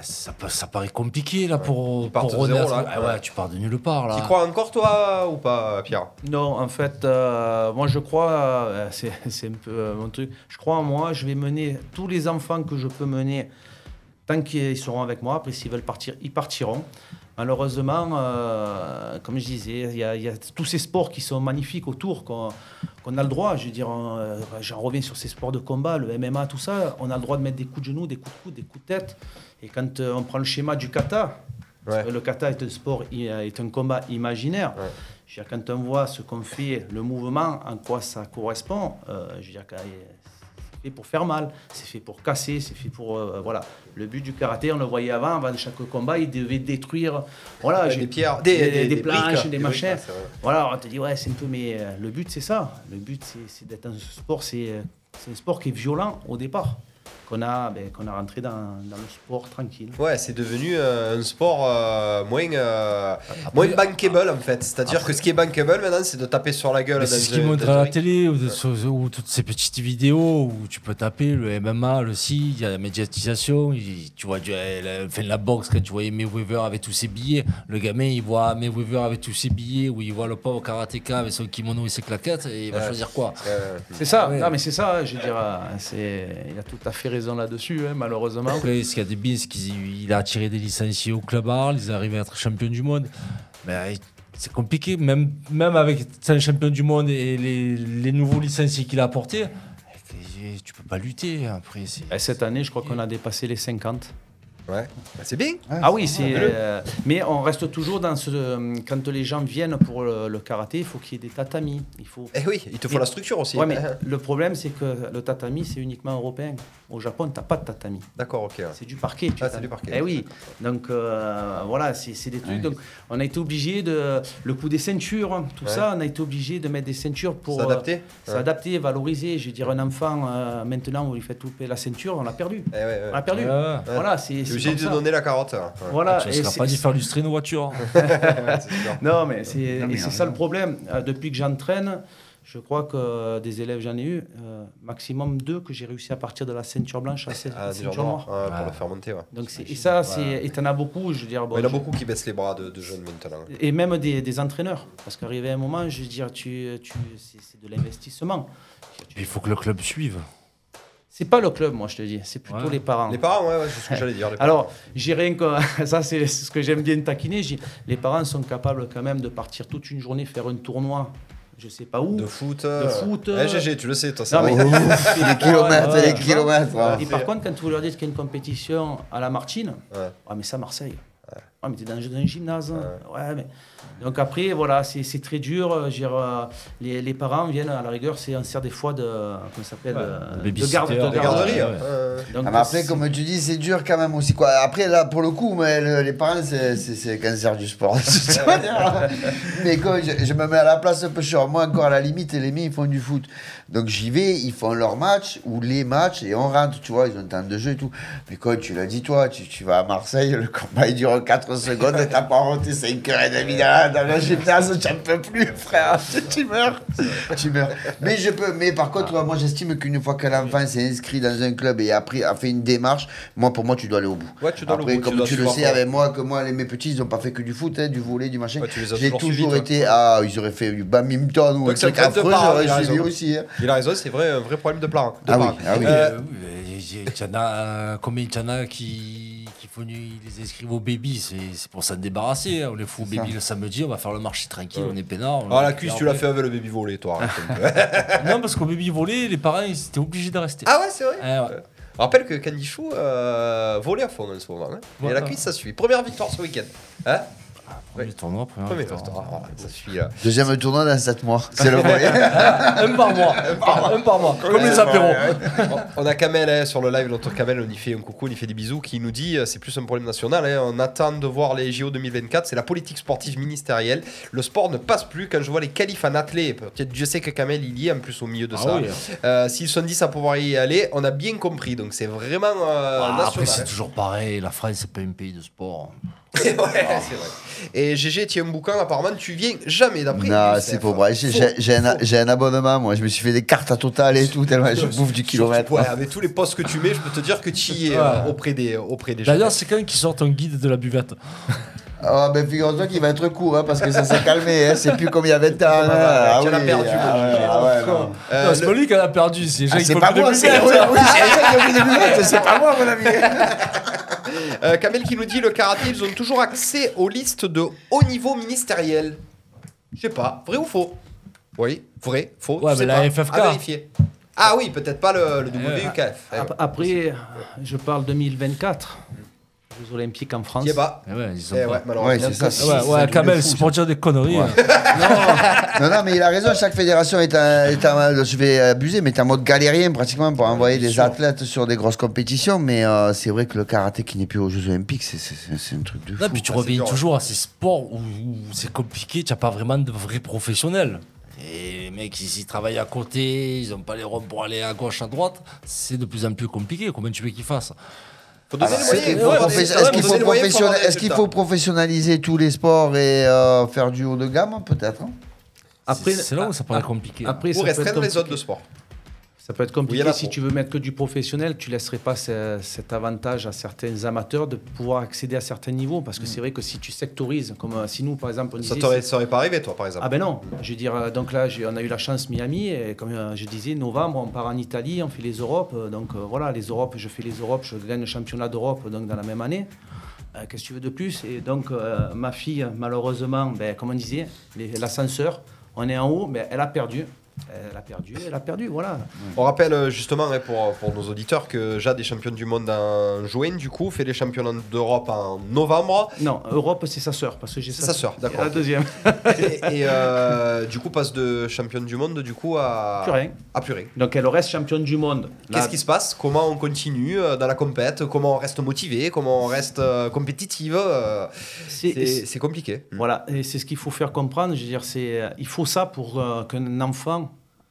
Ça, pa- ça paraît compliqué là pour, pour de zéro, renaître. là. Ah ouais, Ouais. tu pars de nulle part là. Tu crois encore, toi, ou pas, Pierre? Non, en fait, euh, moi je crois, euh, c'est c'est un peu euh, mon truc, je crois en moi, je vais mener tous les enfants que je peux mener tant qu'ils seront avec moi. Après, s'ils veulent partir, ils partiront. Malheureusement, euh, comme je disais, il y, a- il y a tous ces sports qui sont magnifiques autour, qu'on a le droit. Je veux dire, euh, j'en reviens sur ces sports de combat, le MMA, tout ça. On a le droit de mettre des coups de genoux, des coups de coude, des coups de tête. Et quand euh, on prend le schéma du kata, le kata est un sport, est un combat imaginaire. Je veux dire, quand on voit ce qu'on fait, le mouvement, en quoi ça correspond, euh, je veux dire, fait pour faire mal, c'est fait pour casser, c'est fait pour euh, voilà. Le but du karaté, on le voyait avant, avant chaque combat, il devait détruire, voilà, des pierres, des- des, des- des planches, briques, des, briques, machins. ouais, voilà, on te dit ouais, c'est un peu, mais euh, le but c'est ça. Le but c'est d'être un sport, c'est euh, c'est un sport qui est violent au départ, qu'on a, ben, qu'on a rentré dans, dans le sport tranquille. Ouais, c'est devenu euh, un sport euh, moins, euh, moins bankable en fait. C'est-à-dire que ce qui est bankable maintenant, c'est de taper sur la gueule. C'est ce montrent dans à la télé ou, de- sur- ou toutes ces petites vidéos où tu peux taper le MMA, le si, il y a la médiatisation. il- tu vois, du- la, la boxe, quand tu voyais Mayweather avec tous ses billets, le gamin il voit Mayweather avec tous ses billets, ou il voit le pauvre karatéka avec son kimono et ses claquettes, et il va Ouais. choisir quoi C'est ça, Ouais. non mais c'est ça, je veux dire, c'est, il a tout à fait raison là-dessus, hein, malheureusement. Après, ce qu'il y a de bien, c'est qu'il a attiré des licenciés au club Arles, ils arrivent à être champions du monde. Mais c'est compliqué, même, même avec un champion du monde et les, les nouveaux licenciés qu'il a apportés, tu peux pas lutter après. cette année, je crois qu'on a dépassé les 50. Ouais, c'est bien. Ah oui, c'est. Euh, mais on reste toujours dans ce. euh, Quand les gens viennent pour le, le karaté, il faut qu'il y ait des tatamis. Il faut. Eh oui, il te faut la structure aussi. Ouais, mais le problème, c'est que le tatami, c'est uniquement européen. Au Japon, tu n'as pas de tatami. D'accord, ok. C'est du parquet. tu Ah, c'est du parquet. Eh oui. Donc euh, voilà, c'est c'est des trucs. Donc on a été obligé de. Le coup des ceintures, hein, tout Ouais. ça, on a été obligé de mettre des ceintures pour. S'adapter euh, Ouais. S'adapter, valoriser. Je veux dire, un enfant, euh, maintenant, vous lui faites couper la ceinture, on l'a perdu. Eh ouais, ouais. On l'a perdu. Ouais, ouais. Voilà, c'est. Obligé de ça. donner la carotte. ouais. Voilà. Tu ne et seras c'est- pas dit faire du street en voiture. non, mais c'est Non, mais et il y c'est a ça le problème. Euh, depuis que j'entraîne, je crois que euh, des élèves, j'en ai eu, euh, maximum deux que j'ai réussi à partir de la ceinture blanche à la Ah, ceinture déjà noire. noir, ouais, pour le faire monter. Ouais. Donc c'est- et ça, c'est et t'en as beaucoup, je veux dire. bon, Ouais, il y en a je- beaucoup qui baissent les bras de, de jeunes maintenant. Et même des, des entraîneurs, parce qu'arrivé à un moment, je veux dire, tu, tu, c'est c'est de l'investissement. Il faut que le club suive. C'est pas le club, moi, je te dis, c'est plutôt Ouais. les parents. Les parents, ouais, ouais, c'est ce que j'allais dire. les Alors, j'ai rien que. Ça, c'est ce que j'aime bien taquiner. j'ai- Les parents sont capables quand même de partir toute une journée faire un tournoi, je sais pas où. De foot. De euh, foot. eh, euh, GG, tu le sais, toi, Non, ça. mais- Oh, ouf, les kilomètres, Ouais, les kilomètres. hein. Et par contre, quand vous leur dites qu'il y a une compétition à la Martine, Ouais. ah mais ça Marseille. Ah mais t'es dans, dans un gymnase. Ouais. mais donc après voilà c'est très dur. euh, dire, euh, les, les parents viennent à la rigueur, c'est on sert des fois de comment ça s'appelle Ouais, euh, de de garde, de garderie, ouais, ouais. Euh, Donc, Ah, mais après, comme tu dis, c'est dur quand même aussi. Quoi. Après, là, pour le coup, mais le- les parents, c'est le cancer du sport. de toute manière. mais quand je, je me mets à la place un peu sur moi, encore à la limite, les miens, ils font du foot. Donc j'y vais, ils font leur match ou les matchs et on rentre, tu vois, ils ont un temps de jeu et tout. Mais quand tu l'as dit, toi, tu, tu vas à Marseille, le combat il dure 4 secondes et t'as pas rentré 5 heures et demie dans, dans le gymnase, tu n'en peux plus, frère. Tu meurs. Tu meurs. Mais je peux, mais par contre, moi j'estime qu'une fois que l'enfant s'est inscrit dans un club et après a fait une démarche, moi pour moi tu dois aller au bout. Ouais, tu dois aller au Après, bout, tu comme tu, le sais avec moi, que moi, les, mes petits, ils n'ont pas fait que du foot, hein, du volet, du machin. Ouais, J'ai toujours été. Ah, ils auraient fait du badminton ou un Donc, c'est un truc affreux, j'aurais a suivi raison. aussi. hein. Il a raison, c'est vrai, un vrai problème de parents. de Ah oui, ah oui. Euh, a, combien il y en a qui, ils les inscrivent au baby C'est pour s'en débarrasser. hein. On les fout au baby ça. le samedi, on va faire le marché tranquille, on est peinard. on Ah, la cuisse, tu l'as fait avec le baby volé, toi. peu. Non, parce qu'au baby volé, les parents, ils étaient obligés de rester. ah ouais, c'est vrai. Ah ouais. Je rappelle que Candy Chou euh, volait à fond en ce moment. Hein. Et la cuisse, ça suit. Première victoire ce week-end. Hein Premier tournoi, Premier victoire. victoire. Ah, voilà, ça suit là. Deuxième tournoi dans 7 mois. C'est le moyen. un par mois, un par, un par mois, comme les apéros. On- a Kamel hein, sur le live, notre Kamel, on y fait un coucou, on y fait des bisous, qui nous dit euh, c'est plus un problème national. hein, on attend de voir les JO 2024, c'est la politique sportive ministérielle. Le sport ne passe plus. Quand je vois les qualifs en athlée, Dieu sait que Kamel il y est en plus au milieu de Ah ça. oui. Euh, S'ils sont 10 à pouvoir y aller, on a bien compris. Donc c'est vraiment euh, Ah, après, c'est toujours pareil. La France, c'est pas un pays de sport. ouais, c'est vrai. Et GG, tu un bouquin, apparemment, tu viens jamais d'après. Non, c'est pour vrai. J'ai- un, abonnement, moi. Je me suis fait des cartes à Total et tout, tellement je bouffe du kilomètre. Ouais, avec tous les postes que tu mets, je peux te dire que tu y es Ouais. euh, auprès des, auprès des gens. D'ailleurs, c'est quand qui sort un guide de la buvette. Ah, ben figure-toi qu'il va être court, hein, parce que ça s'est calmé. Hein. C'est plus comme il y a 20 ans. hein. Ah oui, perdu, ah ouais, ah ouais, non. Euh, Non, c'est le- pas lui qui en a perdu, c'est les gens Ah, qui c'est pas moi, c'est pas moi, mon ami. Euh, Kamel qui nous dit le karaté, ils ont toujours accès aux listes de haut niveau ministériel. Je sais pas, vrai ou faux? Oui, vrai, faux. Ouais, je mais la pas. FFK. À vérifier. Ah oui, peut-être pas le, le WUKF. Ap- Après, je parle 2024. Jeux Olympiques en France. Pas Eh ouais, ils Eh pas- ouais, malheureusement. Ouais, c'est ça. Ouais, ouais, de fou, c'est pour dire des conneries. hein. Non, non, mais il a raison. Chaque fédération est un, est un- je vais abuser, mais est en mode galérien pratiquement pour envoyer des athlètes sur des grosses compétitions. Mais euh, c'est vrai que le karaté qui n'est plus aux Jeux Olympiques, c'est- un truc de fou. Non, puis tu Ah, reviens dur, toujours à ces sports où, où c'est compliqué, tu n'as pas vraiment de vrais professionnels. Et les mecs, ils, ils travaillent à côté, ils n'ont pas les robes pour aller à gauche, à droite. C'est de plus en plus compliqué. Comment tu veux qu'ils fassent? Est-ce qu'il faut, professionnaliser tous les sports et euh, faire du haut de gamme, peut-être hein? Après, C'est- là où ça paraît compliqué. Après, Ou restreindre les autres de sport. Ça peut être compliqué si tu veux mettre que du professionnel, tu laisserais pas ce- cet avantage à certains amateurs de pouvoir accéder à certains niveaux. Parce que c'est vrai que si tu sectorises, comme euh, si nous, par exemple, on Ça t'aurait pas arrivé, toi, par exemple Ah ben non, je veux dire, euh, donc là, on a eu la chance Miami, et comme euh, je disais, novembre, on part en Italie, on fait les Europes, donc euh, voilà, les Europes, je fais les Europes, je gagne le championnat d'Europe donc dans la même année. Euh, Qu'est-ce que tu veux de plus? Et donc, euh, ma fille, malheureusement, ben, comme on disait, l'ascenseur, on est en haut, mais elle a perdu. Elle a perdu, elle a perdu, voilà. On rappelle euh, justement hein, pour, pour nos auditeurs que Jade est championne du monde en juin, du coup, fait les championnats d'Europe en novembre. Non, Europe, c'est sa sœur, parce que j'ai C'est sa sœur, d'accord, La deuxième. et et, euh, du coup, passe de championne du monde, du coup, à Purin. À Purin. Donc, elle reste championne du monde. Qu'est-ce qui se passe? Comment on continue euh, dans la compète? Comment on reste motivé? Comment on reste euh, compétitive? Euh, C'est compliqué. Voilà, et c'est ce qu'il faut faire comprendre. Je veux dire, il faut ça pour qu'un enfant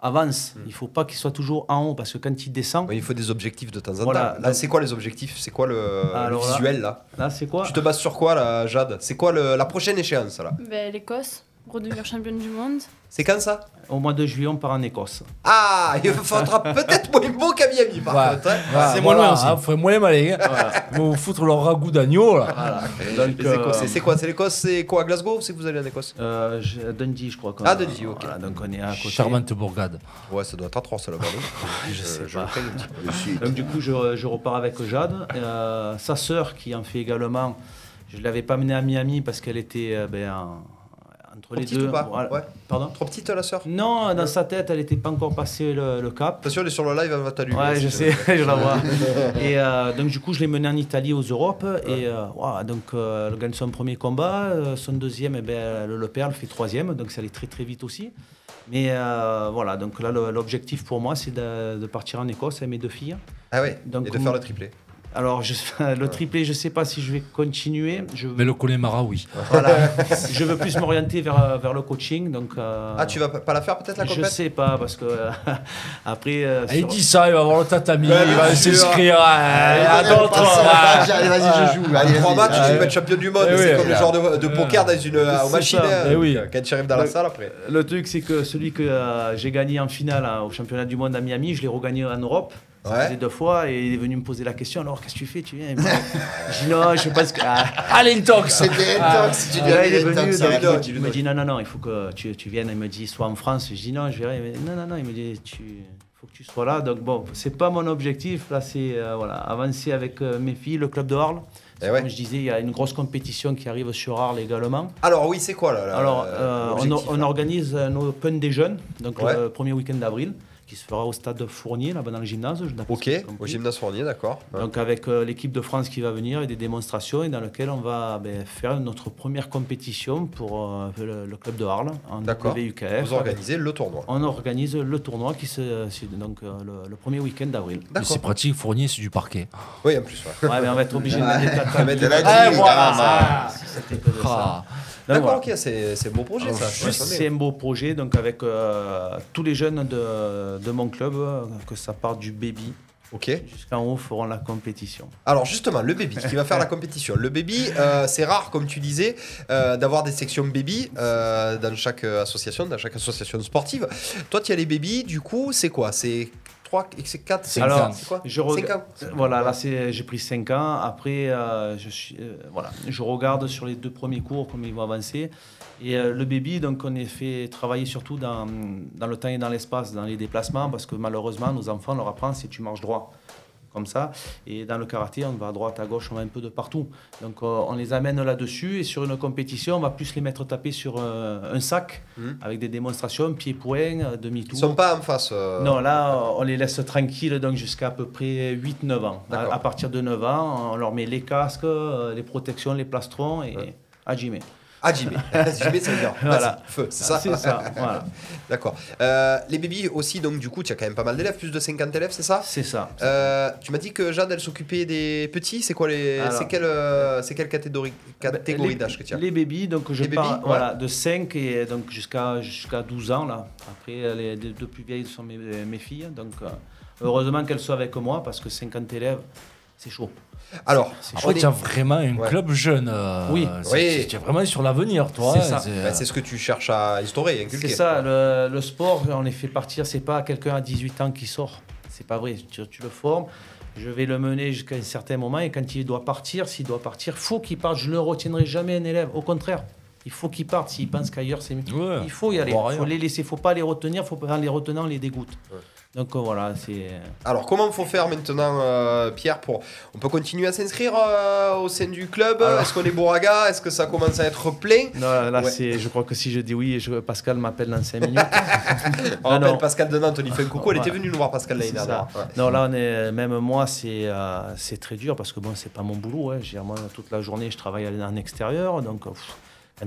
avance. Il faut pas qu'il soit toujours en haut parce que quand il descend. il faut des objectifs de temps en Voilà, temps. Là, c'est quoi les objectifs? C'est quoi le, le Alors là- visuel là? Là, c'est quoi? Tu te bases sur quoi là, Jade? C'est quoi le- la prochaine échéance là? Ben, L'Écosse, redevenir championne du monde. C'est quand ça Au mois de juillet, on part en Écosse. Ah, il faudra peut-être moins beau qu'à Miami par Ouais. contre. hein. Ouais, c'est voilà, moins loin aussi. hein, faut moins malin. Hein. Ils vont vous foutre leur ragoût d'agneau là. Donc, Les euh, Écossais, c'est quoi C'est l'Écosse C'est quoi à Glasgow que vous allez en Écosse Euh, je- Dundee, je crois. qu'on- Ah, Dundee, ok. Voilà, donc on est à côté. Charmante bourgade. Ouais, ça doit être atroce là-bas. Je sais je pas. le crains un petit peu. Donc du coup, je, je repars avec Jade. Euh, sa sœur, qui en fait également, je ne l'avais pas menée à Miami parce qu'elle était euh, ben, en- Trop les petite deux. ou pas Voilà. Ouais. Pardon Trop petite la sœur Non, dans sa tête, elle n'était pas encore passé le, le cap. Attention, elle est sur le live, elle va t'allumer. Ouais, je sais, je la vois. Et euh, donc, du coup, je l'ai mené en Italie aux Europes. Et euh, donc, euh, elle gagne son premier combat. euh, son deuxième, eh ben, le perd, elle fait troisième. Donc, ça allait très, très vite aussi. Mais euh, voilà, donc là, le- l'objectif pour moi, c'est de, de partir en Écosse avec mes deux filles. Ah Donc, et de faire le triplé. Alors, je, le triplé, je sais pas si je vais continuer. Je, Mais le Connemara, oui. voilà. je veux plus m'orienter vers, vers le coaching. Donc, euh, Ah, tu vas pas la faire peut-être la Je compète sais pas, parce que euh, après. euh, Ah, il dit ça, il va avoir le tatami, Ouais, il va s'inscrire à, d'autres. allez, vas-y, je joue. Allez, Trois matchs, tu peux être champion du monde. Eh c'est oui. comme le genre de, de poker dans une euh, aux C'est machines. ça. hein. Eh oui. Quand tu arrives dans la salle après. Le truc, c'est que celui que euh, j'ai gagné en finale hein, au championnat du monde à Miami, je l'ai regagné en Europe. Ça Ouais. faisait deux fois et il est venu me poser la question alors qu'est-ce que tu fais Tu viens? Dit, Je dis non, je pense que. Ah, Allez, intox C'était intox. Tu dis, là, il est venu, donc, il me dit non, non, non, il faut que tu, tu viennes. Il me dit soit en France. Je dis non, je verrai. Mais non, non, non, il me dit tu faut que tu sois là. Donc bon, c'est pas mon objectif. Là, c'est euh, voilà, avancer avec euh, mes filles, le club de Arles. Eh ouais. Comme je disais, il y a une grosse compétition qui arrive sur Arles également. Alors oui, c'est quoi là, là, Alors, euh, on, organise un Open des jeunes, donc Ouais. le premier week-end d'avril, qui se fera au stade Fournier, là-bas dans le gymnase. Ok, au gymnase Fournier, d'accord. Ouais. Donc avec euh, l'équipe de France qui va venir et des démonstrations et dans lequel on va ben, faire notre première compétition pour euh, le, le club de Arles en D'accord. WUKF. Vous organisez le tournoi. On organise le tournoi qui se donc euh, le, le premier week-end d'avril. C'est pratique, Fournier, c'est du parquet. Oui, en plus. Ouais. Ouais, mais on va être obligé de mettre des tatamis. Ah, voilà. Si c'était que de ça. D'accord, voilà. ok, c'est un beau projet ça. C'est un beau projet, donc avec euh, tous les jeunes de, de mon club, euh, que ça part du baby Ok. jusqu'en haut, feront la compétition. Alors justement, le baby qui va faire la compétition. Le baby, euh, c'est rare, comme tu disais, euh, d'avoir des sections baby euh, dans chaque association, dans chaque association sportive. Toi, tu as les baby, du coup, c'est quoi? C'est 3, c'est 4, c'est Alors, c'est quoi je reg- 5 ans Voilà, là c'est- j'ai pris 5 ans. Après, euh, je, suis, euh, voilà, je regarde sur les deux premiers cours comment ils vont avancer. Et euh, le baby, donc on est fait travailler surtout dans, dans le temps et dans l'espace, dans les déplacements, parce que malheureusement, nos enfants on leur apprend si tu marches droit. Comme ça. Et dans le karaté, on va à droite, à gauche, on va un peu de partout. Donc euh, on les amène là-dessus. Et sur une compétition, on va plus les mettre taper sur euh, un sac Mhm. avec des démonstrations, pieds-points, euh, demi-tour. Ils sont pas en face. euh, Non, là, on les laisse tranquilles donc jusqu'à à peu près 8-9 ans. À, partir de 9 ans, on leur met les casques, les protections, les plastrons et à Jimé. Ah, JB. JB, ça veut dire Voilà. feu, c'est ça C'est ça, voilà. D'accord. Euh, les baby aussi, donc du coup, tu as quand même pas mal d'élèves, plus de 50 élèves, c'est ça? C'est ça. Euh, tu m'as dit que Jade, elle s'occupait des petits. C'est quoi les. C'est quelle, euh, c'est quelle catégorie, catégorie les, d'âge que tu as? les bébés, donc je Les bébés, ouais. voilà, de 5 et donc jusqu'à jusqu'à 12 ans. Là. Après, les deux plus vieilles sont mes, mes filles. Donc, euh, heureusement qu'elles sont avec moi parce que 50 élèves, c'est chaud. Alors, tu as vraiment un Ouais. club jeune. euh, Oui. c'est- Oui. Tu es vraiment sur l'avenir, toi. C'est ça. bah, c'est ce que tu cherches à instaurer, inculquer. C'est ça, le, le sport, on les fait partir, c'est pas quelqu'un à 18 ans qui sort. C'est pas vrai. Tu, tu le formes, je vais le mener jusqu'à un certain moment et quand il doit partir, s'il doit partir, faut qu'il parte. Je ne retiendrai jamais un élève. Au contraire, il faut qu'il parte. S'il pense qu'ailleurs c'est mieux, Ouais. il faut y aller. Il faut ailleurs. les laisser. faut pas les retenir. faut pas les retenant, on les dégoûte. Donc euh, voilà, c'est. Alors, comment faut faire maintenant, euh, Pierre pour... On peut continuer à s'inscrire euh, au sein du club? Alors- Est-ce qu'on est bourraga? Est-ce que ça commence à être plein? Non, là, Ouais. c'est, je crois que si je dis oui, je, Pascal m'appelle dans 5 minutes. On Non, rappelle non. Pascal de Nantes, on lui fait un coucou. Elle Ouais. était venue nous voir, Pascal, l'année dernière. Ouais. Non, là, on est, même moi, c'est euh, c'est très dur parce que bon, c'est pas mon boulot. hein. Moi, toute la journée, je travaille en extérieur. Donc, euh,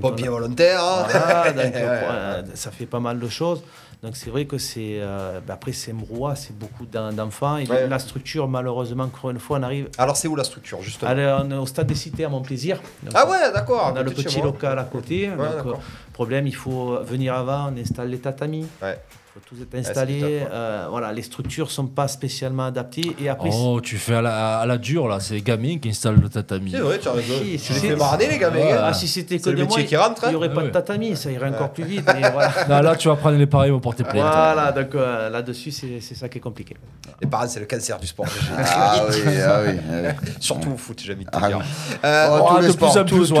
Pompier volontaire. hein. Voilà, donc, euh, ça fait pas mal de choses. Donc, c'est vrai que c'est. euh, ben après, c'est brouhaha, c'est beaucoup d'en- d'enfants. Et Ouais. la structure, malheureusement, encore une fois, on arrive. Alors, c'est où la structure, justement? Allez, on est au stade des cités à Montplaisir. Donc, Ah ouais, d'accord. on a le petit local à côté. donc, euh, problème, il faut venir avant, on installe les tatamis. Ouais. Tout être c'est installé. ouais. euh, voilà, les structures sont pas spécialement adaptées. Et après, Oh, tu fais à la, à la dure, là. C'est les gamins qui installent le tatami. C'est vrai, tu as raison. Si, Tu les si. fais marrader, les gamins. Ouais. hein. Ah, si c'était que C'est le de moi, rentre, il n'y aurait hein. pas Ouais. de tatami, ça irait encore plus vite. Mais voilà. Non, là, tu vas prendre les pareils, vont porter plainte. Voilà, donc euh, là-dessus, c'est ça qui est compliqué. Les parents, c'est le cancer du sport. Ah oui, ah oui. ah oui. Surtout au foot, j'ai envie de te Ah dire. Euh, Oh, Oh, de plus en plus,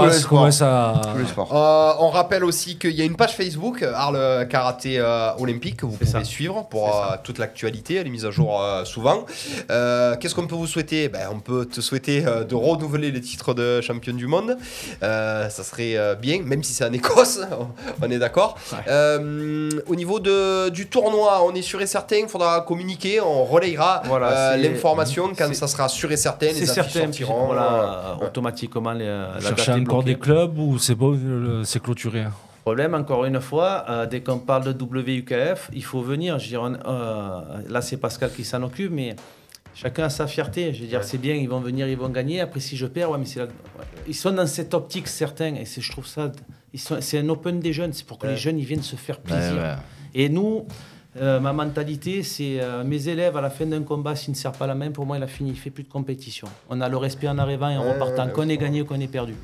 on rappelle aussi qu'il y a une page Facebook, Arles Karaté Olympique, que vous pouvez ça. suivre pour euh, toute l'actualité. Elle est mise à jour euh, souvent. Euh, Qu'est-ce qu'on peut vous souhaiter? Ben, On peut te souhaiter euh, de renouveler les titres de champion du monde. Euh, ça serait euh, bien, même si c'est en Écosse, on est d'accord. Euh, au niveau de, du tournoi, on est sûr et certain, il faudra communiquer, on relayera Voilà, euh, l'information quand ça sera sûr et certain. Les C'est affiches certain, sortiront. voilà, automatiquement, les, la Chercher encore bloquée. des clubs ou c'est bon, c'est clôturé problème, encore une fois, euh, dès qu'on parle de WUKF, il faut venir. Je veux dire, on- euh, là, c'est Pascal qui s'en occupe, mais chacun a sa fierté. Je veux dire, c'est bien, ils vont venir, ils vont gagner. Après, si je perds, ouais, mais la- ils sont dans cette optique, certains, et c'est- je trouve ça. sont- C'est un open des jeunes, c'est pour que Ouais. les jeunes ils viennent se faire plaisir. Et nous, euh, ma mentalité, c'est euh, mes élèves à la fin d'un combat, s'il ne serre pas la main, pour moi, il a fini, il fait plus de compétition. On a le respect en arrivant et en repartant, qu'on ait gagné ou qu'on ait perdu.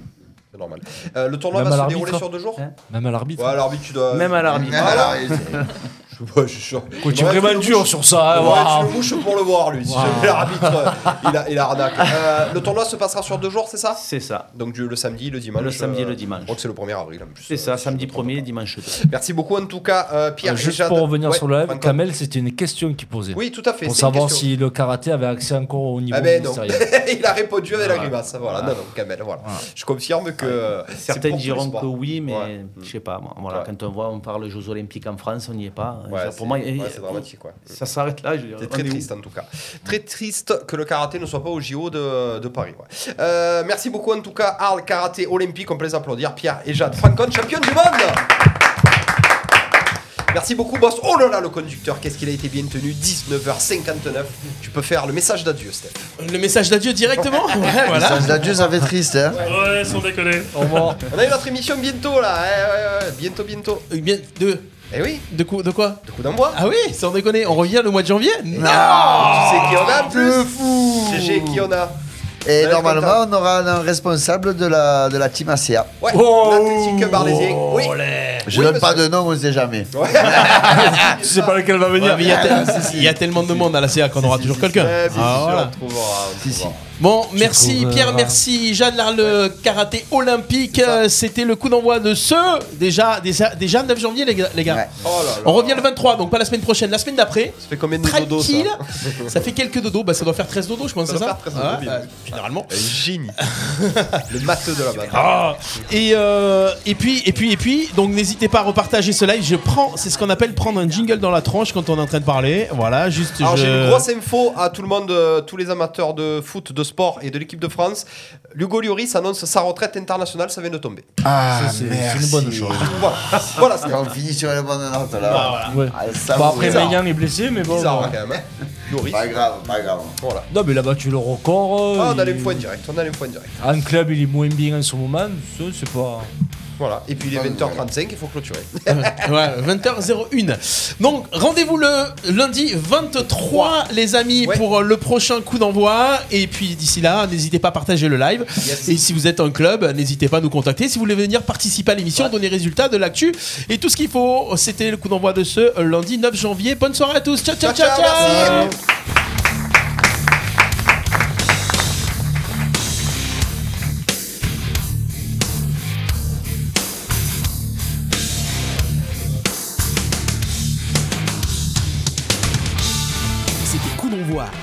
C'est normal. Euh, le tournoi Même va se l'arbitre, dérouler hein. sur deux jours Hein Même à l'arbitre. Ouais, l'arbitre, tu dois. Même à l'arbitre. Même à l'arbitre. Ouais, je suis sûr. Quoi, tu es Ouais, vraiment dur mouche- sur ça. hein, Ouais, le mouches pour le voir, lui. Si jamais l'arbitre, euh, il, a, il a arnaque. Euh, le tournoi se passera sur deux jours, c'est ça? C'est ça. Donc du- le samedi, le dimanche. Le samedi et euh, le dimanche. Je crois que c'est le 1er avril en plus. C'est ça, Euh, samedi si je me 1er, trompe dimanche 2. pas. Merci beaucoup en tout cas, euh, Pierre. Euh, Juste Jade. pour revenir Ouais, sur le live. Kamel, c'était une question qu'il posait. Oui, tout à fait. Pour savoir si le karaté avait accès encore au niveau Ah ben il a répondu avec la grimace. Voilà, non, non, Kamel, voilà. Je confirme que. Certains diront que oui, mais je sais pas. Voilà. Quand on voit, on parle Jeux Olympiques en France, on n'y est pas. Ouais, pour moi, ouais, c'est dramatique, ouais. Ça s'arrête là. C'est très triste en tout cas. Très triste que le karaté ne soit pas au JO de, de Paris. ouais. Euh, merci beaucoup en tout cas, Arles Karaté Olympique. On peut les applaudir. Pierre et Jade Francon, championne du monde Merci beaucoup, boss. Oh là là, le conducteur, qu'est-ce qu'il a été bien tenu 19h59. Tu peux faire le message d'adieu, Steph. Le message d'adieu directement Ouais, voilà. Message d'adieu, ça fait triste. Hein. Ouais, sans déconner. Au revoir. On a eu notre émission bientôt là. Eh, ouais, ouais, bientôt, bientôt. Euh, bien- de, Eh oui, de, quoi, de quoi de coup d'envoi. Ah oui, sans déconner, on revient le mois de janvier. Non. Tu sais qui on a en plus. Le fou GG, qui on a. Et Ouais, normalement, on aura un responsable de la, de la team ACA. Ouais, Oh, l'Athletic Barlésien. Oui. Je Oui, donne pas de nom, on sait jamais. Tu sais pas lequel va venir. Ouais, mais il y, a y tellement de monde à la CA qu'on aura toujours quelqu'un. Ouais, bien Ah, sûr, voilà. Bon, merci trouveras. Pierre, merci Jeanne, là, le karaté olympique. euh, C'était le coup d'envoi de ce déjà, déjà, déjà 9 janvier, les gars. les gars. Ouais. Oh là là. On revient le 23, donc pas la semaine prochaine, la semaine d'après. Ça fait combien de dodos ça Tranquille, ça fait quelques dodos, bah ça doit faire 13 dodos, je pense, Ça c'est doit ça faire 13 dodos, Ah, bah, Généralement. Un génie. le matheux de la bataille. Ah. Et, euh, et puis, et puis, et puis, donc n'hésitez pas à repartager ce live. Je prends, c'est ce qu'on appelle prendre un jingle dans la tronche quand on est en train de parler. Voilà, juste. Alors je- j'ai une grosse info à tout le monde, euh, tous les amateurs de foot, de sport et de l'équipe de France. Hugo Lloris annonce sa retraite internationale, ça vient de tomber. Ah, c'est- c'est une bonne chose. Voilà, voilà c'est On finit sur une bonne note là. Ah, Ouais. Ah, Bon, après. Maignan est blessé, mais bon. bizarre hein, quand même. Hein. Lloris. Pas grave, pas grave. Voilà. Non, mais il a battu le record. euh, Ah, on a il- l'info en direct, on a l'info en direct. En club, il est moins bien en ce moment. Ça, c'est pas. Voilà. Et puis il est Ah, 20h35, il faut clôturer. ouais, 20h01. Donc rendez-vous le lundi 23, les amis, Ouais. pour euh, le prochain coup d'envoi. Et puis d'ici là, n'hésitez pas à partager le live. Yes. Et si vous êtes un club, n'hésitez pas à nous contacter. Si vous voulez venir participer à l'émission, donner résultats de l'actu et tout ce qu'il faut. C'était le coup d'envoi de ce lundi 9 janvier. Bonne soirée à tous. Ciao, ciao, ciao, Ciao, ciao. ciao,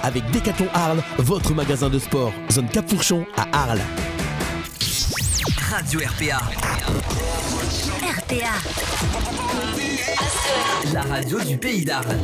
avec Decathlon Arles, votre magasin de sport. Zone Cap Fourchon à Arles. Radio RPA. RPA. La radio du pays d'Arles.